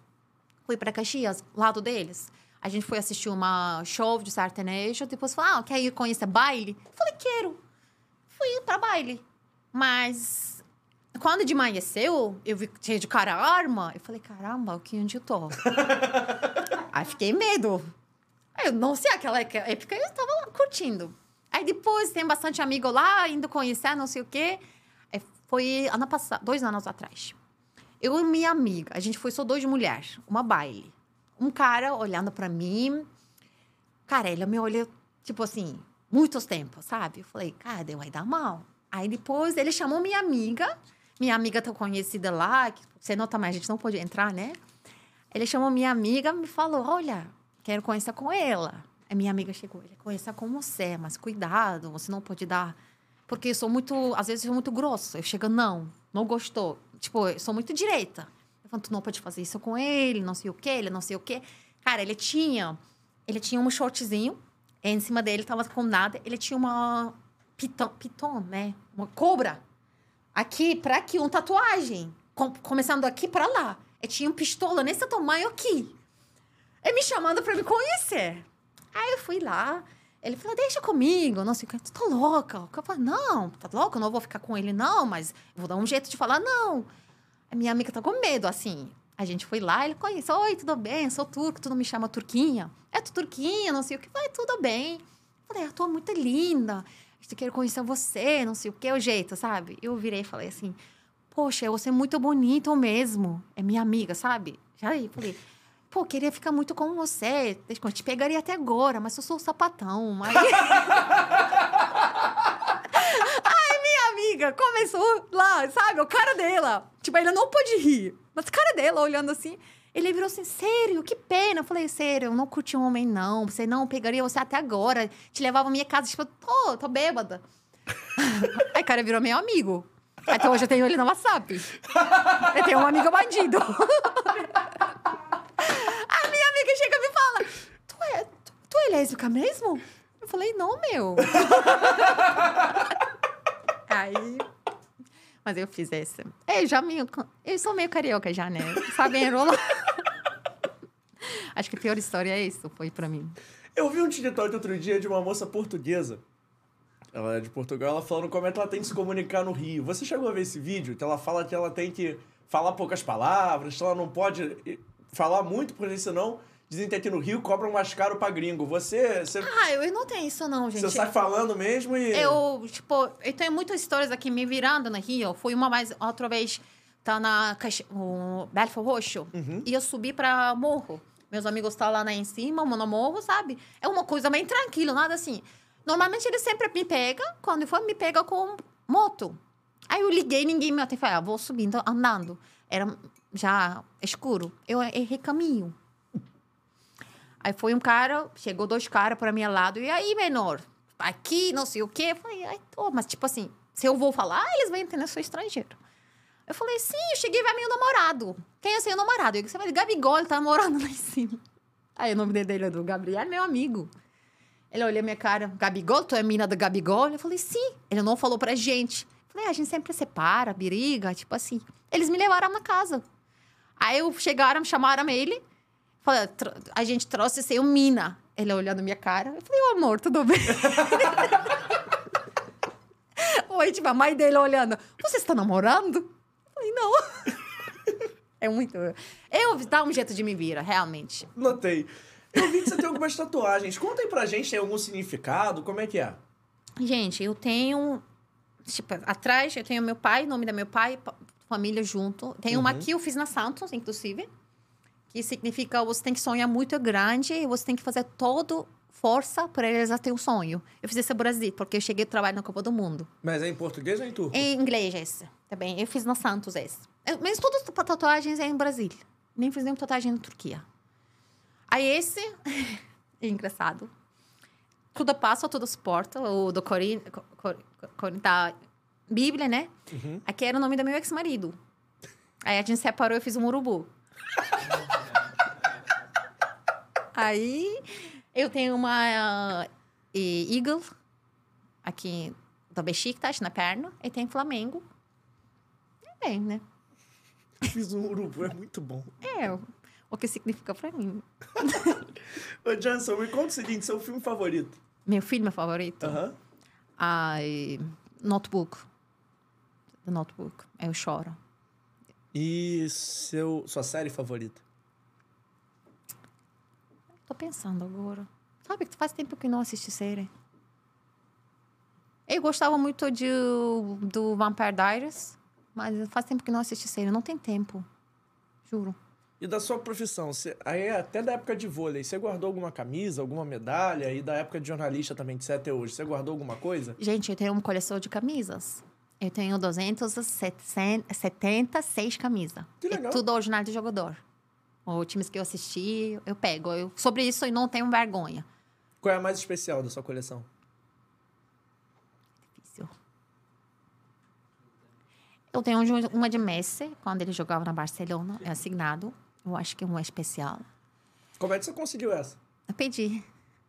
Fui para Caxias, lado deles. A gente foi assistir uma show de sertanejo, depois falou, ah, quer ir conhecer baile? Eu falei, quero. Fui para baile. Mas quando de amanheceu, eu vi que tinha de cara arma, eu falei, caramba, o que onde eu tô? [LAUGHS] Aí fiquei medo. Eu não sei, aquela época eu estava lá curtindo. Aí depois tem bastante amigo lá, indo conhecer, não sei o quê. Aí Foi ano passado, dois anos atrás. Eu e minha amiga, a gente foi só dois mulheres, uma baile. Um cara olhando pra mim. Cara, ele me olhou, tipo assim, muitos tempos, sabe? Eu falei, cara, vai dar mal. Aí depois ele chamou minha amiga. Minha amiga tá conhecida lá, que você nota mais, a gente não pode entrar, né? Ele chamou minha amiga me falou: Olha, quero conhecer com ela. A minha amiga chegou: Ele conhecer com você, mas cuidado, você não pode dar. Porque eu sou muito, às vezes, eu sou muito grossa. Eu chego, não, não gostou. Tipo, eu sou muito direita. Eu falo, tu não pode fazer isso com ele, não sei o quê, ele não sei o quê. Cara, ele tinha, ele tinha um shortzinho, em cima dele tava com nada. Ele tinha uma piton, piton né? Uma cobra. Aqui pra aqui, uma tatuagem. Com- começando aqui pra lá. E tinha um pistola nesse tamanho aqui. Ele me chamando pra me conhecer. Aí eu fui lá. Ele falou, deixa comigo, que. Tu tá louca? Eu falei, não, tá louca? Eu não vou ficar com ele, não, mas vou dar um jeito de falar, não. A minha amiga tá com medo, assim. A gente foi lá, ele conhece. Oi, tudo bem? Sou turco, tu não me chama Turquinha? É tu Turquinha, não sei o que. Vai, tudo bem. Eu falei, eu tô muito linda. Eu quero conhecer você, não sei o que, o jeito, sabe? Eu virei e falei assim, poxa, você é muito bonito mesmo. É minha amiga, sabe? Já aí, falei, pô, queria ficar muito com você. Eu te pegaria até agora, mas eu sou sapatão. [LAUGHS] Ai, minha amiga começou lá, sabe? O cara dela. Tipo, ele não pôde rir. Mas o cara dela olhando assim. Ele virou assim, sério, que pena. Eu falei, sério, eu não curti um homem, não. Você não pegaria você até agora. Te levava à minha casa, tipo, tô, tô bêbada. [LAUGHS] Aí o cara virou meu amigo. Até hoje eu tenho ele no WhatsApp. Eu tenho um amigo bandido. [LAUGHS] A minha amiga chega e me fala: Tu é, tu, tu é lésbica mesmo? Eu falei: Não, meu. [LAUGHS] Aí. Mas eu fiz essa. É, já meio. Eu sou meio carioca já, né? Sabe enrolar. [LAUGHS] Acho que a pior história é isso, foi pra mim. Eu vi um TikTok outro dia de uma moça portuguesa. Ela é de Portugal, ela falando como é que ela tem que se comunicar no Rio. Você chegou a ver esse vídeo? Que ela fala que ela tem que falar poucas palavras, que ela não pode falar muito, porque senão dizem que aqui no Rio cobram mais caro pra gringo. Você, você, Ah, eu não tenho isso, não, gente. você sai falando mesmo e. Eu, tipo, eu tenho muitas histórias aqui me virando no Rio. Fui uma vez, outra vez, tá na Caixa- o Belfort Roxo. E eu subi pra morro. Meus amigos estão lá, lá em cima, no morro, sabe? É uma coisa bem tranquila, nada assim. Normalmente eles sempre me pegam, quando for, me pega com moto. Aí eu liguei, ninguém me atendeu. Falei, ah, vou subindo, andando. Era já escuro. Eu errei caminho. Aí foi um cara, chegou dois caras para minha lado. E aí, menor? Aqui, não sei o quê. Eu falei, ai, tô. Mas, tipo assim, se eu vou falar, eles vão entender eu sou estrangeiro. Eu falei, sim, eu cheguei vai meu namorado. Quem é seu namorado? Disse, você vai Gabigol, ele tá morando lá em cima. [LAUGHS] Aí o nome dele é do Gabriel, meu amigo. Ele olhou minha cara, Gabigol, tu é mina do Gabigol? Eu falei, sim. Ele não falou pra gente. Eu falei, "Ah, a gente sempre separa, briga, tipo assim. Eles me levaram na casa. Aí eu chegaram, chamaram ele. "Tro- a gente trouxe seu mina. Ele olhando minha cara. Eu falei, ô amor, tudo bem? [LAUGHS] Oi, tipo, a mãe dele olhando. Você está namorando? Eu falei, não. [LAUGHS] É muito. Eu dá um jeito de me virar, realmente. Notei. Eu vi que você tem algumas tatuagens. Conta aí pra gente, tem algum significado? Como é que é? Gente, eu tenho. Tipo, atrás eu tenho meu pai, nome da meu pai, pa- família junto. Tem uma aqui, eu fiz na Santos, inclusive. Que significa você tem que sonhar muito grande e você tem que fazer todo força para realizar teu sonho. Eu fiz esse Brasil, porque eu cheguei a trabalhar na Copa do Mundo. Mas é em português ou em turco? Em inglês, esse. Também. Eu fiz na Santos, esse. Eu- Mas todas as tatuagens é em Brasília. Nem fiz nenhuma tatuagem na Turquia. Aí esse... [LAUGHS] é engraçado. Tudo passa, tudo suporta. O do Corin... Co- Co- Corin da Bíblia, né? Aqui era o nome do meu ex-marido. Aí a gente separou e eu fiz um urubu. [LAUGHS] Aí eu tenho uma uh, Eagle aqui do Besiktas na perna e tem Flamengo. É bem, né? Fiz um urubu, é muito bom. É o- que significa pra mim. [LAUGHS] Ô, Johnson, me conta o seguinte, seu filme favorito. Meu filme favorito? Aham. Ai, Notebook. The Notebook. Eu choro. E seu, sua série favorita? Tô pensando agora. Sabe que faz tempo que não assisti série. Eu gostava muito de, do Vampire Diaries, mas faz tempo que não assisti série. Não tem tempo. Juro. E da sua profissão? Você, aí até da época de vôlei, você guardou alguma camisa, alguma medalha? E da época de jornalista também, de você até hoje, você guardou alguma coisa? Gente, eu tenho uma coleção de camisas. Eu tenho 276 camisas. Que É legal. tudo original de jogador. Os times que eu assisti, eu pego. Eu, sobre isso, eu não tenho vergonha. Qual é a mais especial da sua coleção? Difícil. Eu tenho um- uma de Messi, quando ele jogava na Barcelona, é assignado. Eu acho que é uma especial. Como é que você conseguiu essa? Eu pedi.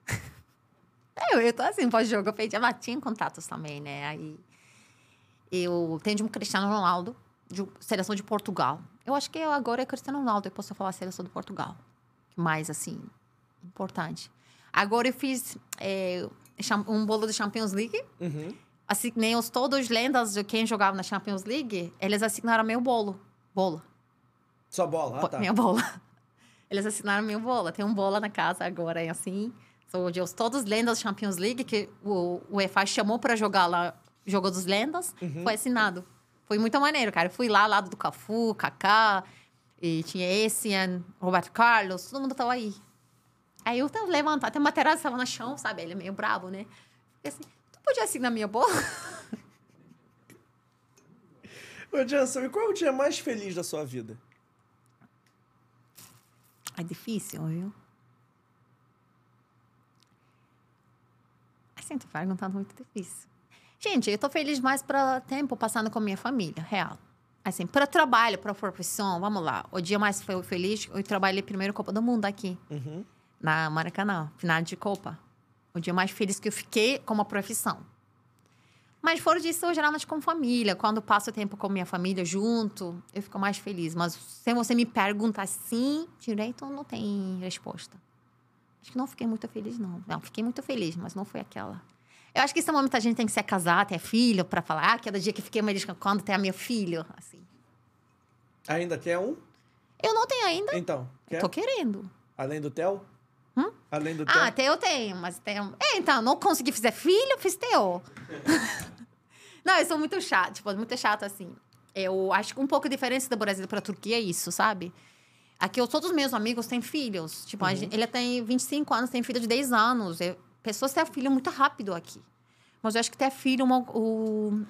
[LAUGHS] eu, eu tô assim, pós-jogo, eu pedi. Ela tinha contatos também, né? Aí eu tenho de um Cristiano Ronaldo, de seleção de Portugal. Eu acho que agora é Cristiano Ronaldo, eu posso falar seleção de Portugal. Mais, assim, importante. Agora eu fiz é, um bolo de Champions League. Uhum. Assignei os todos os lendas de quem jogava na Champions League. Eles assignaram meu bolo. Bolo. Sua bola, ah, tá. Minha bola. [LAUGHS] Eles assinaram minha bola. Tem um bola na casa agora, é assim. São de os todos lendas Champions League que o o UEFA chamou para jogar lá, jogo dos lendas, Uhum. foi assinado. Foi muito maneiro, cara. Eu fui lá, lado do Cafu, Kaká, e tinha esse, Roberto Carlos, todo mundo tava aí. Aí eu tava levantando, até material estava no chão, sabe? Ele é meio bravo, né? Fiquei assim, tu podia assinar minha bola? [LAUGHS] Ô, Jansen, e qual é o dia mais feliz da sua vida? É difícil, viu? Assim, tô perguntando muito difícil. Gente, eu tô feliz mais para tempo passando com minha família, real. Assim, para trabalho, para profissão, vamos lá. O dia mais fe- feliz, eu trabalhei primeiro Copa do Mundo aqui, Uhum. na Maracanã, final de Copa. O dia mais feliz que eu fiquei como profissão. Mas fora disso, eu geralmente com família. Quando passo tempo com minha família junto, eu fico mais feliz. Mas se você me pergunta assim, direito, não tem resposta. Acho que não fiquei muito feliz, não. Não, fiquei muito feliz, mas não foi aquela. Eu acho que esse momento a gente tem que se casar, ter filho, para falar, ah, cada dia que fiquei feliz quando tem meu filho, assim. Ainda quer um? Eu não tenho ainda, Então, quer? tô querendo. Além do Theo? Hum? Além do Theo? Ah, eu tenho, mas tenho. É, então, não consegui fazer filho, fiz teu. [LAUGHS] não, eu sou muito chata, tipo, muito chata assim. Eu acho que um pouco a diferença do Brasil para a Turquia é isso, sabe? Aqui, todos os meus amigos têm filhos. Tipo, a gente- ele tem 25 anos, tem filho de 10 anos. Eu, pessoas têm filho muito rápido aqui. Mas eu acho que ter filho é uma o,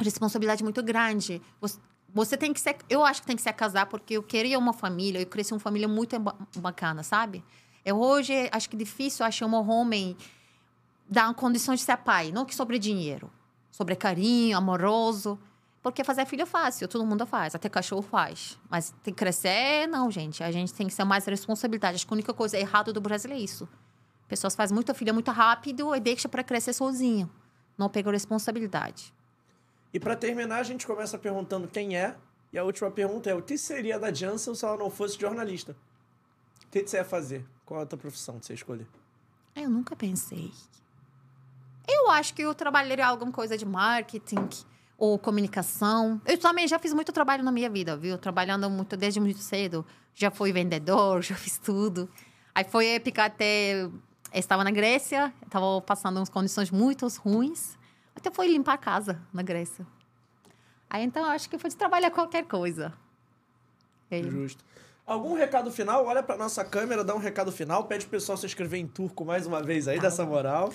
responsabilidade muito grande. Você, você tem que ser. Eu acho que tem que se casar, porque eu queria uma família, eu cresci uma família muito ba- bacana, sabe? Eu hoje acho que é difícil achar um homem dar condições de ser pai, não que sobre dinheiro, sobre carinho, amoroso. Porque fazer filho é fácil, todo mundo faz, até cachorro faz. Mas tem que crescer, não, gente. A gente tem que ser mais responsabilidade. Acho que a única coisa errada do Brasil é isso. Pessoas fazem muita filha muito rápido e deixa para crescer sozinho. Não pegam responsabilidade. E pra terminar, a gente começa perguntando quem é. E a última pergunta é: o que seria da Jansen se ela não fosse jornalista? O que você ia fazer? Qual é a tua profissão que você escolher? Ah, Eu nunca pensei. Eu acho que eu trabalharia alguma coisa de marketing ou comunicação. Eu também já fiz muito trabalho na minha vida, viu? Trabalhando muito desde muito cedo. Já fui vendedor, [LAUGHS] já fiz tudo. Aí foi época até... eu Estava na Grécia, estava passando umas condições muito ruins. Até foi limpar a casa na Grécia. Aí então eu acho que foi de trabalhar qualquer coisa. É. Justo. Algum recado final? Olha pra nossa câmera, dá um recado final. Pede pro pessoal se inscrever em turco mais uma vez aí, dessa moral.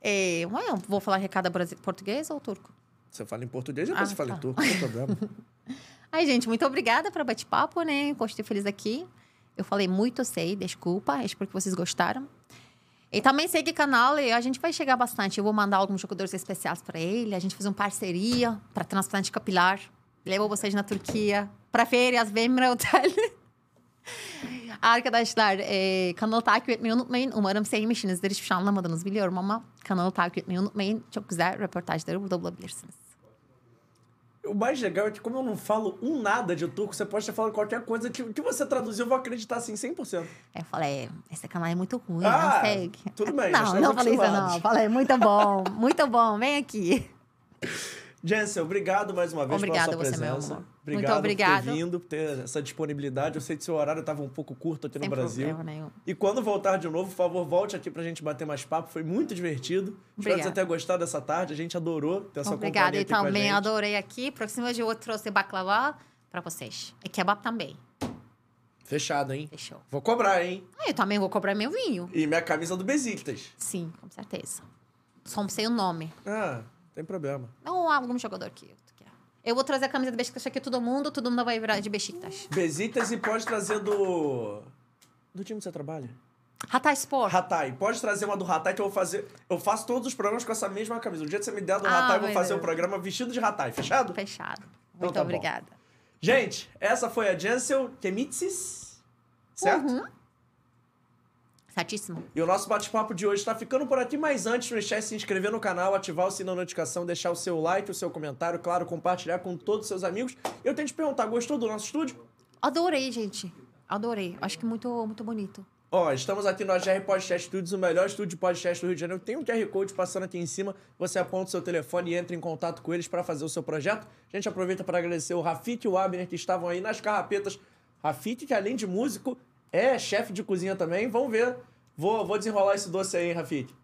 É, eu vou falar recado português ou turco? Você fala em português, depois Ah, você fala em tá. turco, não tem problema. [LAUGHS] Ai, gente, muito obrigada pelo bate-papo, né? Gostei feliz aqui. Eu falei muito, sei, desculpa. Espero que vocês gostaram. E também segue o canal a gente vai chegar bastante. Eu vou mandar alguns jogadores especiais para ele. A gente fez uma parceria para transplante capilar. Levo vocês na Turquia para férias, vem meu [LAUGHS] hotel. Arkadaşlar e, kanalı takip etmeyi unutmayın. Umarım sevmişsinizdir. Hiçbir şey anlamadınız biliyorum ama kanalı takip etmeyi unutmayın. Çok güzel röportajları burada bulabilirsiniz. O mais legal é que, como eu não falo um nada de turco, você pode estar falando qualquer coisa que, que você traduzir, eu vou acreditar assim 100%. Aí eu falei, esse canal é muito ruim, Ah, não segue. tudo bem, Não, não falei isso não. Falei, muito bom, muito bom, vem aqui. [LAUGHS] Jensen, obrigado mais uma vez Obrigada pela sua você, meu presença. amor. Obrigado Muito obrigada. por ter vindo, por ter essa disponibilidade. Eu sei que seu horário estava um pouco curto aqui Sem no Brasil. nenhum. E quando voltar de novo, por favor, volte aqui pra gente bater mais papo. Foi muito divertido. Espero que você tenha gostado dessa tarde. A gente adorou ter essa Obrigada, companhia eu aqui a também adorei aqui. Próxima de outro trouxe baklava pra vocês. E kebab também. Fechado, hein? Fechou. Vou cobrar, hein? Ah, eu também vou cobrar meu vinho. E minha camisa do Besiktas. Sim, com certeza. Só não sei o nome. Ah, tem problema. Não algum jogador que tu quer. Eu vou trazer a camisa do Besiktas aqui todo mundo, todo mundo vai virar de Besiktas. Besiktas e pode trazer do... Do time que você trabalha? Hatay Sport. Ratai. Pode trazer uma do Ratai que eu vou fazer... Eu faço todos os programas com essa mesma camisa. O dia que você me der do Ah, Ratai, eu vou fazer o Deus. programa vestido de Ratai. Fechado? Fechado. Então Muito tá bom. obrigada. Gente, essa foi a Jensel Kemitsis, certo? Uhum. Certíssimo. E o nosso bate-papo de hoje está ficando por aqui, mas antes, não esquece de se inscrever no canal, ativar o sininho da notificação, deixar o seu like, o seu comentário, claro, compartilhar com todos os seus amigos. Eu tenho que te perguntar, gostou do nosso estúdio? Adorei, gente. Adorei. Acho que muito, muito bonito. Ó, estamos aqui no AGR Podcast Studios, o melhor estúdio de podcast do Rio de Janeiro. Tem um QR Code passando aqui em cima. Você aponta o seu telefone e entra em contato com eles para fazer o seu projeto. A gente aproveita para agradecer o Rafik e o Abner que estavam aí nas carrapetas. Rafik, que além de músico, é chefe de cozinha também. Vamos ver. Vou, vou desenrolar esse doce aí, hein, Rafik?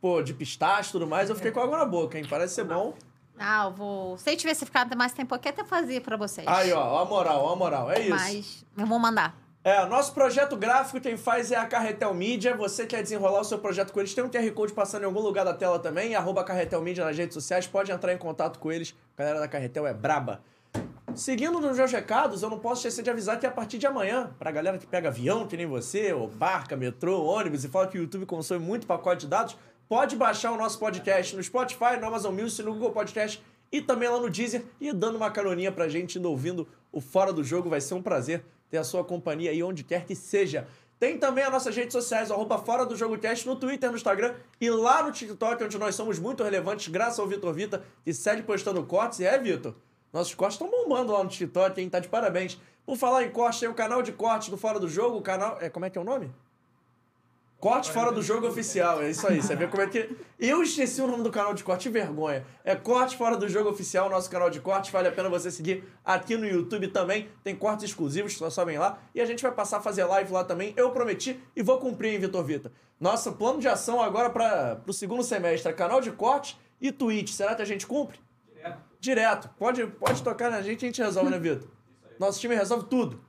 Pô, de pistache e tudo mais. Eu fiquei com água na boca, hein? Parece ser bom. Ah, eu vou. Se eu tivesse ficado mais tempo aqui, até fazia pra vocês. Aí, ó, ó a moral, ó a moral. É isso. Mas eu vou mandar. É, nosso projeto gráfico quem faz é a Carretel Mídia. Você quer desenrolar o seu projeto com eles, tem um QR Code passando em algum lugar da tela também, arroba Carretel Mídia nas redes sociais. Pode entrar em contato com eles A galera da Carretel é braba. Seguindo nos meus recados, eu não posso esquecer de avisar que a partir de amanhã, pra galera que pega avião, que nem você, ou barca, metrô, ônibus, e fala que o YouTube consome muito pacote de dados, pode baixar o nosso podcast no Spotify, no Amazon Music, no Google Podcast e também lá no Deezer e dando uma caroninha pra gente indo ouvindo o Fora do Jogo. Vai ser um prazer ter a sua companhia aí onde quer que seja. Tem também as nossas redes sociais, arroba Fora do Jogo Cast, no Twitter, no Instagram e lá no TikTok, onde nós somos muito relevantes, graças ao Vitor Vita, que segue postando cortes. E é, Vitor, nossos cortes estão bombando lá no TikTok, hein? Tá de parabéns. Por falar em cortes, tem o canal de cortes do Fora do Jogo, o canal... É, como é que é o nome? Corte Fora do Jogo Oficial, é isso aí. Você vê como é que... Eu esqueci o nome do canal de corte, vergonha. É Corte Fora do Jogo Oficial, nosso canal de cortes. Vale a pena você seguir aqui no YouTube também. Tem cortes exclusivos, só sabem lá. E a gente vai passar a fazer live lá também. Eu prometi e vou cumprir, hein, Vitor Vita. Nosso plano de ação agora para o segundo semestre é canal de corte e Twitch. Será que a gente cumpre? Direto. Pode, pode tocar na gente e a gente resolve, né, Vitor? Nosso time resolve tudo.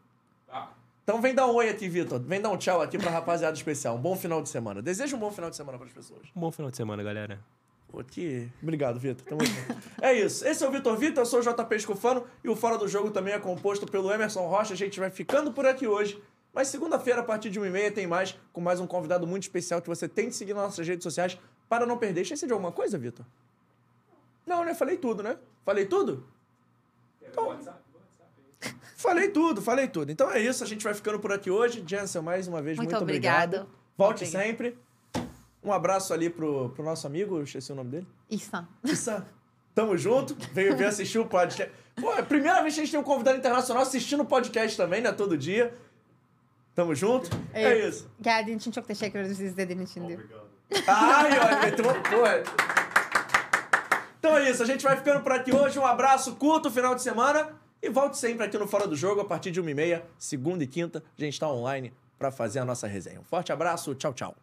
Então vem dar um oi aqui, Vitor. Vem dar um tchau aqui pra rapaziada especial. Um bom final de semana. Deseja um bom final de semana pras pessoas. Um bom final de semana, galera. Pô, que... Obrigado, Vitor. Tamo junto. É isso. Esse é o Vitor Vitor, eu sou o JP Escufano e o Fora do Jogo também é composto pelo Emerson Rocha. A gente vai ficando por aqui hoje. Mas segunda-feira, a partir de 1h30, tem mais, com mais um convidado muito especial que você tem que seguir nas nossas redes sociais para não perder. Esqueci de alguma coisa, Vitor? Não, né? Falei tudo, né? Falei tudo? Então, falei tudo, falei tudo. Então é isso, a gente vai ficando por aqui hoje. Jensen, mais uma vez, muito, Muito obrigado. obrigado. Volte Obrigada. sempre. Um abraço ali pro, pro nosso amigo, eu esqueci o nome dele. Isso. Issa, tamo junto. Veio ver assistir o podcast. Pô, é a primeira vez que a gente tem um convidado internacional assistindo o podcast também, né? Todo dia. Tamo junto. É, isso. Geldiğin için çok teşekkür ederiz izlediğin için diyor. Obrigado. Ai, olha, meteu uma porra. Então é isso, a gente vai ficando por aqui hoje. Um abraço, curto final de semana e volte sempre aqui no Fora do Jogo a partir de 1h30, segunda e quinta. A gente tá online pra fazer a nossa resenha. Um forte abraço, tchau, tchau.